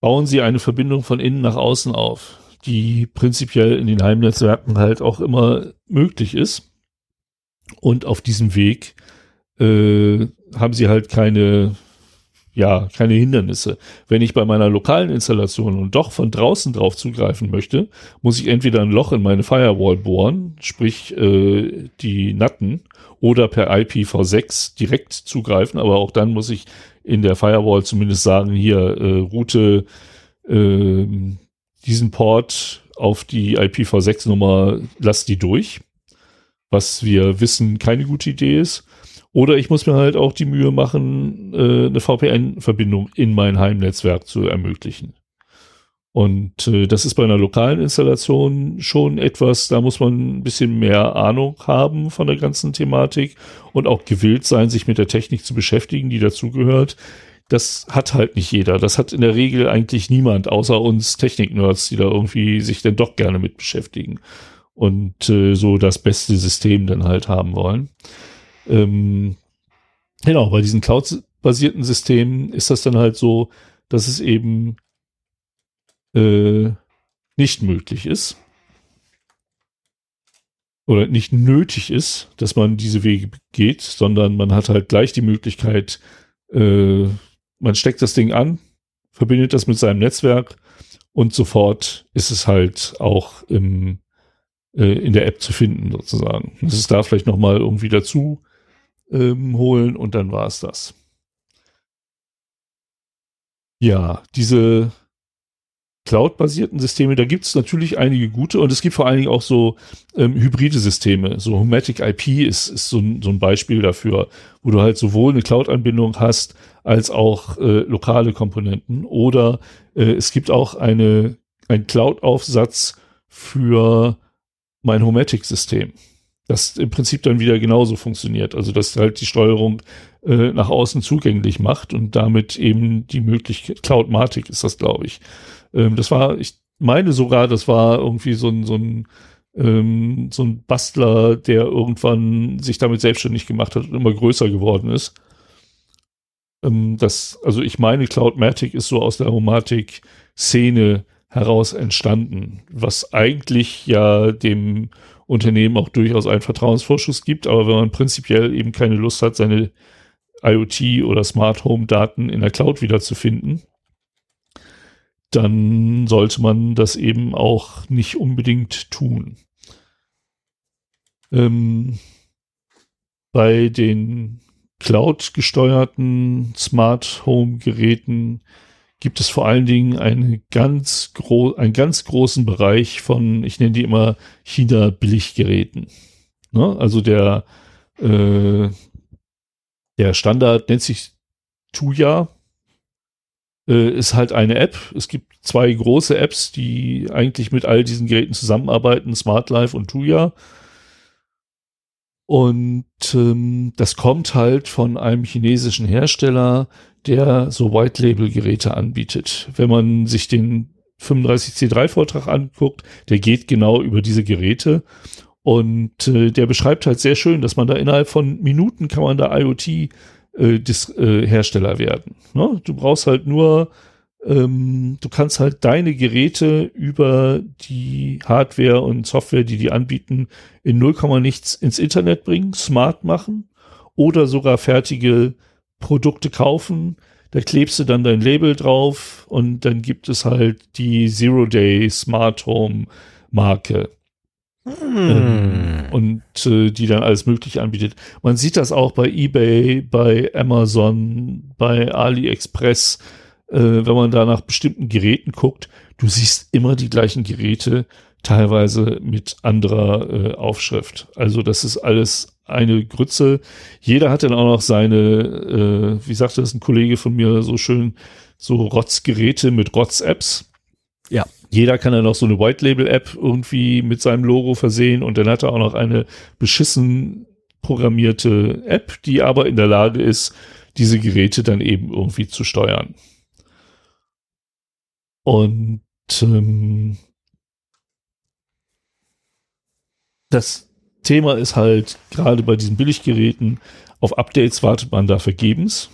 [SPEAKER 2] bauen sie eine Verbindung von innen nach außen auf die prinzipiell in den Heimnetzwerken halt auch immer möglich ist. Und auf diesem Weg äh, haben sie halt keine, ja, keine Hindernisse. Wenn ich bei meiner lokalen Installation und doch von draußen drauf zugreifen möchte, muss ich entweder ein Loch in meine Firewall bohren, sprich äh, die Natten, oder per IPv6 direkt zugreifen, aber auch dann muss ich in der Firewall zumindest sagen, hier äh, Route äh, diesen Port auf die IPv6-Nummer, lass die durch, was wir wissen keine gute Idee ist. Oder ich muss mir halt auch die Mühe machen, äh, eine VPN-Verbindung in mein Heimnetzwerk zu ermöglichen. Und äh, das ist bei einer lokalen Installation schon etwas, da muss man ein bisschen mehr Ahnung haben von der ganzen Thematik und auch gewillt sein, sich mit der Technik zu beschäftigen, die dazugehört das hat halt nicht jeder. Das hat in der Regel eigentlich niemand, außer uns Technik-Nerds, die da irgendwie sich dann doch gerne mit beschäftigen und äh, so das beste System dann halt haben wollen. Ähm, genau, bei diesen Cloud-basierten Systemen ist das dann halt so, dass es eben äh, nicht möglich ist oder nicht nötig ist, dass man diese Wege geht, sondern man hat halt gleich die Möglichkeit, äh, man steckt das Ding an, verbindet das mit seinem Netzwerk und sofort ist es halt auch im, äh, in der App zu finden sozusagen. Das ist da vielleicht nochmal irgendwie dazu ähm, holen und dann war es das. Ja, diese Cloud-basierten Systeme, da gibt es natürlich einige gute und es gibt vor allen Dingen auch so ähm, hybride Systeme. So Homatic IP ist, ist so, ein, so ein Beispiel dafür, wo du halt sowohl eine Cloud-Anbindung hast, als auch äh, lokale Komponenten. Oder äh, es gibt auch eine, ein Cloud-Aufsatz für mein Homatic-System. Das im Prinzip dann wieder genauso funktioniert. Also, dass halt die Steuerung äh, nach außen zugänglich macht und damit eben die Möglichkeit, Cloudmatic ist das, glaube ich. Ähm, das war, ich meine sogar, das war irgendwie so ein, so ein, ähm, so ein Bastler, der irgendwann sich damit selbstständig gemacht hat und immer größer geworden ist. Ähm, das, also ich meine, Cloudmatic ist so aus der Aromatik-Szene heraus entstanden, was eigentlich ja dem Unternehmen auch durchaus einen Vertrauensvorschuss gibt, aber wenn man prinzipiell eben keine Lust hat, seine IoT oder Smart Home Daten in der Cloud wiederzufinden, dann sollte man das eben auch nicht unbedingt tun. Ähm, bei den Cloud-gesteuerten Smart Home Geräten gibt es vor allen Dingen eine ganz gro einen ganz großen Bereich von, ich nenne die immer China-Billiggeräten. Ne? Also der, äh, der Standard nennt sich Tuya, äh, ist halt eine App. Es gibt zwei große Apps, die eigentlich mit all diesen Geräten zusammenarbeiten, Smart Life und Tuya. Und ähm, das kommt halt von einem chinesischen Hersteller, der so White-Label-Geräte anbietet. Wenn man sich den 35C3-Vortrag anguckt, der geht genau über diese Geräte. Und äh, der beschreibt halt sehr schön, dass man da innerhalb von Minuten kann man da IoT äh, äh, werden. Ne? Du brauchst halt nur, ähm, du kannst halt deine Geräte über die Hardware und Software, die die anbieten, in 0, nichts ins Internet bringen, smart machen oder sogar fertige Produkte kaufen. Da klebst du dann dein Label drauf und dann gibt es halt die Zero Day Smart Home Marke. Ähm, und äh, die dann alles Mögliche anbietet. Man sieht das auch bei eBay, bei Amazon, bei AliExpress, äh, wenn man da nach bestimmten Geräten guckt. Du siehst immer die gleichen Geräte, teilweise mit anderer äh, Aufschrift. Also das ist alles eine Grütze. Jeder hat dann auch noch seine, äh, wie sagte das ein Kollege von mir so schön, so Rotzgeräte mit Rotz-Apps. Ja. Jeder kann dann noch so eine White Label App irgendwie mit seinem Logo versehen und dann hat er auch noch eine beschissen programmierte App, die aber in der Lage ist, diese Geräte dann eben irgendwie zu steuern. Und ähm, das Thema ist halt gerade bei diesen Billiggeräten, auf Updates wartet man da vergebens.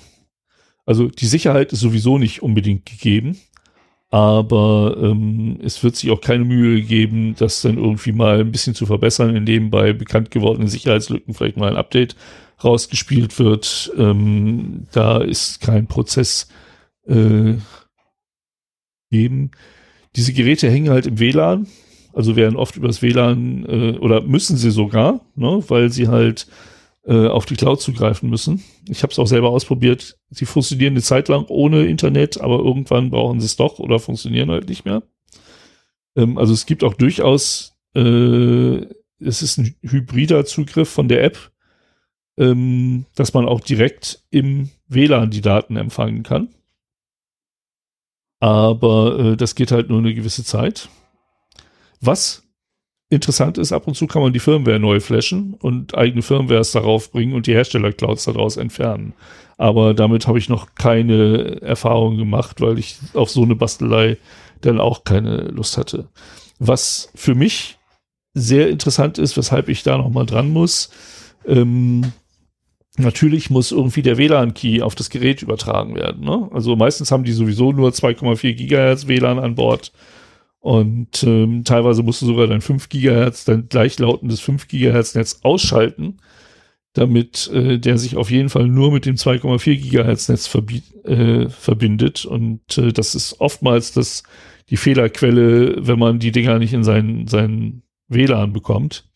[SPEAKER 2] Also die Sicherheit ist sowieso nicht unbedingt gegeben aber ähm, es wird sich auch keine Mühe geben, das dann irgendwie mal ein bisschen zu verbessern, indem bei bekannt gewordenen Sicherheitslücken vielleicht mal ein Update rausgespielt wird. Ähm, da ist kein Prozess äh, geben. Diese Geräte hängen halt im WLAN, also werden oft übers WLAN äh, oder müssen sie sogar, ne, weil sie halt äh, auf die Cloud zugreifen müssen. Ich habe es auch selber ausprobiert. Sie funktionieren eine Zeit lang ohne Internet, aber irgendwann brauchen sie es doch oder funktionieren halt nicht mehr. Ähm, also es gibt auch durchaus, äh, es ist ein hybrider Zugriff von der App, ähm, dass man auch direkt im WLAN die Daten empfangen kann. Aber äh, das geht halt nur eine gewisse Zeit. Was interessant ist, ab und zu kann man die Firmware neu flashen und eigene Firmwares darauf bringen und die Hersteller-Clouds daraus entfernen. Aber damit habe ich noch keine Erfahrung gemacht, weil ich auf so eine Bastelei dann auch keine Lust hatte. Was für mich sehr interessant ist, weshalb ich da noch mal dran muss, ähm, natürlich muss irgendwie der WLAN-Key auf das Gerät übertragen werden. Ne? Also meistens haben die sowieso nur 2,4 Gigahertz WLAN an Bord und ähm, teilweise musst du sogar dein 5 Gigahertz, dein gleichlautendes 5 Gigahertz Netz ausschalten, damit äh, der sich auf jeden Fall nur mit dem 2,4 Gigahertz Netz äh, verbindet. Und äh, das ist oftmals das, die Fehlerquelle, wenn man die Dinger nicht in seinen, seinen WLAN bekommt.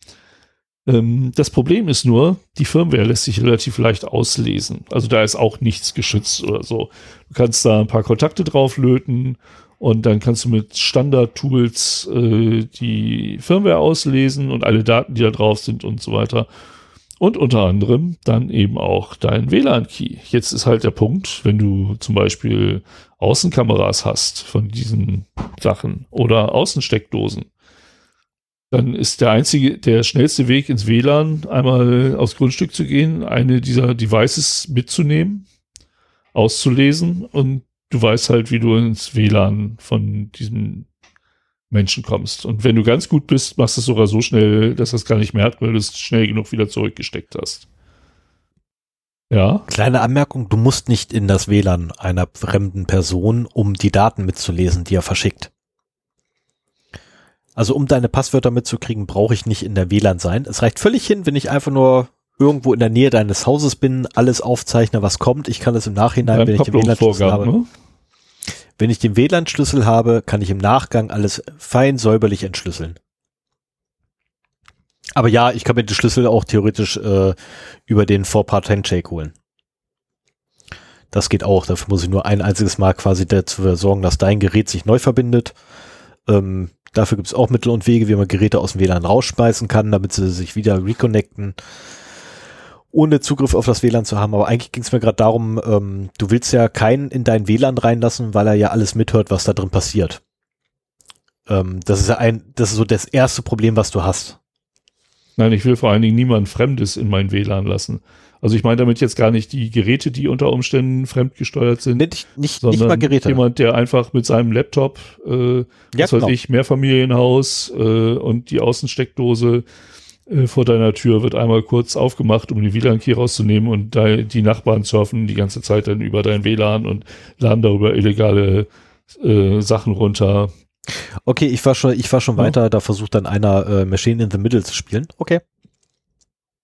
[SPEAKER 2] Ähm, das Problem ist nur, die Firmware lässt sich relativ leicht auslesen. Also da ist auch nichts geschützt oder so. Du kannst da ein paar Kontakte drauflöten Und dann kannst du mit Standard-Tools äh, die Firmware auslesen und alle Daten, die da drauf sind und so weiter. Und unter anderem dann eben auch dein WLAN-Key. Jetzt ist halt der Punkt, wenn du zum Beispiel Außenkameras hast von diesen Sachen oder Außensteckdosen, dann ist der einzige, der schnellste Weg ins WLAN, einmal aufs Grundstück zu gehen, eine dieser Devices mitzunehmen, auszulesen und du weißt halt, wie du ins WLAN von diesem Menschen kommst. Und wenn du ganz gut bist, machst du es sogar so schnell, dass das gar nicht merkt, weil du es schnell genug wieder zurückgesteckt hast.
[SPEAKER 1] Ja. Kleine Anmerkung, du musst nicht in das WLAN einer fremden Person, um die Daten mitzulesen, die er verschickt. Also um deine Passwörter mitzukriegen, brauche ich nicht in der WLAN sein. Es reicht völlig hin, wenn ich einfach nur irgendwo in der Nähe deines Hauses bin, alles aufzeichne, was kommt. Ich kann es im Nachhinein, wenn ich den WLAN-Schlüssel habe. Ne? Wenn ich den WLAN-Schlüssel habe, kann ich im Nachgang alles fein säuberlich entschlüsseln. Aber ja, ich kann mir den Schlüssel auch theoretisch äh, über den Four-Part-Handshake holen. Das geht auch. Dafür muss ich nur ein einziges Mal quasi dazu sorgen, dass dein Gerät sich neu verbindet. Ähm, dafür gibt es auch Mittel und Wege, wie man Geräte aus dem WLAN rausschmeißen kann, damit sie sich wieder reconnecten ohne Zugriff auf das WLAN zu haben. Aber eigentlich ging es mir gerade darum, ähm, du willst ja keinen in dein WLAN reinlassen, weil er ja alles mithört, was da drin passiert. Ähm, das ist ja ein, das ist so das erste Problem, was du hast.
[SPEAKER 2] Nein, ich will vor allen Dingen niemand Fremdes in mein WLAN lassen. Also ich meine damit jetzt gar nicht die Geräte, die unter Umständen fremdgesteuert sind.
[SPEAKER 1] Nicht, nicht, sondern nicht mal Geräte.
[SPEAKER 2] Jemand, der einfach mit seinem Laptop, äh, ja, was genau. weiß ich, Mehrfamilienhaus äh, und die Außensteckdose äh, vor deiner Tür wird einmal kurz aufgemacht, um die WLAN-Key rauszunehmen und da, die Nachbarn surfen die ganze Zeit dann über dein WLAN und laden darüber illegale äh, Sachen runter.
[SPEAKER 1] Okay, ich war schon, ich war schon ja. weiter, da versucht dann einer äh, Machine in the Middle zu spielen. Okay.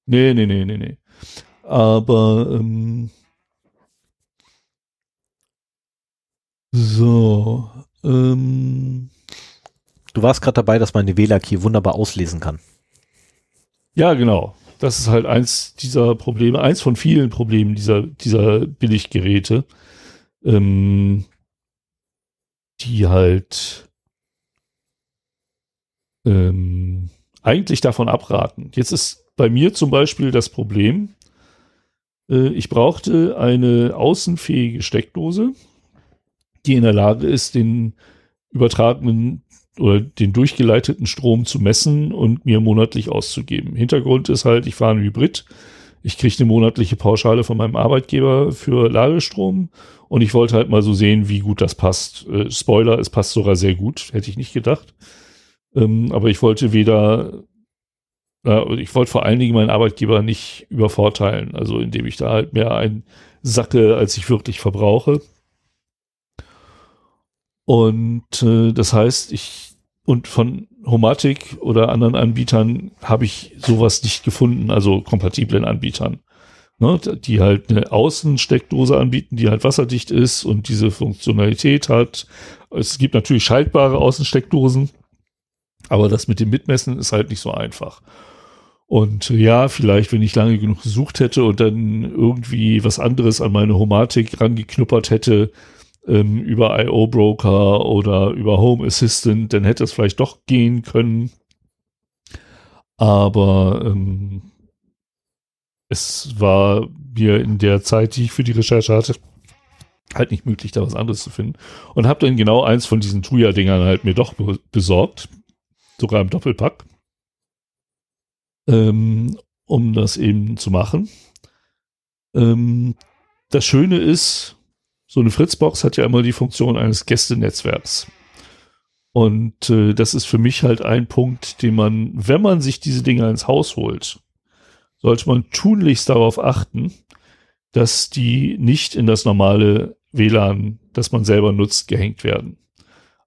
[SPEAKER 2] Nee, nee, nee, nee, nee. Aber ähm, so, ähm,
[SPEAKER 1] Du warst gerade dabei, dass man die WLAN-Key wunderbar auslesen kann.
[SPEAKER 2] Ja, genau. Das ist halt eins dieser Probleme, eins von vielen Problemen dieser, dieser Billiggeräte, ähm, die halt ähm, eigentlich davon abraten. Jetzt ist bei mir zum Beispiel das Problem, ich brauchte eine außenfähige Steckdose, die in der Lage ist, den übertragenen oder den durchgeleiteten Strom zu messen und mir monatlich auszugeben. Hintergrund ist halt, ich fahre ein Hybrid. Ich kriege eine monatliche Pauschale von meinem Arbeitgeber für Ladestrom und ich wollte halt mal so sehen, wie gut das passt. Äh, Spoiler, es passt sogar sehr gut, hätte ich nicht gedacht. Ähm, aber ich wollte weder, äh, ich wollte vor allen Dingen meinen Arbeitgeber nicht übervorteilen, also indem ich da halt mehr ein sacke, als ich wirklich verbrauche. Und äh, das heißt, ich und von Homatic oder anderen Anbietern habe ich sowas nicht gefunden, also kompatiblen Anbietern. Ne, die halt eine Außensteckdose anbieten, die halt wasserdicht ist und diese Funktionalität hat. Es gibt natürlich schaltbare Außensteckdosen, aber das mit dem Mitmessen ist halt nicht so einfach. Und ja, vielleicht, wenn ich lange genug gesucht hätte und dann irgendwie was anderes an meine Homatic rangeknuppert hätte, ähm, über IO Broker oder über Home Assistant, dann hätte es vielleicht doch gehen können. Aber ähm, es war mir in der Zeit, die ich für die Recherche hatte, halt nicht möglich, da was anderes zu finden. Und habe dann genau eins von diesen Tuya-Dingern halt mir doch be besorgt. Sogar im Doppelpack. Ähm, um das eben zu machen. Ähm, das Schöne ist, so eine Fritzbox hat ja immer die Funktion eines Gästenetzwerks. Und äh, das ist für mich halt ein Punkt, den man, wenn man sich diese Dinger ins Haus holt, sollte man tunlichst darauf achten, dass die nicht in das normale WLAN, das man selber nutzt, gehängt werden.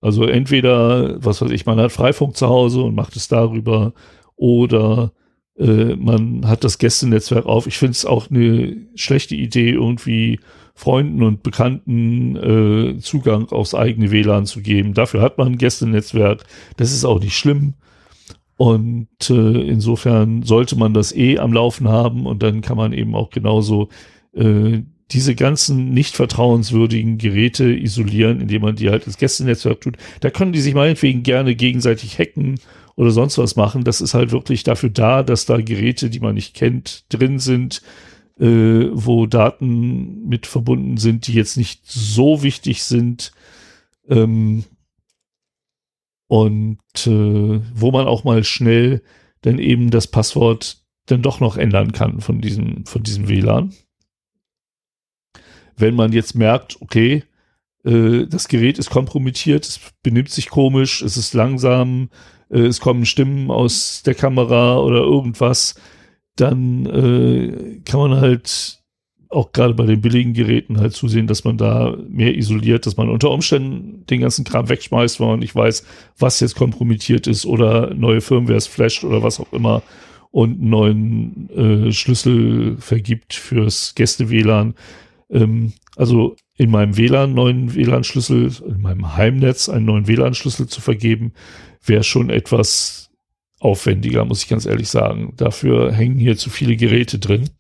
[SPEAKER 2] Also entweder, was weiß ich, man hat Freifunk zu Hause und macht es darüber oder äh, man hat das Gästenetzwerk auf. Ich finde es auch eine schlechte Idee, irgendwie Freunden und Bekannten äh, Zugang aufs eigene WLAN zu geben. Dafür hat man ein Gästenetzwerk. Das ist auch nicht schlimm. Und äh, insofern sollte man das eh am Laufen haben und dann kann man eben auch genauso äh, diese ganzen nicht vertrauenswürdigen Geräte isolieren, indem man die halt ins Gästenetzwerk tut. Da können die sich meinetwegen gerne gegenseitig hacken oder sonst was machen. Das ist halt wirklich dafür da, dass da Geräte, die man nicht kennt, drin sind, äh, wo Daten mit verbunden sind, die jetzt nicht so wichtig sind. Ähm, und äh, wo man auch mal schnell dann eben das Passwort dann doch noch ändern kann von diesem, von diesem WLAN. Wenn man jetzt merkt, okay, äh, das Gerät ist kompromittiert, es benimmt sich komisch, es ist langsam, es kommen Stimmen aus der Kamera oder irgendwas, dann äh, kann man halt auch gerade bei den billigen Geräten halt zusehen, dass man da mehr isoliert, dass man unter Umständen den ganzen Kram wegschmeißt, weil man nicht weiß, was jetzt kompromittiert ist oder neue Firmwares flasht oder was auch immer und einen neuen äh, Schlüssel vergibt fürs Gäste-WLAN. Ähm, also in meinem WLAN neuen WLAN-Schlüssel, in meinem Heimnetz einen neuen WLAN-Schlüssel zu vergeben, wäre schon etwas aufwendiger, muss ich ganz ehrlich sagen. Dafür hängen hier zu viele Geräte drin.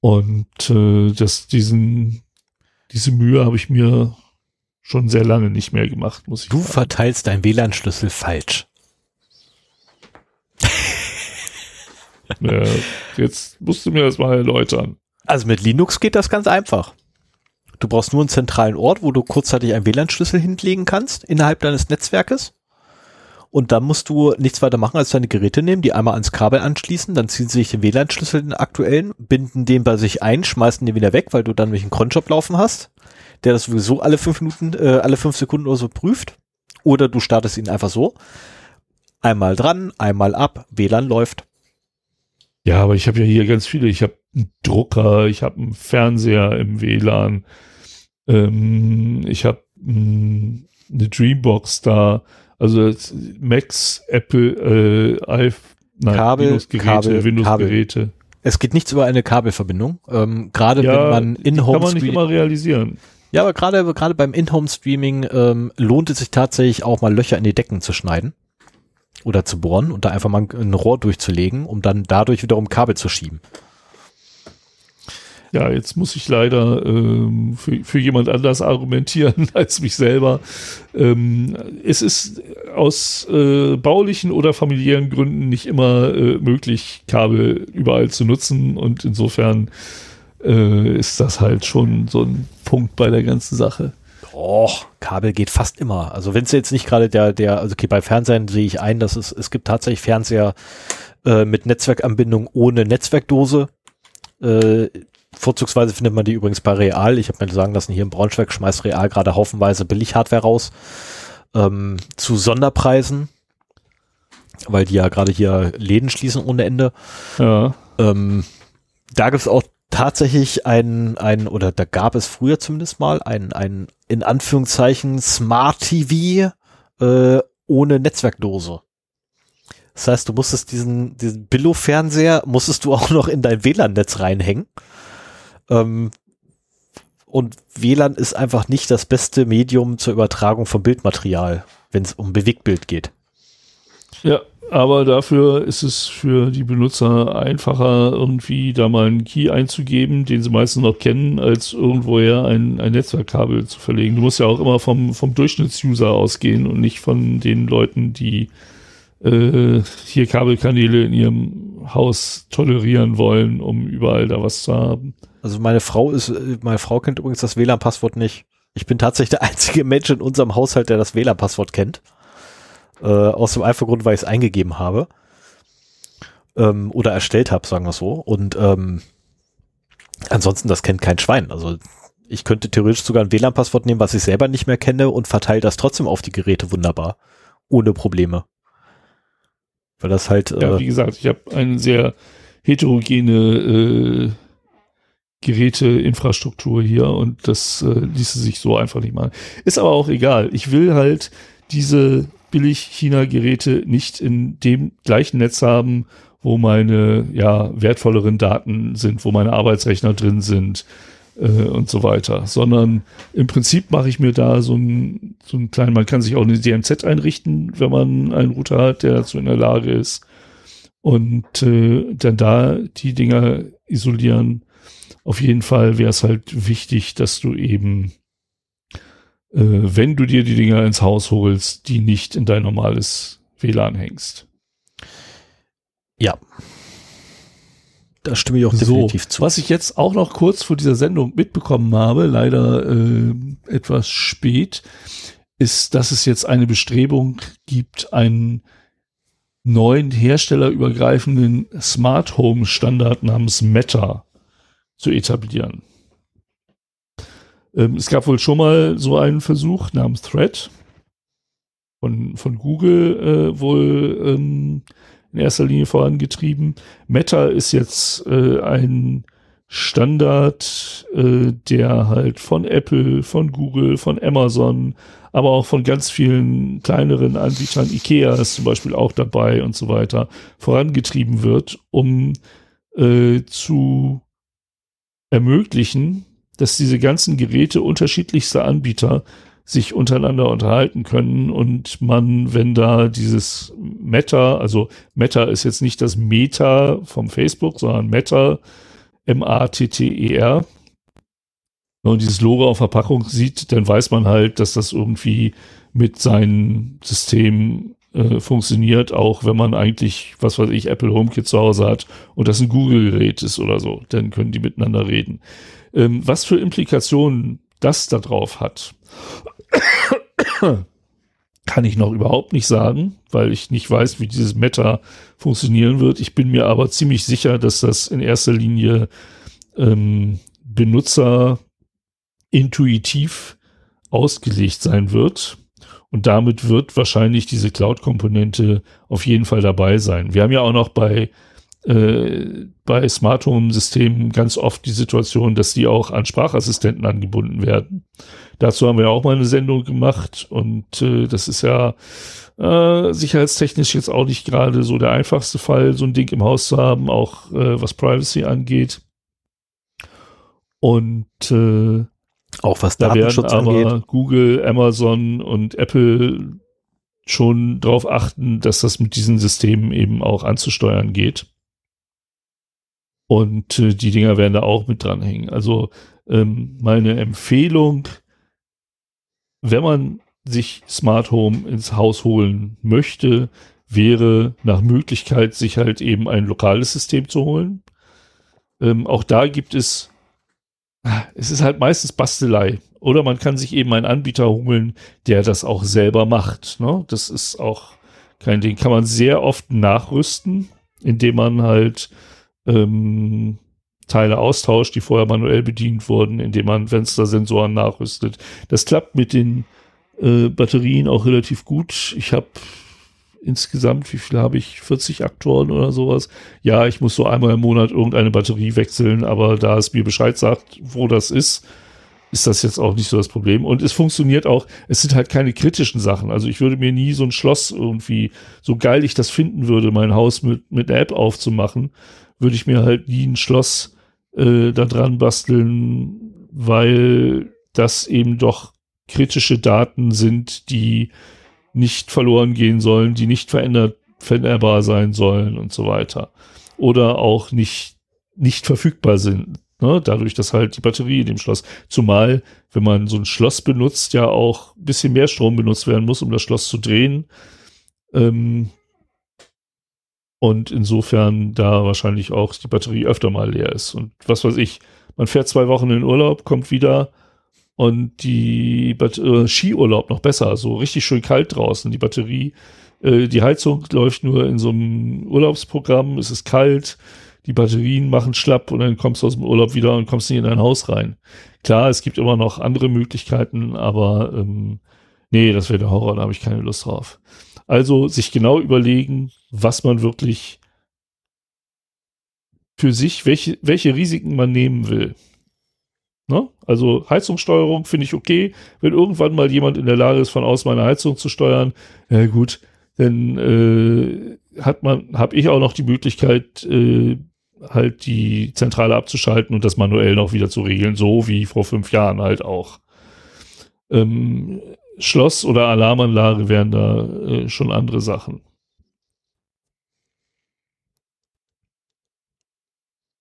[SPEAKER 2] Und äh, das, diesen, diese Mühe habe ich mir schon sehr lange nicht mehr gemacht, muss ich
[SPEAKER 1] Du sagen. verteilst deinen WLAN-Schlüssel falsch.
[SPEAKER 2] ja, jetzt musst du mir das mal erläutern.
[SPEAKER 1] Also mit Linux geht das ganz einfach. Du brauchst nur einen zentralen Ort, wo du kurzzeitig einen WLAN-Schlüssel hinlegen kannst innerhalb deines Netzwerkes. Und dann musst du nichts weiter machen, als deine Geräte nehmen, die einmal ans Kabel anschließen, dann ziehen sie sich den WLAN-Schlüssel, den aktuellen, binden den bei sich ein, schmeißen den wieder weg, weil du dann nämlich einen Cronjob laufen hast, der das sowieso alle fünf Minuten, äh, alle fünf Sekunden oder so prüft. Oder du startest ihn einfach so. Einmal dran, einmal ab, WLAN läuft.
[SPEAKER 2] Ja, aber ich habe ja hier ganz viele. Ich habe einen Drucker, ich habe einen Fernseher im WLAN, ähm, ich habe hm, eine Dreambox da also Macs, Apple, äh, iPhone, Windows-Geräte, Windows-Geräte.
[SPEAKER 1] Es geht nichts über eine Kabelverbindung. Ähm, gerade ja, wenn man in-home
[SPEAKER 2] kann man nicht immer realisieren.
[SPEAKER 1] Ja, aber gerade gerade beim In-Home-Streaming ähm, lohnt es sich tatsächlich auch mal Löcher in die Decken zu schneiden oder zu bohren und da einfach mal ein Rohr durchzulegen, um dann dadurch wiederum Kabel zu schieben.
[SPEAKER 2] Ja, jetzt muss ich leider ähm, für, für jemand anders argumentieren als mich selber. Ähm, es ist aus äh, baulichen oder familiären Gründen nicht immer äh, möglich, Kabel überall zu nutzen und insofern äh, ist das halt schon so ein Punkt bei der ganzen Sache.
[SPEAKER 1] Och, Kabel geht fast immer. Also wenn es jetzt nicht gerade der, der, also okay, bei Fernsehen sehe ich ein, dass es, es gibt tatsächlich Fernseher äh, mit Netzwerkanbindung ohne Netzwerkdose. Äh, Vorzugsweise findet man die übrigens bei Real. Ich habe mir sagen lassen, hier in Braunschweig schmeißt Real gerade haufenweise Billig-Hardware raus. Ähm, zu Sonderpreisen, weil die ja gerade hier Läden schließen ohne Ende.
[SPEAKER 2] Ja.
[SPEAKER 1] Ähm, da gibt es auch tatsächlich ein, ein, oder da gab es früher zumindest mal ein, ein in Anführungszeichen Smart TV äh, ohne Netzwerkdose. Das heißt, du musstest diesen, diesen Billo-Fernseher, musstest du auch noch in dein WLAN-Netz reinhängen. Ähm, und WLAN ist einfach nicht das beste Medium zur Übertragung von Bildmaterial, wenn es um Bewegtbild geht.
[SPEAKER 2] Ja, aber dafür ist es für die Benutzer einfacher, irgendwie da mal einen Key einzugeben, den sie meistens noch kennen, als irgendwoher ein, ein Netzwerkkabel zu verlegen. Du musst ja auch immer vom, vom Durchschnittsuser ausgehen und nicht von den Leuten, die äh, hier Kabelkanäle in ihrem Haus tolerieren wollen, um überall da was zu haben.
[SPEAKER 1] Also meine Frau ist, meine Frau kennt übrigens das WLAN-Passwort nicht. Ich bin tatsächlich der einzige Mensch in unserem Haushalt, der das WLAN-Passwort kennt. Äh, aus dem einfachen Grund, weil ich es eingegeben habe. Ähm, oder erstellt habe, sagen wir so. Und ähm, ansonsten, das kennt kein Schwein. Also ich könnte theoretisch sogar ein WLAN-Passwort nehmen, was ich selber nicht mehr kenne und verteile das trotzdem auf die Geräte wunderbar. Ohne Probleme. Weil das halt.
[SPEAKER 2] Äh, ja, wie gesagt, ich habe eine sehr heterogene äh, Geräteinfrastruktur hier und das äh, ließe sich so einfach nicht machen. Ist aber auch egal. Ich will halt diese billig China-Geräte nicht in dem gleichen Netz haben, wo meine ja wertvolleren Daten sind, wo meine Arbeitsrechner drin sind äh, und so weiter, sondern im Prinzip mache ich mir da so einen so einen kleinen, man kann sich auch eine DMZ einrichten, wenn man einen Router hat, der dazu in der Lage ist und äh, dann da die Dinger isolieren Auf jeden Fall wäre es halt wichtig, dass du eben, äh, wenn du dir die Dinger ins Haus holst, die nicht in dein normales WLAN hängst.
[SPEAKER 1] Ja. Da stimme ich auch definitiv
[SPEAKER 2] so, zu. Was ich jetzt auch noch kurz vor dieser Sendung mitbekommen habe, leider äh, etwas spät, ist, dass es jetzt eine Bestrebung gibt, einen neuen herstellerübergreifenden Smart Home Standard namens Meta zu etablieren. Ähm, es gab wohl schon mal so einen Versuch namens Thread von, von Google äh, wohl ähm, in erster Linie vorangetrieben. Meta ist jetzt äh, ein Standard, äh, der halt von Apple, von Google, von Amazon, aber auch von ganz vielen kleineren Anbietern, Ikea ist zum Beispiel auch dabei und so weiter, vorangetrieben wird, um äh, zu ermöglichen, dass diese ganzen Geräte unterschiedlichster Anbieter sich untereinander unterhalten können und man, wenn da dieses Meta, also Meta ist jetzt nicht das Meta vom Facebook, sondern Meta, M-A-T-T-E-R, und dieses Logo auf Verpackung sieht, dann weiß man halt, dass das irgendwie mit seinem System äh, funktioniert, auch wenn man eigentlich, was weiß ich, Apple HomeKit zu Hause hat und das ein Google-Gerät ist oder so, dann können die miteinander reden. Ähm, was für Implikationen das da drauf hat, kann ich noch überhaupt nicht sagen, weil ich nicht weiß, wie dieses Meta funktionieren wird. Ich bin mir aber ziemlich sicher, dass das in erster Linie ähm, Benutzer intuitiv ausgelegt sein wird. Und damit wird wahrscheinlich diese Cloud-Komponente auf jeden Fall dabei sein. Wir haben ja auch noch bei äh, bei Smart Home Systemen ganz oft die Situation, dass die auch an Sprachassistenten angebunden werden. Dazu haben wir auch mal eine Sendung gemacht und äh, das ist ja äh, sicherheitstechnisch jetzt auch nicht gerade so der einfachste Fall, so ein Ding im Haus zu haben, auch äh, was Privacy angeht. Und äh,
[SPEAKER 1] auch was
[SPEAKER 2] da
[SPEAKER 1] Datenschutz
[SPEAKER 2] werden aber
[SPEAKER 1] angeht.
[SPEAKER 2] Google, Amazon und Apple schon darauf achten, dass das mit diesen Systemen eben auch anzusteuern geht. Und äh, die Dinger werden da auch mit dranhängen. Also ähm, meine Empfehlung, wenn man sich Smart Home ins Haus holen möchte, wäre nach Möglichkeit, sich halt eben ein lokales System zu holen. Ähm, auch da gibt es, es ist halt meistens Bastelei. Oder man kann sich eben einen Anbieter holen, der das auch selber macht. Ne? Das ist auch kein Ding. Kann man sehr oft nachrüsten, indem man halt ähm, Teile austauscht, die vorher manuell bedient wurden, indem man Fenstersensoren nachrüstet. Das klappt mit den äh, Batterien auch relativ gut. Ich habe insgesamt, wie viel habe ich? 40 Aktoren oder sowas. Ja, ich muss so einmal im Monat irgendeine Batterie wechseln, aber da es mir Bescheid sagt, wo das ist, ist das jetzt auch nicht so das Problem. Und es funktioniert auch, es sind halt keine kritischen Sachen. Also ich würde mir nie so ein Schloss irgendwie, so geil ich das finden würde, mein Haus mit, mit einer App aufzumachen, würde ich mir halt nie ein Schloss äh, da dran basteln, weil das eben doch kritische Daten sind, die nicht verloren gehen sollen, die nicht verändert, veränderbar sein sollen und so weiter. Oder auch nicht, nicht verfügbar sind. Ne? Dadurch, dass halt die Batterie in dem Schloss, zumal, wenn man so ein Schloss benutzt, ja auch ein bisschen mehr Strom benutzt werden muss, um das Schloss zu drehen. Ähm, und insofern da wahrscheinlich auch die Batterie öfter mal leer ist. Und was weiß ich, man fährt zwei Wochen in Urlaub, kommt wieder und die Bat äh, Skiurlaub noch besser, so richtig schön kalt draußen. Die Batterie, äh, die Heizung läuft nur in so einem Urlaubsprogramm, es ist kalt, die Batterien machen schlapp und dann kommst du aus dem Urlaub wieder und kommst nicht in dein Haus rein. Klar, es gibt immer noch andere Möglichkeiten, aber ähm, nee, das wäre der Horror, da habe ich keine Lust drauf. Also sich genau überlegen, was man wirklich für sich, welche, welche Risiken man nehmen will. Ne? Also Heizungssteuerung finde ich okay. Wenn irgendwann mal jemand in der Lage ist, von außen meine Heizung zu steuern, ja gut, dann äh, hat man, habe ich auch noch die Möglichkeit, äh, halt die Zentrale abzuschalten und das manuell noch wieder zu regeln, so wie vor fünf Jahren halt auch. Ähm, Schloss oder Alarmanlage wären da äh, schon andere Sachen.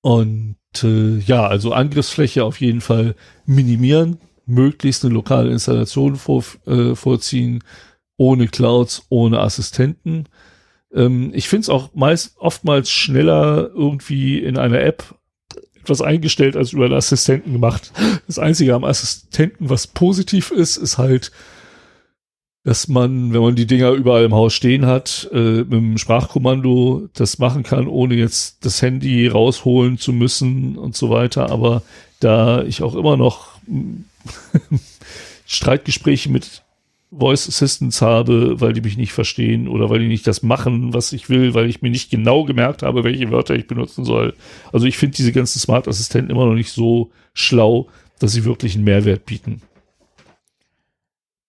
[SPEAKER 2] Und äh, ja, also Angriffsfläche auf jeden Fall minimieren, möglichst eine lokale Installation vor, äh, vorziehen, ohne Clouds, ohne Assistenten. Ähm, ich finde es auch meist oftmals schneller irgendwie in einer App etwas eingestellt als über einen Assistenten gemacht. Das Einzige am Assistenten, was positiv ist, ist halt, dass man, wenn man die Dinger überall im Haus stehen hat, äh, mit dem Sprachkommando das machen kann, ohne jetzt das Handy rausholen zu müssen und so weiter. Aber da ich auch immer noch Streitgespräche mit Voice Assistants habe, weil die mich nicht verstehen oder weil die nicht das machen, was ich will, weil ich mir nicht genau gemerkt habe, welche Wörter ich benutzen soll. Also ich finde diese ganzen Smart Assistenten immer noch nicht so schlau, dass sie wirklich einen Mehrwert bieten.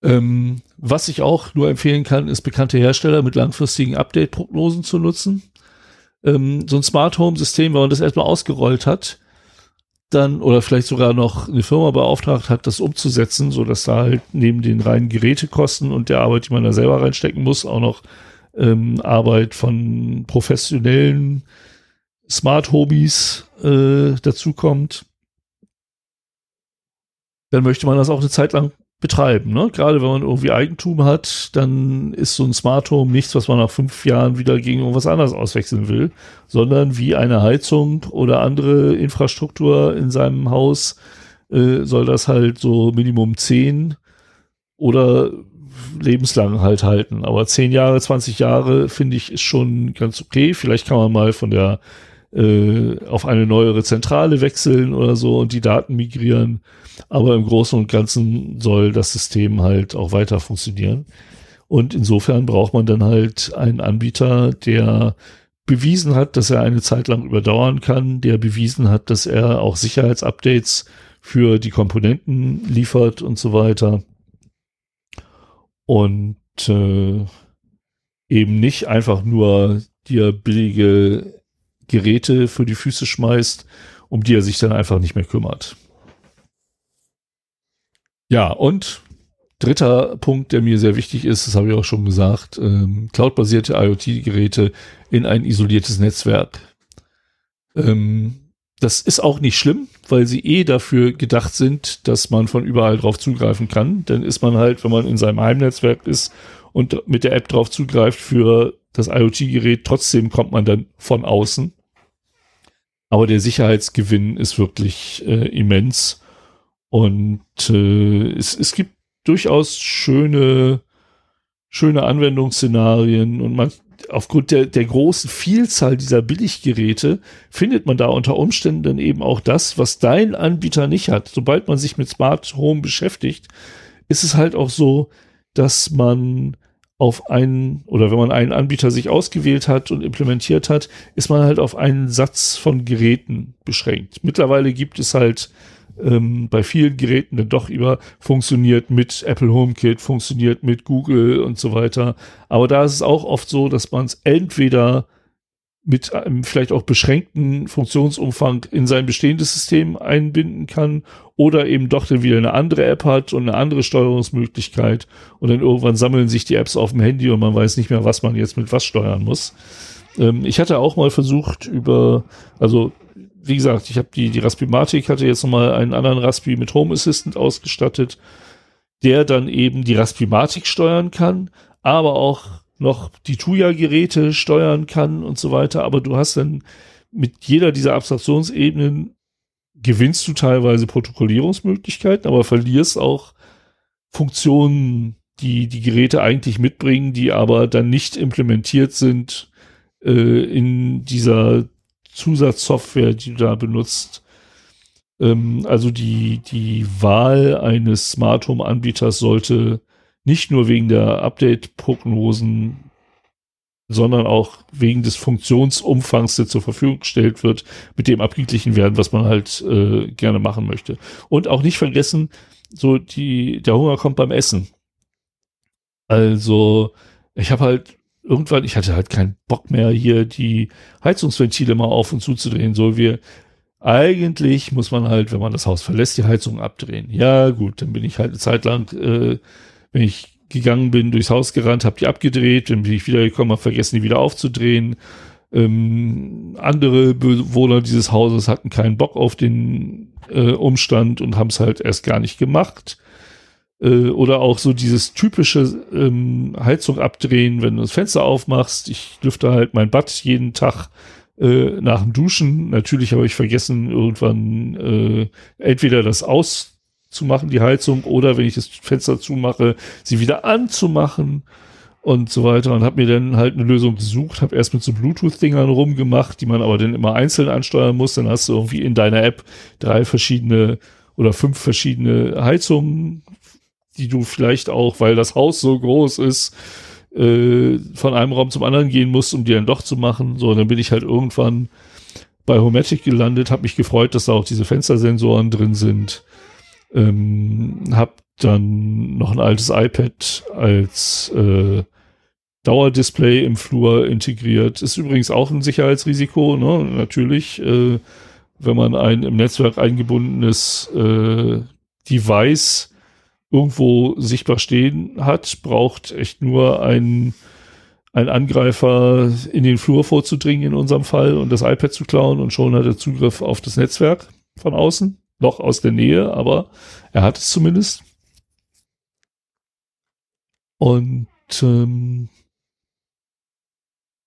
[SPEAKER 2] Ähm, was ich auch nur empfehlen kann, ist bekannte Hersteller mit langfristigen Update-Prognosen zu nutzen. Ähm, so ein Smart Home System, wenn man das erstmal ausgerollt hat, dann oder vielleicht sogar noch eine Firma beauftragt hat, das umzusetzen, so dass da halt neben den reinen Gerätekosten und der Arbeit, die man da selber reinstecken muss, auch noch ähm, Arbeit von professionellen Smart Hobbys äh, dazukommt, dann möchte man das auch eine Zeit lang betreiben. Ne? Gerade wenn man irgendwie Eigentum hat, dann ist so ein Smart Home nichts, was man nach fünf Jahren wieder gegen irgendwas anderes auswechseln will, sondern wie eine Heizung oder andere Infrastruktur in seinem Haus äh, soll das halt so Minimum zehn oder lebenslang halt halten. Aber zehn Jahre, 20 Jahre finde ich ist schon ganz okay. Vielleicht kann man mal von der äh, auf eine neuere Zentrale wechseln oder so und die Daten migrieren. Aber im Großen und Ganzen soll das System halt auch weiter funktionieren. Und insofern braucht man dann halt einen Anbieter, der bewiesen hat, dass er eine Zeit lang überdauern kann, der bewiesen hat, dass er auch Sicherheitsupdates für die Komponenten liefert und so weiter. Und äh, eben nicht einfach nur dir billige Geräte für die Füße schmeißt, um die er sich dann einfach nicht mehr kümmert. Ja, und dritter Punkt, der mir sehr wichtig ist, das habe ich auch schon gesagt, ähm, cloudbasierte IoT-Geräte in ein isoliertes Netzwerk. Ähm, das ist auch nicht schlimm, weil sie eh dafür gedacht sind, dass man von überall drauf zugreifen kann. Dann ist man halt, wenn man in seinem Heimnetzwerk ist und mit der App drauf zugreift für das IoT-Gerät, trotzdem kommt man dann von außen. Aber der Sicherheitsgewinn ist wirklich äh, immens. Und äh, es, es gibt durchaus schöne, schöne Anwendungsszenarien und man, aufgrund der, der großen Vielzahl dieser Billiggeräte findet man da unter Umständen dann eben auch das, was dein Anbieter nicht hat. Sobald man sich mit Smart Home beschäftigt, ist es halt auch so, dass man auf einen oder wenn man einen Anbieter sich ausgewählt hat und implementiert hat, ist man halt auf einen Satz von Geräten beschränkt. Mittlerweile gibt es halt ähm, bei vielen Geräten dann doch über funktioniert mit Apple HomeKit, funktioniert mit Google und so weiter. Aber da ist es auch oft so, dass man es entweder mit einem vielleicht auch beschränkten Funktionsumfang in sein bestehendes System einbinden kann oder eben doch dann wieder eine andere App hat und eine andere Steuerungsmöglichkeit und dann irgendwann sammeln sich die Apps auf dem Handy und man weiß nicht mehr, was man jetzt mit was steuern muss. Ähm, ich hatte auch mal versucht über, also wie gesagt, ich habe die, die Raspbimatic hatte jetzt nochmal einen anderen Raspi mit Home Assistant ausgestattet, der dann eben die Raspbimatic steuern kann, aber auch noch die Tuya-Geräte steuern kann und so weiter. Aber du hast dann mit jeder dieser Abstraktionsebenen gewinnst du teilweise Protokollierungsmöglichkeiten, aber verlierst auch Funktionen, die die Geräte eigentlich mitbringen, die aber dann nicht implementiert sind äh, in dieser Zusatzsoftware, die du da benutzt. Ähm, also die, die Wahl eines Smart Home Anbieters sollte nicht nur wegen der Update-Prognosen, sondern auch wegen des Funktionsumfangs, der zur Verfügung gestellt wird, mit dem abgeglichen werden, was man halt äh, gerne machen möchte. Und auch nicht vergessen, so die, der Hunger kommt beim Essen. Also, ich habe halt irgendwann, ich hatte halt keinen Bock mehr, hier die Heizungsventile mal auf und zuzudrehen. So wir, eigentlich muss man halt, wenn man das Haus verlässt, die Heizung abdrehen. Ja, gut, dann bin ich halt eine Zeit lang, äh, wenn ich gegangen bin, durchs Haus gerannt, habe die abgedreht, dann bin ich wiedergekommen, habe vergessen, die wieder aufzudrehen. Ähm, andere Bewohner dieses Hauses hatten keinen Bock auf den äh, Umstand und haben es halt erst gar nicht gemacht. Äh, oder auch so dieses typische ähm, Heizung abdrehen, wenn du das Fenster aufmachst. Ich lüfte halt mein Bad jeden Tag äh, nach dem Duschen. Natürlich habe ich vergessen, irgendwann äh, entweder das auszumachen, die Heizung, oder wenn ich das Fenster zumache, sie wieder anzumachen und so weiter und habe mir dann halt eine Lösung gesucht, habe erst mit so Bluetooth-Dingern rumgemacht, die man aber dann immer einzeln ansteuern muss. Dann hast du irgendwie in deiner App drei verschiedene oder fünf verschiedene Heizungen, die du vielleicht auch, weil das Haus so groß ist, äh, von einem Raum zum anderen gehen musst, um die dann doch zu machen. So, dann bin ich halt irgendwann bei Homatic gelandet, habe mich gefreut, dass da auch diese Fenstersensoren drin sind. Ähm, hab dann noch ein altes iPad als äh, Dauerdisplay im Flur integriert. Ist übrigens auch ein Sicherheitsrisiko, ne? natürlich, äh, wenn man ein im Netzwerk eingebundenes äh, Device irgendwo sichtbar stehen hat, braucht echt nur ein, ein Angreifer in den Flur vorzudringen in unserem Fall und das iPad zu klauen und schon hat er Zugriff auf das Netzwerk von außen, noch aus der Nähe, aber er hat es zumindest. Und ähm,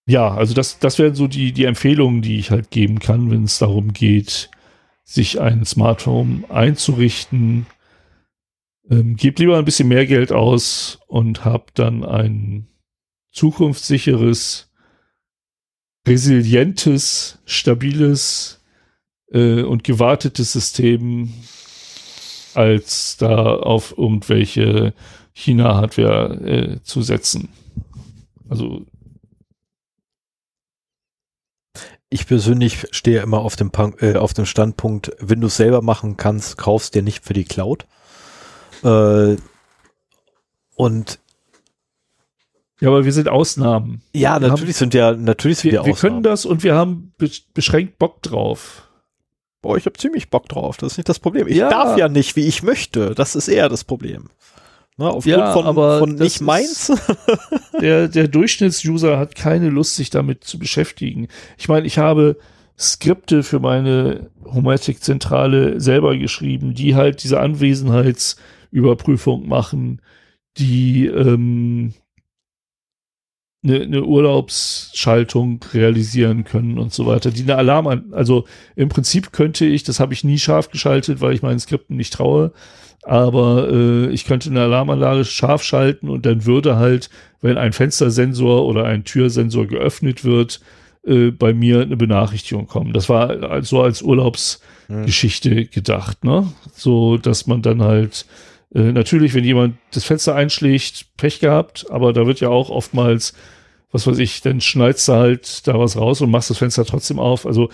[SPEAKER 2] ja, also das, das wären so die, die Empfehlungen, die ich halt geben kann, wenn es darum geht, sich ein Smart Home einzurichten. Ähm, gebt lieber ein bisschen mehr Geld aus und habt dann ein zukunftssicheres, resilientes, stabiles äh, und gewartetes System, als da auf irgendwelche China-Hardware äh, zu setzen. Also
[SPEAKER 1] ich persönlich stehe immer auf dem, äh, auf dem Standpunkt, wenn du es selber machen kannst, kaufst dir nicht für die Cloud. Äh, und
[SPEAKER 2] ja, aber wir sind Ausnahmen.
[SPEAKER 1] Ja, wir natürlich haben, sind ja natürlich sind
[SPEAKER 2] wir, wir, wir können das und wir haben beschränkt Bock drauf.
[SPEAKER 1] Boah, ich habe ziemlich Bock drauf. Das ist nicht das Problem. Ich ja. darf ja nicht, wie ich möchte. Das ist eher das Problem.
[SPEAKER 2] Ne, aufgrund ja, von, aber von nicht meins. der, der Durchschnittsuser hat keine Lust, sich damit zu beschäftigen. Ich meine, ich habe Skripte für meine Homatic-Zentrale selber geschrieben, die halt diese Anwesenheitsüberprüfung machen, die ähm, eine, eine Urlaubsschaltung realisieren können und so weiter, die eine Alarm, also im Prinzip könnte ich, das habe ich nie scharf geschaltet, weil ich meinen Skripten nicht traue, aber äh, ich könnte eine Alarmanlage scharf schalten und dann würde halt, wenn ein Fenstersensor oder ein Türsensor geöffnet wird, äh, bei mir eine Benachrichtigung kommen. Das war so als Urlaubsgeschichte hm. gedacht, ne? So, dass man dann halt äh, natürlich, wenn jemand das Fenster einschlägt, Pech gehabt, aber da wird ja auch oftmals, was weiß ich, dann schneidest du halt da was raus und machst das Fenster trotzdem auf. Also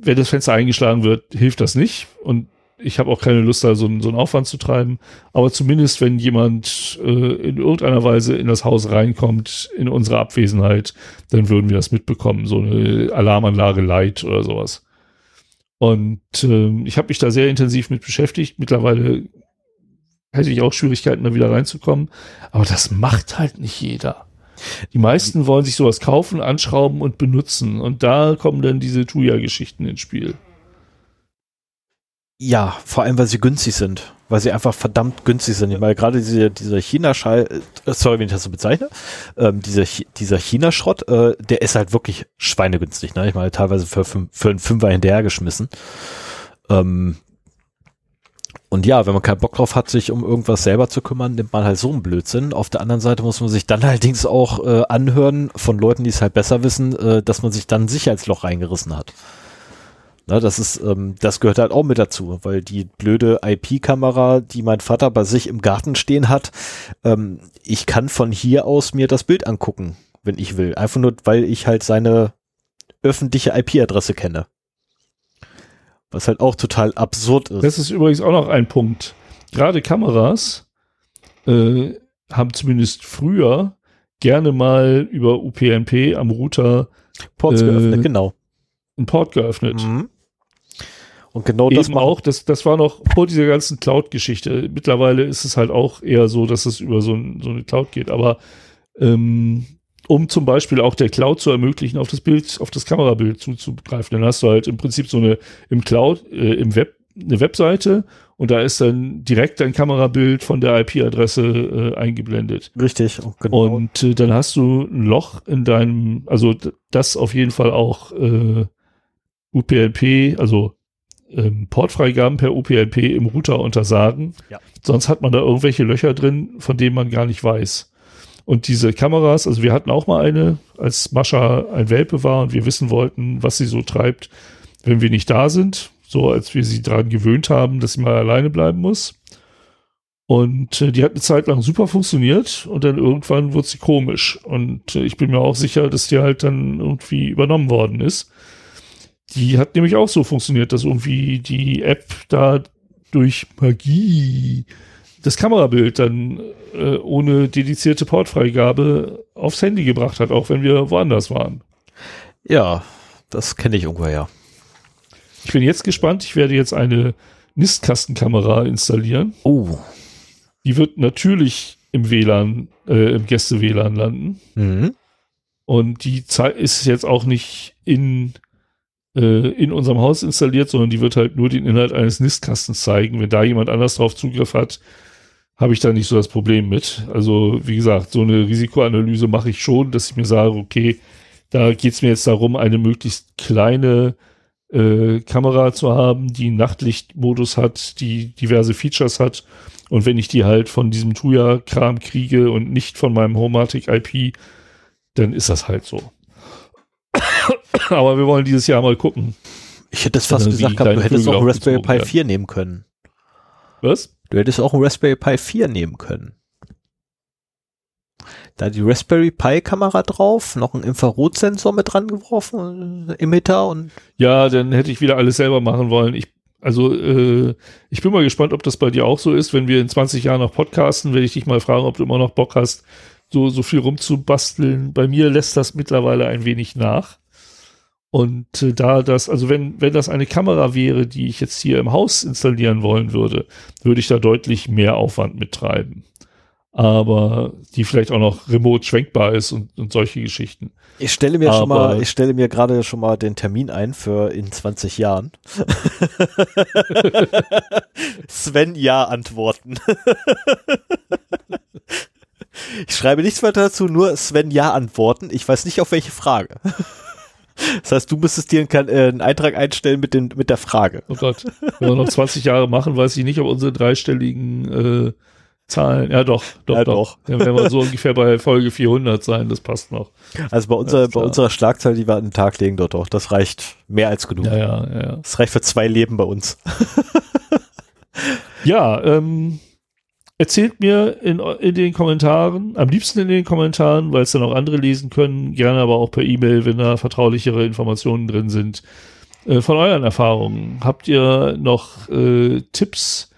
[SPEAKER 2] wenn das Fenster eingeschlagen wird, hilft das nicht. Und ich habe auch keine Lust, da so, so einen Aufwand zu treiben. Aber zumindest, wenn jemand äh, in irgendeiner Weise in das Haus reinkommt, in unserer Abwesenheit, dann würden wir das mitbekommen. So eine Alarmanlage Light oder sowas. Und äh, ich habe mich da sehr intensiv mit beschäftigt. Mittlerweile hätte ich auch Schwierigkeiten, da wieder reinzukommen. Aber das macht halt nicht jeder. Die meisten wollen sich sowas kaufen, anschrauben und benutzen. Und da kommen dann diese Tuya-Geschichten ins Spiel.
[SPEAKER 1] Ja, vor allem, weil sie günstig sind. Weil sie einfach verdammt günstig sind. Weil gerade diese, dieser China-Schall, äh, sorry, wenn ich das so bezeichne, ähm, dieser, dieser China-Schrott, äh, der ist halt wirklich schweinegünstig. Ne? Ich meine, teilweise für, für einen Fünfer hinterhergeschmissen. Ähm, und ja, wenn man keinen Bock drauf hat, sich um irgendwas selber zu kümmern, nimmt man halt so einen Blödsinn. Auf der anderen Seite muss man sich dann allerdings auch äh, anhören von Leuten, die es halt besser wissen, äh, dass man sich dann ein Sicherheitsloch reingerissen hat. Na, das ist, ähm, das gehört halt auch mit dazu, weil die blöde IP-Kamera, die mein Vater bei sich im Garten stehen hat, ähm, ich kann von hier aus mir das Bild angucken, wenn ich will. Einfach nur, weil ich halt seine öffentliche IP-Adresse kenne. Was halt auch total absurd ist.
[SPEAKER 2] Das ist übrigens auch noch ein Punkt. Gerade Kameras äh, haben zumindest früher gerne mal über UPnP am Router
[SPEAKER 1] Ports äh, geöffnet, genau.
[SPEAKER 2] Einen Port geöffnet. Mhm.
[SPEAKER 1] Und genau Eben das
[SPEAKER 2] auch, das, das war noch vor dieser ganzen Cloud-Geschichte. Mittlerweile ist es halt auch eher so, dass es über so, ein, so eine Cloud geht. Aber ähm, um zum Beispiel auch der Cloud zu ermöglichen, auf das Bild, auf das Kamerabild zuzugreifen. Dann hast du halt im Prinzip so eine im Cloud, äh, im Web, eine Webseite und da ist dann direkt ein Kamerabild von der IP-Adresse äh, eingeblendet.
[SPEAKER 1] Richtig,
[SPEAKER 2] genau. Und äh, dann hast du ein Loch in deinem, also das auf jeden Fall auch äh, UPnP, also ähm, Portfreigaben per UPnP im Router untersagen. Ja. Sonst hat man da irgendwelche Löcher drin, von denen man gar nicht weiß. Und diese Kameras, also wir hatten auch mal eine, als Mascha ein Welpe war und wir wissen wollten, was sie so treibt, wenn wir nicht da sind so als wir sie daran gewöhnt haben, dass sie mal alleine bleiben muss. Und äh, die hat eine Zeit lang super funktioniert und dann irgendwann wird sie komisch. Und äh, ich bin mir auch sicher, dass die halt dann irgendwie übernommen worden ist. Die hat nämlich auch so funktioniert, dass irgendwie die App da durch Magie das Kamerabild dann äh, ohne dedizierte Portfreigabe aufs Handy gebracht hat, auch wenn wir woanders waren.
[SPEAKER 1] Ja, das kenne ich irgendwo ja.
[SPEAKER 2] Ich bin jetzt gespannt. Ich werde jetzt eine Nistkastenkamera installieren.
[SPEAKER 1] Oh.
[SPEAKER 2] Die wird natürlich im WLAN, äh, im Gäste-WLAN landen. Mhm. Und die ist jetzt auch nicht in, äh, in unserem Haus installiert, sondern die wird halt nur den Inhalt eines Nistkastens zeigen. Wenn da jemand anders drauf Zugriff hat, habe ich da nicht so das Problem mit. Also, wie gesagt, so eine Risikoanalyse mache ich schon, dass ich mir sage, okay, da geht es mir jetzt darum, eine möglichst kleine äh, Kamera zu haben, die Nachtlichtmodus hat, die diverse Features hat. Und wenn ich die halt von diesem Tuya-Kram kriege und nicht von meinem Homatic IP, dann ist das halt so. Aber wir wollen dieses Jahr mal gucken.
[SPEAKER 1] Ich hätte es fast gesagt, gehabt, du hättest auch einen Raspberry Pi 4 nehmen können.
[SPEAKER 2] Was?
[SPEAKER 1] Du hättest auch einen Raspberry Pi 4 nehmen können da die Raspberry Pi Kamera drauf, noch ein Infrarotsensor mit dran geworfen, äh, Emitter und.
[SPEAKER 2] Ja, dann hätte ich wieder alles selber machen wollen. Ich, also, äh, ich bin mal gespannt, ob das bei dir auch so ist. Wenn wir in 20 Jahren noch podcasten, werde ich dich mal fragen, ob du immer noch Bock hast, so, so viel rumzubasteln. Bei mir lässt das mittlerweile ein wenig nach. Und äh, da das, also wenn, wenn das eine Kamera wäre, die ich jetzt hier im Haus installieren wollen würde, würde ich da deutlich mehr Aufwand mittreiben aber die vielleicht auch noch remote schwenkbar ist und, und solche Geschichten.
[SPEAKER 1] Ich stelle mir aber schon mal, ich stelle mir gerade schon mal den Termin ein für in 20 Jahren. Sven ja antworten. ich schreibe nichts weiter dazu, nur Sven ja antworten. Ich weiß nicht auf welche Frage. Das heißt, du müsstest dir einen, äh, einen Eintrag einstellen mit, den, mit der Frage.
[SPEAKER 2] Oh Gott. Wenn wir noch 20 Jahre machen, weiß ich nicht, ob unsere dreistelligen äh, Zahlen. Ja, doch, doch, ja, doch. Dann werden wir so ungefähr bei Folge 400 sein, das passt noch.
[SPEAKER 1] Also bei, unserer, bei unserer Schlagzahl, die wir an den Tag legen, dort doch, das reicht mehr als genug.
[SPEAKER 2] Ja, ja, ja.
[SPEAKER 1] Das reicht für zwei Leben bei uns.
[SPEAKER 2] ja, ähm, erzählt mir in, in den Kommentaren, am liebsten in den Kommentaren, weil es dann auch andere lesen können, gerne aber auch per E-Mail, wenn da vertraulichere Informationen drin sind, äh, von euren Erfahrungen. Habt ihr noch äh, Tipps,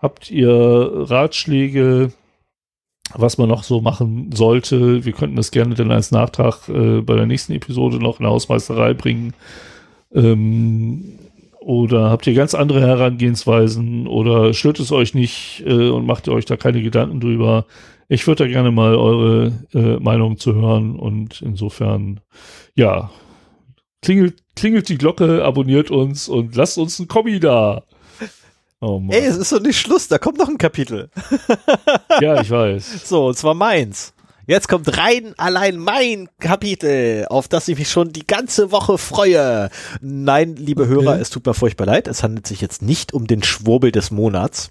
[SPEAKER 2] Habt ihr Ratschläge, was man noch so machen sollte? Wir könnten das gerne dann als Nachtrag äh, bei der nächsten Episode noch in der Hausmeisterei bringen. Ähm, oder habt ihr ganz andere Herangehensweisen oder stört es euch nicht äh, und macht ihr euch da keine Gedanken drüber? Ich würde da gerne mal eure äh, Meinung zu hören und insofern, ja, klingelt, klingelt die Glocke, abonniert uns und lasst uns ein Kommi da.
[SPEAKER 1] Oh Mann. Ey, es ist doch nicht Schluss, da kommt noch ein Kapitel.
[SPEAKER 2] ja, ich weiß.
[SPEAKER 1] So, und zwar meins. Jetzt kommt rein allein mein Kapitel, auf das ich mich schon die ganze Woche freue. Nein, liebe okay. Hörer, es tut mir furchtbar leid. Es handelt sich jetzt nicht um den Schwurbel des Monats.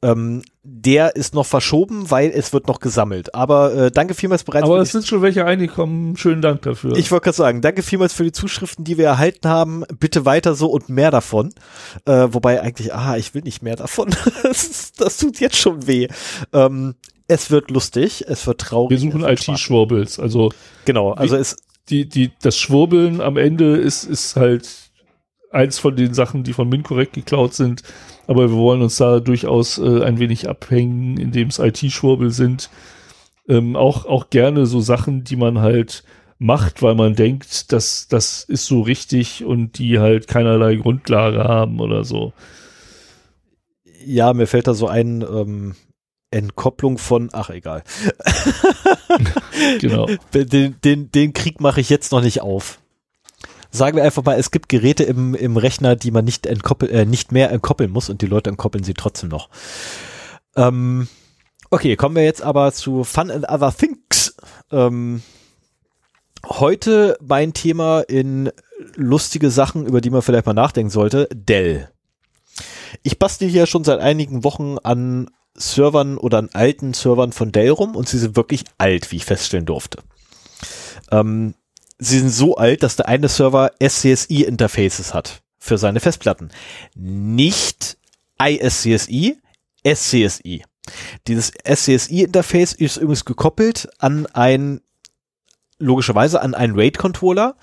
[SPEAKER 1] Ähm, der ist noch verschoben, weil es wird noch gesammelt. Aber äh, danke vielmals bereits.
[SPEAKER 2] Aber es sind schon welche eingekommen. Schönen Dank dafür.
[SPEAKER 1] Ich wollte gerade sagen, danke vielmals für die Zuschriften, die wir erhalten haben. Bitte weiter so und mehr davon. Äh, wobei eigentlich, ah, ich will nicht mehr davon. das, das tut jetzt schon weh. Ähm, es wird lustig, es wird traurig.
[SPEAKER 2] Wir suchen IT-Schwurbels. Also
[SPEAKER 1] genau, also es
[SPEAKER 2] die die das Schwurbeln am Ende ist ist halt eins von den Sachen, die von MinCorrect geklaut sind. Aber wir wollen uns da durchaus äh, ein wenig abhängen, indem es IT-Schwurbel sind. Ähm, auch, auch gerne so Sachen, die man halt macht, weil man denkt, dass das ist so richtig und die halt keinerlei Grundlage haben oder so.
[SPEAKER 1] Ja, mir fällt da so ein, ähm, Entkopplung von, ach egal.
[SPEAKER 2] genau.
[SPEAKER 1] Den, den, den Krieg mache ich jetzt noch nicht auf. Sagen wir einfach mal, es gibt Geräte im, im Rechner, die man nicht, entkoppel, äh, nicht mehr entkoppeln muss und die Leute entkoppeln sie trotzdem noch. Ähm, okay, kommen wir jetzt aber zu Fun and Other Things. Ähm, heute mein Thema in lustige Sachen, über die man vielleicht mal nachdenken sollte, Dell. Ich bastel hier schon seit einigen Wochen an Servern oder an alten Servern von Dell rum und sie sind wirklich alt, wie ich feststellen durfte. Ähm, sie sind so alt, dass der eine Server SCSI-Interfaces hat für seine Festplatten. Nicht ISCSI, SCSI. Dieses SCSI-Interface ist übrigens gekoppelt an ein logischerweise an einen RAID-Controller,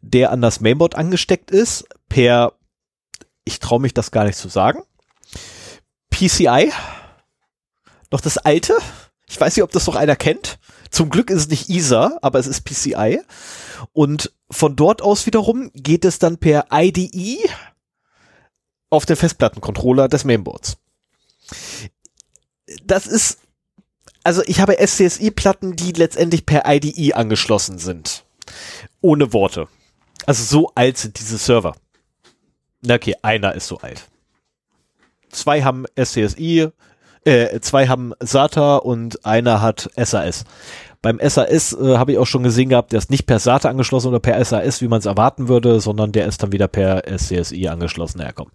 [SPEAKER 1] der an das Mainboard angesteckt ist, per, ich traue mich das gar nicht zu sagen, PCI, noch das alte, ich weiß nicht, ob das noch einer kennt, zum Glück ist es nicht ISA, aber es ist PCI und von dort aus wiederum geht es dann per IDE auf den Festplattencontroller des Mainboards. Das ist also ich habe SCSI-Platten, die letztendlich per IDE angeschlossen sind. Ohne Worte. Also so alt sind diese Server. Na okay, einer ist so alt. Zwei haben SCSI, äh, zwei haben SATA und einer hat SAS. Beim SAS äh, habe ich auch schon gesehen gehabt, der ist nicht per SATA angeschlossen oder per SAS, wie man es erwarten würde, sondern der ist dann wieder per SCSI angeschlossen. Ja, komm.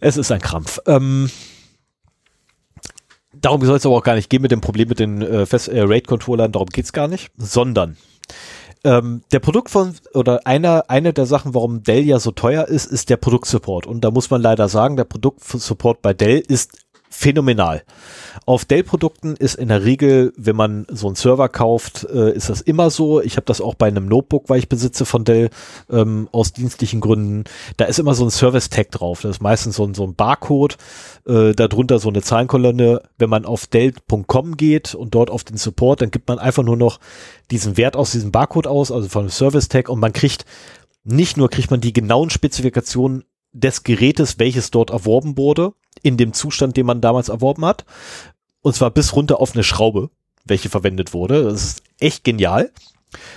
[SPEAKER 1] Es ist ein Krampf. Ähm, darum soll es aber auch gar nicht gehen mit dem Problem mit den äh, äh, RAID-Controllern, darum geht's gar nicht, sondern ähm, der Produkt von oder einer eine der Sachen, warum Dell ja so teuer ist, ist der Produktsupport. Und da muss man leider sagen, der Produktsupport bei Dell ist phänomenal. Auf Dell-Produkten ist in der Regel, wenn man so einen Server kauft, äh, ist das immer so. Ich habe das auch bei einem Notebook, weil ich besitze von Dell ähm, aus dienstlichen Gründen. Da ist immer so ein Service-Tag drauf. Das ist meistens so ein, so ein Barcode, äh, darunter so eine Zahlenkolonne. Wenn man auf Dell.com geht und dort auf den Support, dann gibt man einfach nur noch diesen Wert aus diesem Barcode aus, also von dem Service-Tag und man kriegt nicht nur kriegt man die genauen Spezifikationen des Gerätes, welches dort erworben wurde, in dem Zustand, den man damals erworben hat. Und zwar bis runter auf eine Schraube, welche verwendet wurde. Das ist echt genial.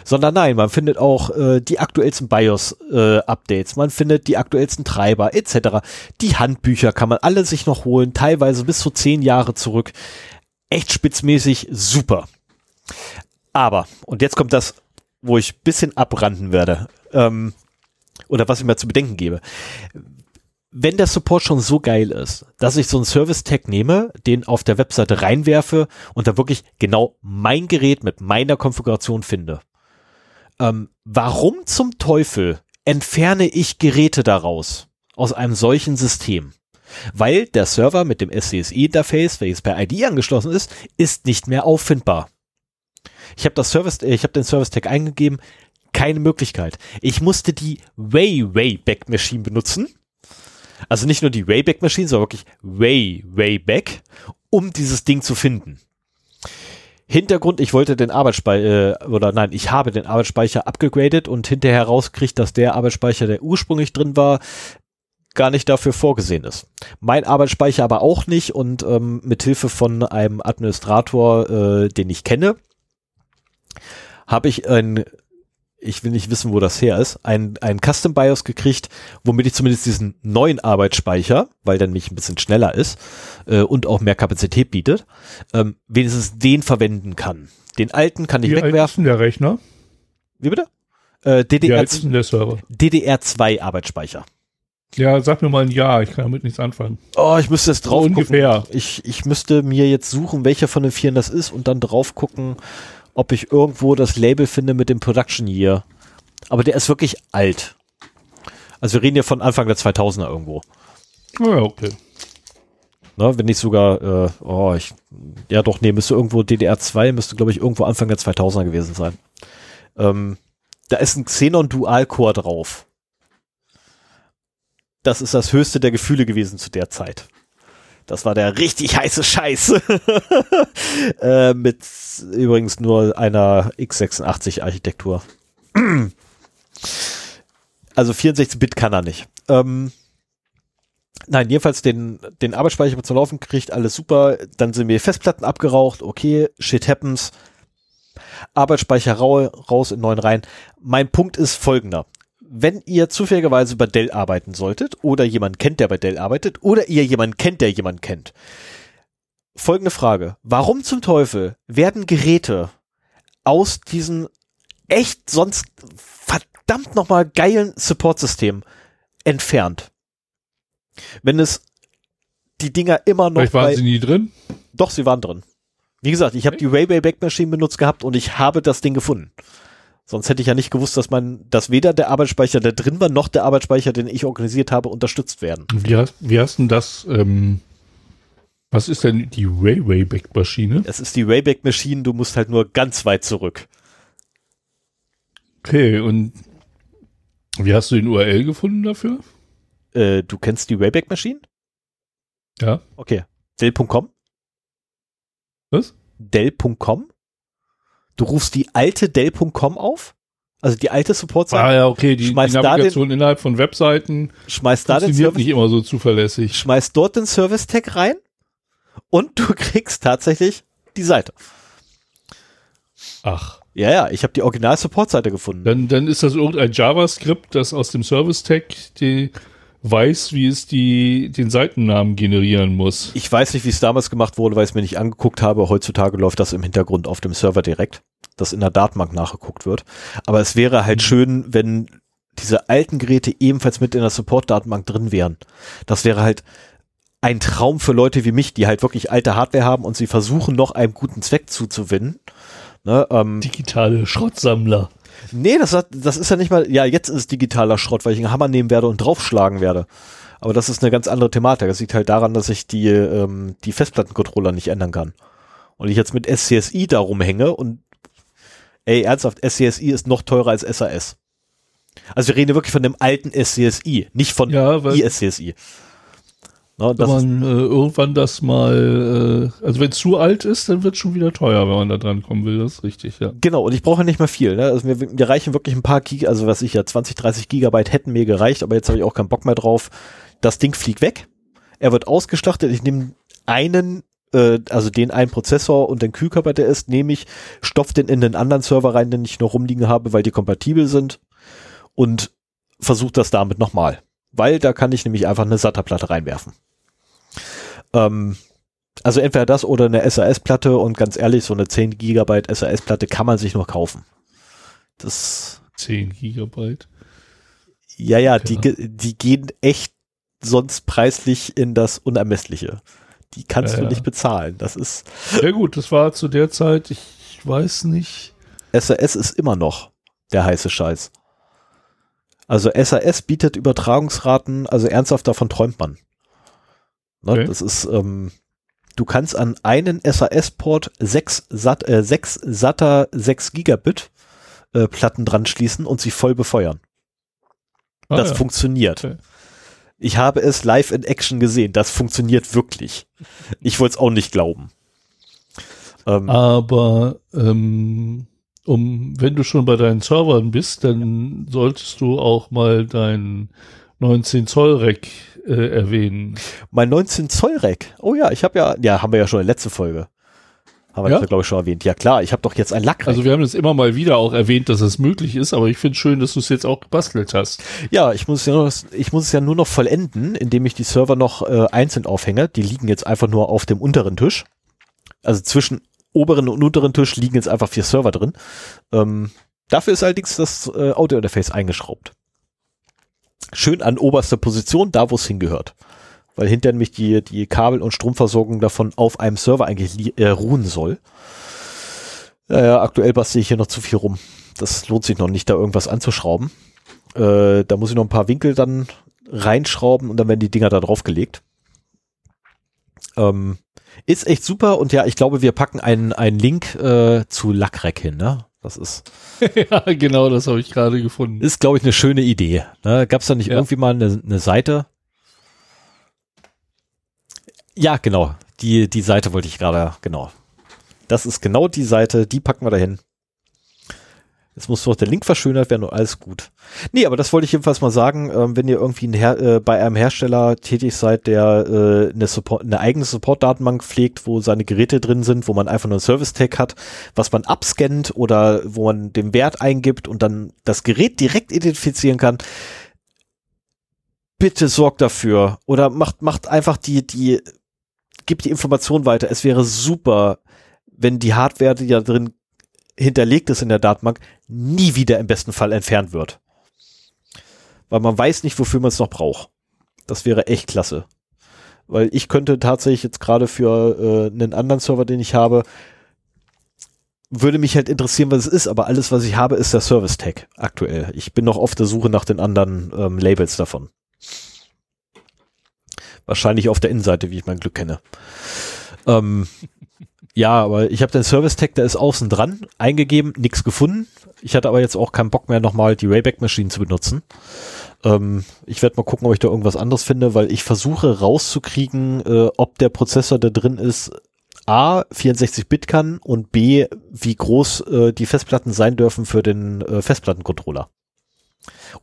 [SPEAKER 1] Sondern nein, man findet auch äh, die aktuellsten BIOS-Updates, äh, man findet die aktuellsten Treiber etc. Die Handbücher kann man alle sich noch holen, teilweise bis zu zehn Jahre zurück. Echt spitzmäßig super. Aber, und jetzt kommt das, wo ich bisschen abranden werde. Ähm, oder was ich mir zu bedenken gebe. Wenn der Support schon so geil ist, dass ich so einen Service-Tag nehme, den auf der Webseite reinwerfe und da wirklich genau mein Gerät mit meiner Konfiguration finde, ähm, warum zum Teufel entferne ich Geräte daraus aus einem solchen System? Weil der Server mit dem SCSI-Interface, welches per ID angeschlossen ist, ist nicht mehr auffindbar. Ich habe das Service, ich habe den Service Tag eingegeben, keine Möglichkeit. Ich musste die Way Wayback Machine benutzen. Also nicht nur die Wayback Machine, sondern wirklich Way Wayback, um dieses Ding zu finden. Hintergrund, ich wollte den Arbeitsspeicher, äh, oder nein, ich habe den Arbeitsspeicher abgegradet und hinterher rauskriegt, dass der Arbeitsspeicher, der ursprünglich drin war, gar nicht dafür vorgesehen ist. Mein Arbeitsspeicher aber auch nicht und ähm, mit Hilfe von einem Administrator, äh, den ich kenne, habe ich ein ich will nicht wissen, wo das her ist, ein, ein Custom BIOS gekriegt, womit ich zumindest diesen neuen Arbeitsspeicher, weil der nämlich ein bisschen schneller ist äh, und auch mehr Kapazität bietet, ähm, wenigstens den verwenden kann. Den alten kann ich
[SPEAKER 2] Wie
[SPEAKER 1] wegwerfen.
[SPEAKER 2] Alt ist denn der Rechner?
[SPEAKER 1] Wie bitte? Äh, DDR,
[SPEAKER 2] Wie alt ist denn der Server?
[SPEAKER 1] DDR2 Arbeitsspeicher.
[SPEAKER 2] Ja, sag mir mal ein Jahr, ich kann damit nichts anfangen.
[SPEAKER 1] Oh, ich müsste jetzt drauf
[SPEAKER 2] so ungefähr.
[SPEAKER 1] Ich, ich müsste mir jetzt suchen, welcher von den vieren das ist und dann drauf gucken, ob ich irgendwo das Label finde mit dem Production Year. Aber der ist wirklich alt. Also wir reden ja von Anfang der 2000er irgendwo.
[SPEAKER 2] Ja, okay.
[SPEAKER 1] Ne, wenn nicht sogar, äh, oh, ich, ja doch, nee, müsste irgendwo DDR2, müsste glaube ich irgendwo Anfang der 2000er gewesen sein. Ähm, da ist ein Xenon Dual Core drauf. Das ist das höchste der Gefühle gewesen zu der Zeit. Das war der richtig heiße Scheiß. äh, mit übrigens nur einer x86 Architektur. also 64-Bit kann er nicht. Ähm, Nein, jedenfalls den, den Arbeitsspeicher zu laufen kriegt, alles super. Dann sind mir Festplatten abgeraucht, okay, shit happens. Arbeitsspeicher rau, raus in neuen rein. Mein Punkt ist folgender. Wenn ihr zufälligerweise bei Dell arbeiten solltet oder jemand kennt, der bei Dell arbeitet oder ihr jemanden kennt, der jemanden kennt. Folgende Frage. Warum zum Teufel werden Geräte aus diesen echt sonst verdammt nochmal geilen Support-System entfernt? Wenn es die Dinger immer noch
[SPEAKER 2] Vielleicht waren
[SPEAKER 1] bei,
[SPEAKER 2] sie nie drin.
[SPEAKER 1] doch, sie waren drin. Wie gesagt, ich habe die Railway Back Machine benutzt gehabt und ich habe das Ding gefunden. Sonst hätte ich ja nicht gewusst, dass man, dass weder der Arbeitsspeicher, der drin war, noch der Arbeitsspeicher, den ich organisiert habe, unterstützt werden.
[SPEAKER 2] Wie hast, wie hast denn das, ähm, was ist denn die Railway Back Maschine?
[SPEAKER 1] Es ist die Wayback Machine, du musst halt nur ganz weit zurück.
[SPEAKER 2] Okay, und wie hast du den URL gefunden dafür?
[SPEAKER 1] Äh, du kennst die Wayback Machine?
[SPEAKER 2] Ja.
[SPEAKER 1] Okay. Dell.com?
[SPEAKER 2] Was?
[SPEAKER 1] Dell.com? Du rufst die alte Dell.com auf? Also die alte Support-Seite,
[SPEAKER 2] Ah ja, okay, die, die Navigation innerhalb von Webseiten
[SPEAKER 1] schmeißt da den Service,
[SPEAKER 2] nicht immer so zuverlässig.
[SPEAKER 1] schmeißt dort den Service-Tag rein und du kriegst tatsächlich die Seite.
[SPEAKER 2] Ach,
[SPEAKER 1] Ja, ja, ich habe die Original-Support-Seite gefunden.
[SPEAKER 2] dann, dann ist das irgendein JavaScript, das aus dem Service-Tag die weiß, wie es die, den Seitennamen generieren muss.
[SPEAKER 1] Ich weiß nicht, wie es damals gemacht wurde, weil ich es mir nicht angeguckt habe. Heutzutage läuft das im Hintergrund auf dem Server direkt, dass in der Datenbank nachgeguckt wird. Aber es wäre halt
[SPEAKER 2] Mhm.
[SPEAKER 1] schön, wenn diese alten Geräte ebenfalls mit in der Support-Datenbank drin wären. Das wäre halt ein Traum für Leute wie mich, die halt wirklich alte Hardware haben und sie versuchen noch einem guten Zweck zuzuwinnen. Ne, ähm,
[SPEAKER 2] Digitale Schrottsammler.
[SPEAKER 1] Nee, das, hat, das ist ja nicht mal, ja, jetzt ist es digitaler Schrott, weil ich einen Hammer nehmen werde und draufschlagen werde. Aber das ist eine ganz andere Thematik. Das liegt halt daran, dass ich die, ähm, die Festplattencontroller nicht ändern kann. Und ich jetzt mit SCSI da rumhänge und, ey, ernsthaft, SCSI ist noch teurer als SAS. Also wir reden hier wirklich von dem alten SCSI, nicht von
[SPEAKER 2] Ja, weil
[SPEAKER 1] ISCSI. Ne,
[SPEAKER 2] wenn man äh, irgendwann das mal, äh, also wenn es zu alt ist, dann wird es schon wieder teuer, wenn man da dran kommen will, das ist richtig, ja.
[SPEAKER 1] Genau, und ich brauche nicht mehr viel. Ne? Also mir, mir reichen wirklich ein paar Gig, also was ich ja 20, 30 Gigabyte hätten mir gereicht, aber jetzt habe ich auch keinen Bock mehr drauf. Das Ding fliegt weg. Er wird ausgestattet. Ich nehme einen, äh, also den einen Prozessor und den Kühlkörper, der ist, nehme ich, stopf den in den anderen Server rein, den ich noch rumliegen habe, weil die kompatibel sind und versuche das damit nochmal. Weil da kann ich nämlich einfach eine SATA-Platte reinwerfen. Ähm, also entweder das oder eine SAS-Platte und ganz ehrlich, so eine 10 Gigabyte SAS-Platte kann man sich nur kaufen. Das,
[SPEAKER 2] 10 Gigabyte.
[SPEAKER 1] ja, ja, die, die gehen echt sonst preislich in das Unermessliche. Die kannst
[SPEAKER 2] Ja,
[SPEAKER 1] du nicht bezahlen. Das ist,
[SPEAKER 2] Ja gut, das war zu der Zeit, ich weiß nicht.
[SPEAKER 1] SAS ist immer noch der heiße Scheiß. Also SAS bietet Übertragungsraten, also ernsthaft davon träumt man. Ne,
[SPEAKER 2] Okay.
[SPEAKER 1] Das ist, ähm, du kannst an einen SAS-Port sechs, Sat, äh, sechs SATA 6 Gigabit äh, Platten dran schließen und sie voll befeuern.
[SPEAKER 2] Ah,
[SPEAKER 1] das
[SPEAKER 2] ja.
[SPEAKER 1] funktioniert.
[SPEAKER 2] Okay.
[SPEAKER 1] Ich habe es live in Action gesehen. Das funktioniert wirklich. Ich wollte es auch nicht glauben. Ähm,
[SPEAKER 2] Aber ähm, um, wenn du schon bei deinen Servern bist, dann solltest du auch mal dein 19 Zoll Rack äh, erwähnen.
[SPEAKER 1] Mein 19 Zoll Rack. Oh ja, ich habe ja, ja, haben wir ja schon in der letzten Folge. Haben wir
[SPEAKER 2] Ja?
[SPEAKER 1] das, glaube ich, schon erwähnt. Ja klar, ich habe doch jetzt ein Lackrack.
[SPEAKER 2] Also wir haben das immer mal wieder auch erwähnt, dass es möglich ist, aber ich finde schön, dass du es jetzt auch gebastelt hast.
[SPEAKER 1] ja, ich muss es ja, nur, ich muss es ja nur noch vollenden, indem ich die Server noch äh, einzeln aufhänge. Die liegen jetzt einfach nur auf dem unteren Tisch. Also zwischen oberen und unteren Tisch liegen jetzt einfach vier Server drin. Ähm, dafür ist allerdings das äh, Audio-Interface eingeschraubt. Schön an oberster Position, da wo es hingehört. Weil hinter nämlich die, die Kabel- und Stromversorgung davon auf einem Server eigentlich li- äh, ruhen soll. Ja, aktuell bastel ich hier noch zu viel rum. Das lohnt sich noch nicht, da irgendwas anzuschrauben. Äh, da muss ich noch ein paar Winkel dann reinschrauben und dann werden die Dinger da drauf gelegt. Ähm, ist echt super und ja, ich glaube, wir packen einen, einen Link äh, zu Lackrack hin, ne? Das ist,
[SPEAKER 2] ja, genau, das habe ich gerade gefunden.
[SPEAKER 1] ist glaube ich, eine schöne Idee. Ne? Gab es da nicht
[SPEAKER 2] Ja.
[SPEAKER 1] irgendwie mal eine, eine Seite? Ja, genau. Die, die Seite wollte ich gerade, genau. Das ist genau die Seite, die packen wir dahin. Jetzt muss doch der Link verschönert werden und alles gut. Nee, aber das wollte ich jedenfalls mal sagen, ähm, wenn ihr irgendwie ein äh, bei einem Hersteller tätig seid, der äh, eine, Support, eine eigene Support-Datenbank pflegt, wo seine Geräte drin sind, wo man einfach nur ein Service-Tag hat, was man abscannt oder wo man den Wert eingibt und dann das Gerät direkt identifizieren kann, bitte sorgt dafür oder macht, macht einfach die, die, gibt die Information weiter. Es wäre super, wenn die Hardware, die da drin hinterlegt ist in der Datenbank, nie wieder im besten Fall entfernt wird. Weil man weiß nicht, wofür man es noch braucht. Das wäre echt klasse. Weil ich könnte tatsächlich jetzt gerade für äh, einen anderen Server, den ich habe, würde mich halt interessieren, was es ist, aber alles, was ich habe, ist der Service Tag aktuell. Ich bin noch auf der Suche nach den anderen ähm, Labels davon. Wahrscheinlich auf der Innenseite, wie ich mein Glück kenne. Ähm, ja, aber ich habe den Service-Tag, der ist außen dran, eingegeben, nichts gefunden. Ich hatte aber jetzt auch keinen Bock mehr, nochmal die Wayback-Maschinen zu benutzen. Ähm, ich werde mal gucken, ob ich da irgendwas anderes finde, weil ich versuche rauszukriegen, äh, ob der Prozessor, der drin ist, A, 64-Bit kann und B, wie groß äh, die Festplatten sein dürfen für den äh, Festplattencontroller.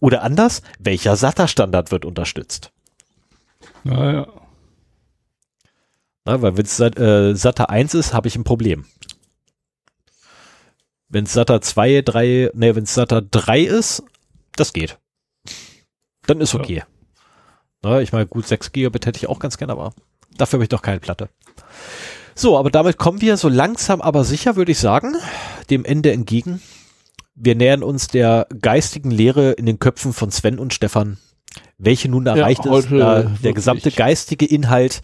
[SPEAKER 1] Oder anders, welcher SATA-Standard wird unterstützt?
[SPEAKER 2] Naja.
[SPEAKER 1] Na, weil wenn es äh, SATA 1 ist, habe ich ein Problem. Wenn es SATA 2, 3, ne, wenn es SATA 3 ist, das geht. Dann ist okay. Ja. Na, ich meine, gut, 6 Gigabit hätte ich auch ganz gerne, aber dafür habe ich doch keine Platte. So, aber damit kommen wir so langsam aber sicher, würde ich sagen, dem Ende entgegen. Wir nähern uns der geistigen Lehre in den Köpfen von Sven und Stefan, welche nun erreicht ja, ist, da der gesamte geistige Inhalt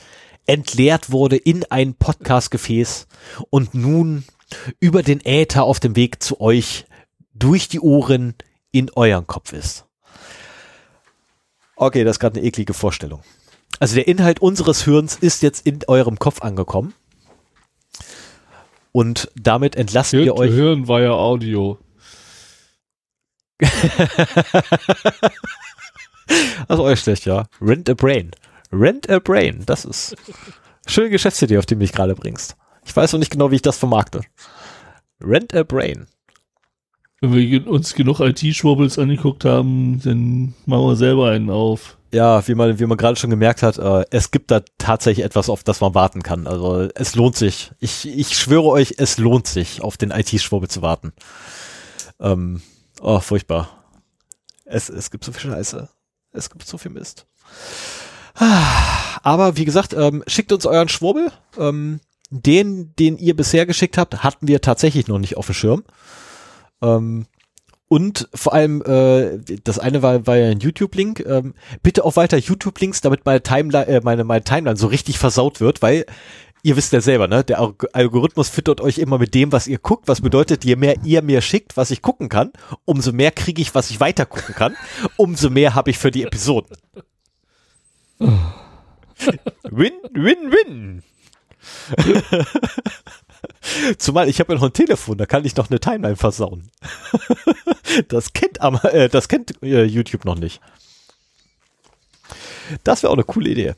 [SPEAKER 1] entleert wurde in ein Podcastgefäß und nun über den Äther auf dem Weg zu euch durch die Ohren in euren Kopf ist. Okay, das ist gerade eine eklige Vorstellung. Also der Inhalt unseres Hörens ist jetzt in eurem Kopf angekommen. Und damit entlassen wir euch.
[SPEAKER 2] Hören war ja Audio.
[SPEAKER 1] also euch schlecht, ja. Rent a Brain. Rent a Brain. Das ist schöne Geschäftsidee, auf die du mich gerade bringst. Ich weiß noch nicht genau, wie ich das vermarkte. Rent a Brain.
[SPEAKER 2] Wenn wir uns genug IT-Schwurbels angeguckt haben, dann machen wir selber einen auf.
[SPEAKER 1] Ja, wie man, wie man gerade schon gemerkt hat, äh, es gibt da tatsächlich etwas, auf das man warten kann. Also es lohnt sich. Ich, ich schwöre euch, es lohnt sich, auf den IT-Schwurbel zu warten. Ähm, oh, furchtbar. Es, es gibt so viel Scheiße. Es gibt so viel Mist. Aber wie gesagt, ähm, schickt uns euren Schwurbel. Ähm, den, den ihr bisher geschickt habt, hatten wir tatsächlich noch nicht auf dem Schirm. Ähm, und vor allem, äh, das eine war, war ja ein YouTube-Link. Ähm, bitte auch weiter YouTube-Links, damit meine Timeline, äh, meine, meine Timeline so richtig versaut wird, weil ihr wisst ja selber, ne? Der Algorithmus füttert euch immer mit dem, was ihr guckt. Was bedeutet, je mehr ihr mir schickt, was ich gucken kann, umso mehr kriege ich, was ich weiter gucken kann. Umso mehr habe ich für die Episoden. win, win, win. Zumal ich habe ja noch ein Telefon, da kann ich noch eine Timeline versauen. das kennt aber, äh, das kennt äh, YouTube noch nicht. Das wäre auch eine coole Idee.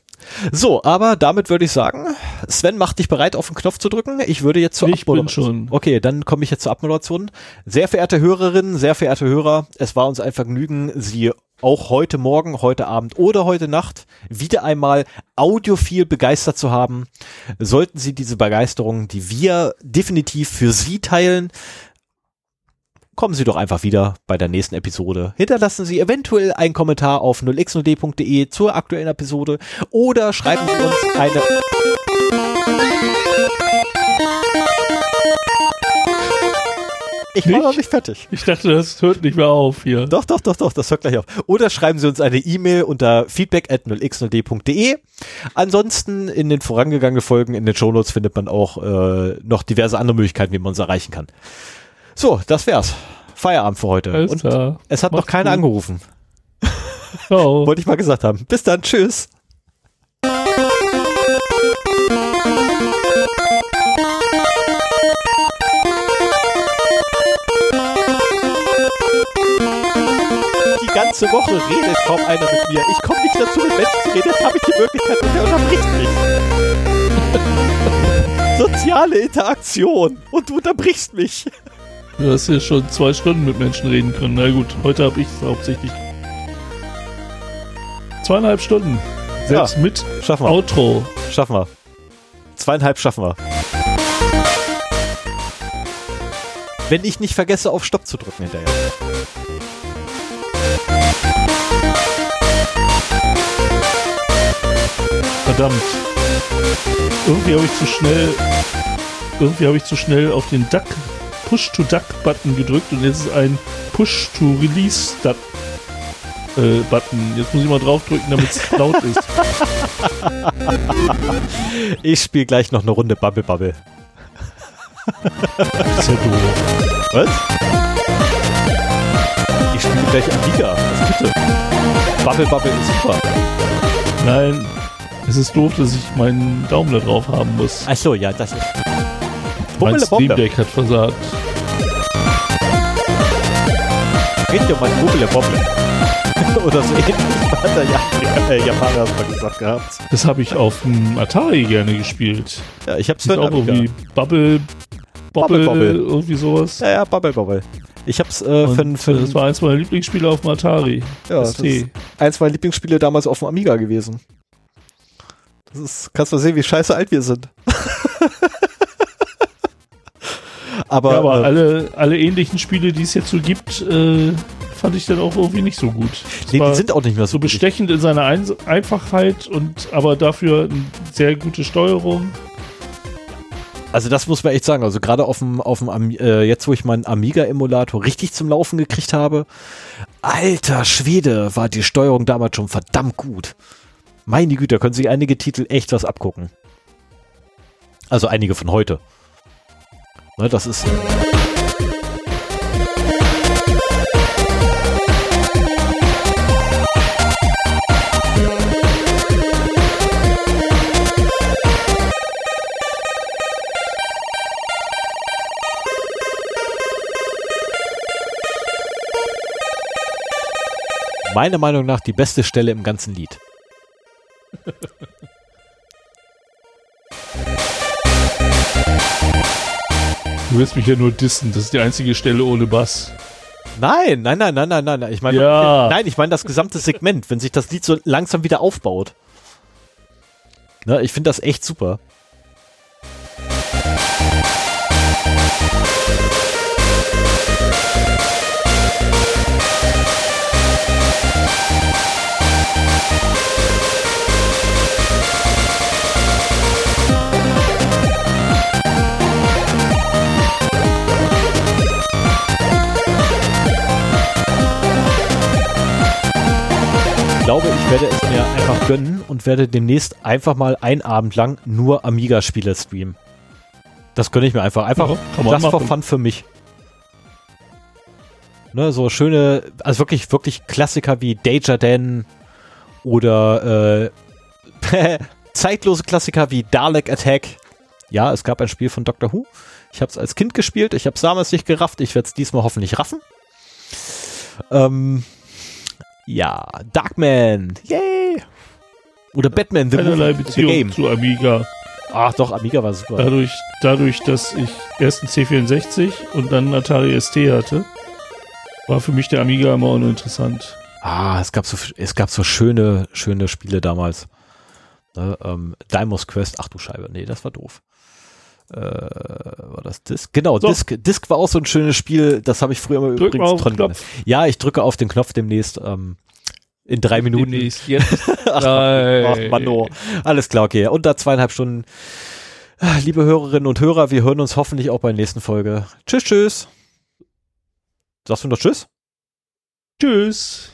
[SPEAKER 1] So, aber damit würde ich sagen, Sven macht dich bereit, auf den Knopf zu drücken. Ich würde jetzt zur
[SPEAKER 2] ich Abmoderation.
[SPEAKER 1] Okay, dann komme ich jetzt zur Abmoderation. Sehr verehrte Hörerinnen, sehr verehrte Hörer, es war uns ein Vergnügen, Sie auch heute Morgen, heute Abend oder heute Nacht wieder einmal audiophil begeistert zu haben. Sollten Sie diese Begeisterung, die wir definitiv für Sie teilen, kommen Sie doch einfach wieder bei der nächsten Episode. Hinterlassen Sie eventuell einen Kommentar auf 0x0d.de zur aktuellen Episode oder schreiben Sie uns eine Ich war noch nicht fertig.
[SPEAKER 2] Ich dachte, das hört nicht mehr auf hier.
[SPEAKER 1] Doch, doch, doch, doch, das hört gleich auf. Oder schreiben Sie uns eine E-Mail unter feedback at 0x0d.de. Ansonsten in den vorangegangenen Folgen in den Shownotes findet man auch äh, noch diverse andere Möglichkeiten, wie man uns erreichen kann. So, das wär's. Feierabend für heute.
[SPEAKER 2] Alles Und klar.
[SPEAKER 1] es hat Macht's noch keiner gut. angerufen.
[SPEAKER 2] Ciao.
[SPEAKER 1] Wollte ich mal gesagt haben. Bis dann. Tschüss. Ganze Woche redet kaum einer mit mir. Ich komme nicht dazu, mit Menschen zu reden. Jetzt habe ich die Möglichkeit und der unterbricht mich. Soziale Interaktion. Und du unterbrichst mich.
[SPEAKER 2] Du hast ja schon zwei Stunden mit Menschen reden können. Na gut, heute habe ich es hauptsächlich. Zweieinhalb Stunden. Selbst
[SPEAKER 1] Ja,
[SPEAKER 2] mit
[SPEAKER 1] Schaffen wir.
[SPEAKER 2] Outro.
[SPEAKER 1] Schaffen wir. Zweieinhalb schaffen wir. Wenn ich nicht vergesse, auf Stopp zu drücken hinterher.
[SPEAKER 2] Verdammt. Irgendwie habe ich zu schnell. Irgendwie habe ich zu schnell auf den Duck Push-to-Duck-Button gedrückt und jetzt ist ein Push-to-Release-Button. Äh, Button. jetzt muss ich mal draufdrücken, damit es laut ist.
[SPEAKER 1] Ich spiele gleich noch eine Runde Bubble Bubble.
[SPEAKER 2] Das ist ja doof.
[SPEAKER 1] Was? Ich spiele gleich Amiga. Was bitte? Bubble Bubble ist super.
[SPEAKER 2] Nein, es ist doof, dass ich meinen Daumen da drauf haben muss.
[SPEAKER 1] Achso, ja, das ist.
[SPEAKER 2] mein
[SPEAKER 1] Bubble
[SPEAKER 2] Steam
[SPEAKER 1] Bubble.
[SPEAKER 2] Deck hat versagt.
[SPEAKER 1] Ja um ein Bubble Bubble. Oder so ähnlich hat der ja, äh, Japaner mal gesagt gehabt.
[SPEAKER 2] Das habe ich auf dem Atari gerne gespielt.
[SPEAKER 1] Ja, ich hab's
[SPEAKER 2] Sieht
[SPEAKER 1] für
[SPEAKER 2] auch
[SPEAKER 1] Amiga.
[SPEAKER 2] irgendwie Bubble, Bobble,
[SPEAKER 1] Bubble, Bobble.
[SPEAKER 2] irgendwie sowas.
[SPEAKER 1] Ja, ja, Bubble Bubble. Ich hab's äh, für, für,
[SPEAKER 2] das war eins meiner Lieblingsspiele auf dem Atari.
[SPEAKER 1] ja, das
[SPEAKER 2] ST.
[SPEAKER 1] ist eins meiner Lieblingsspiele damals auf dem Amiga gewesen. Das ist, kannst du mal sehen, wie scheiße alt wir sind. aber,
[SPEAKER 2] Ja, aber
[SPEAKER 1] äh,
[SPEAKER 2] alle, alle ähnlichen Spiele, die es jetzt so gibt, äh, fand ich dann auch irgendwie nicht so gut.
[SPEAKER 1] Nee, die sind auch nicht mehr so
[SPEAKER 2] so bestechend in seiner Ein Einfachheit und aber dafür eine sehr gute Steuerung.
[SPEAKER 1] Also das muss man echt sagen. Also gerade auf dem, auf dem äh, jetzt wo ich meinen Amiga-Emulator richtig zum Laufen gekriegt habe, alter Schwede, war die Steuerung damals schon verdammt gut. Meine Güte, da können sich einige Titel echt was abgucken. Also einige von heute. Ne, das ist. Meiner Meinung nach die beste Stelle im ganzen Lied.
[SPEAKER 2] Du willst mich ja nur dissen. Das ist die einzige Stelle ohne Bass.
[SPEAKER 1] Nein, nein, nein, nein, nein, nein, nein. Ich meine,
[SPEAKER 2] Ja.
[SPEAKER 1] nein, ich meine das gesamte Segment, wenn sich das Lied so langsam wieder aufbaut. Ne, ich finde das echt super. Ich glaube, ich werde es mir einfach gönnen und werde demnächst einfach mal einen Abend lang nur Amiga-Spiele streamen. Das gönne ich mir einfach. Einfach
[SPEAKER 2] Ja,
[SPEAKER 1] das for fun für mich. Ne, so schöne, also wirklich, wirklich Klassiker wie Danger Dan oder äh, zeitlose Klassiker wie Dalek Attack. Ja, es gab ein Spiel von Doctor Who. Ich habe es als Kind gespielt. Ich habe es damals nicht gerafft. Ich werde es diesmal hoffentlich raffen. Ähm, ja, Darkman. Yay! Oder Batman, The,
[SPEAKER 2] Keinerlei
[SPEAKER 1] Movie, The
[SPEAKER 2] Beziehung
[SPEAKER 1] Game.
[SPEAKER 2] zu Amiga.
[SPEAKER 1] Ach doch, Amiga war super.
[SPEAKER 2] Dadurch, dadurch, dass ich erst einen C64 und dann einen Atari ST hatte, war für mich der Amiga immer uninteressant.
[SPEAKER 1] Ah, es gab so, es gab so schöne, schöne Spiele damals. Ne, ähm, Dimos Quest, ach du Scheibe, nee, das war doof. Äh, war das Disc? Genau,
[SPEAKER 2] So.
[SPEAKER 1] Disc, Disc war auch so ein schönes Spiel, das habe ich früher immer
[SPEAKER 2] Drück mal
[SPEAKER 1] übrigens dran
[SPEAKER 2] Knopf.
[SPEAKER 1] Ja, ich drücke auf den Knopf demnächst. Ähm, in drei Minuten.
[SPEAKER 2] Demnächst, jetzt.
[SPEAKER 1] Ach, ach Mano. Alles klar, okay. Unter zweieinhalb Stunden. Ah, Liebe Hörerinnen und Hörer, wir hören uns hoffentlich auch bei der nächsten Folge. Tschüss, tschüss. Sagst du noch Tschüss?
[SPEAKER 2] Tschüss.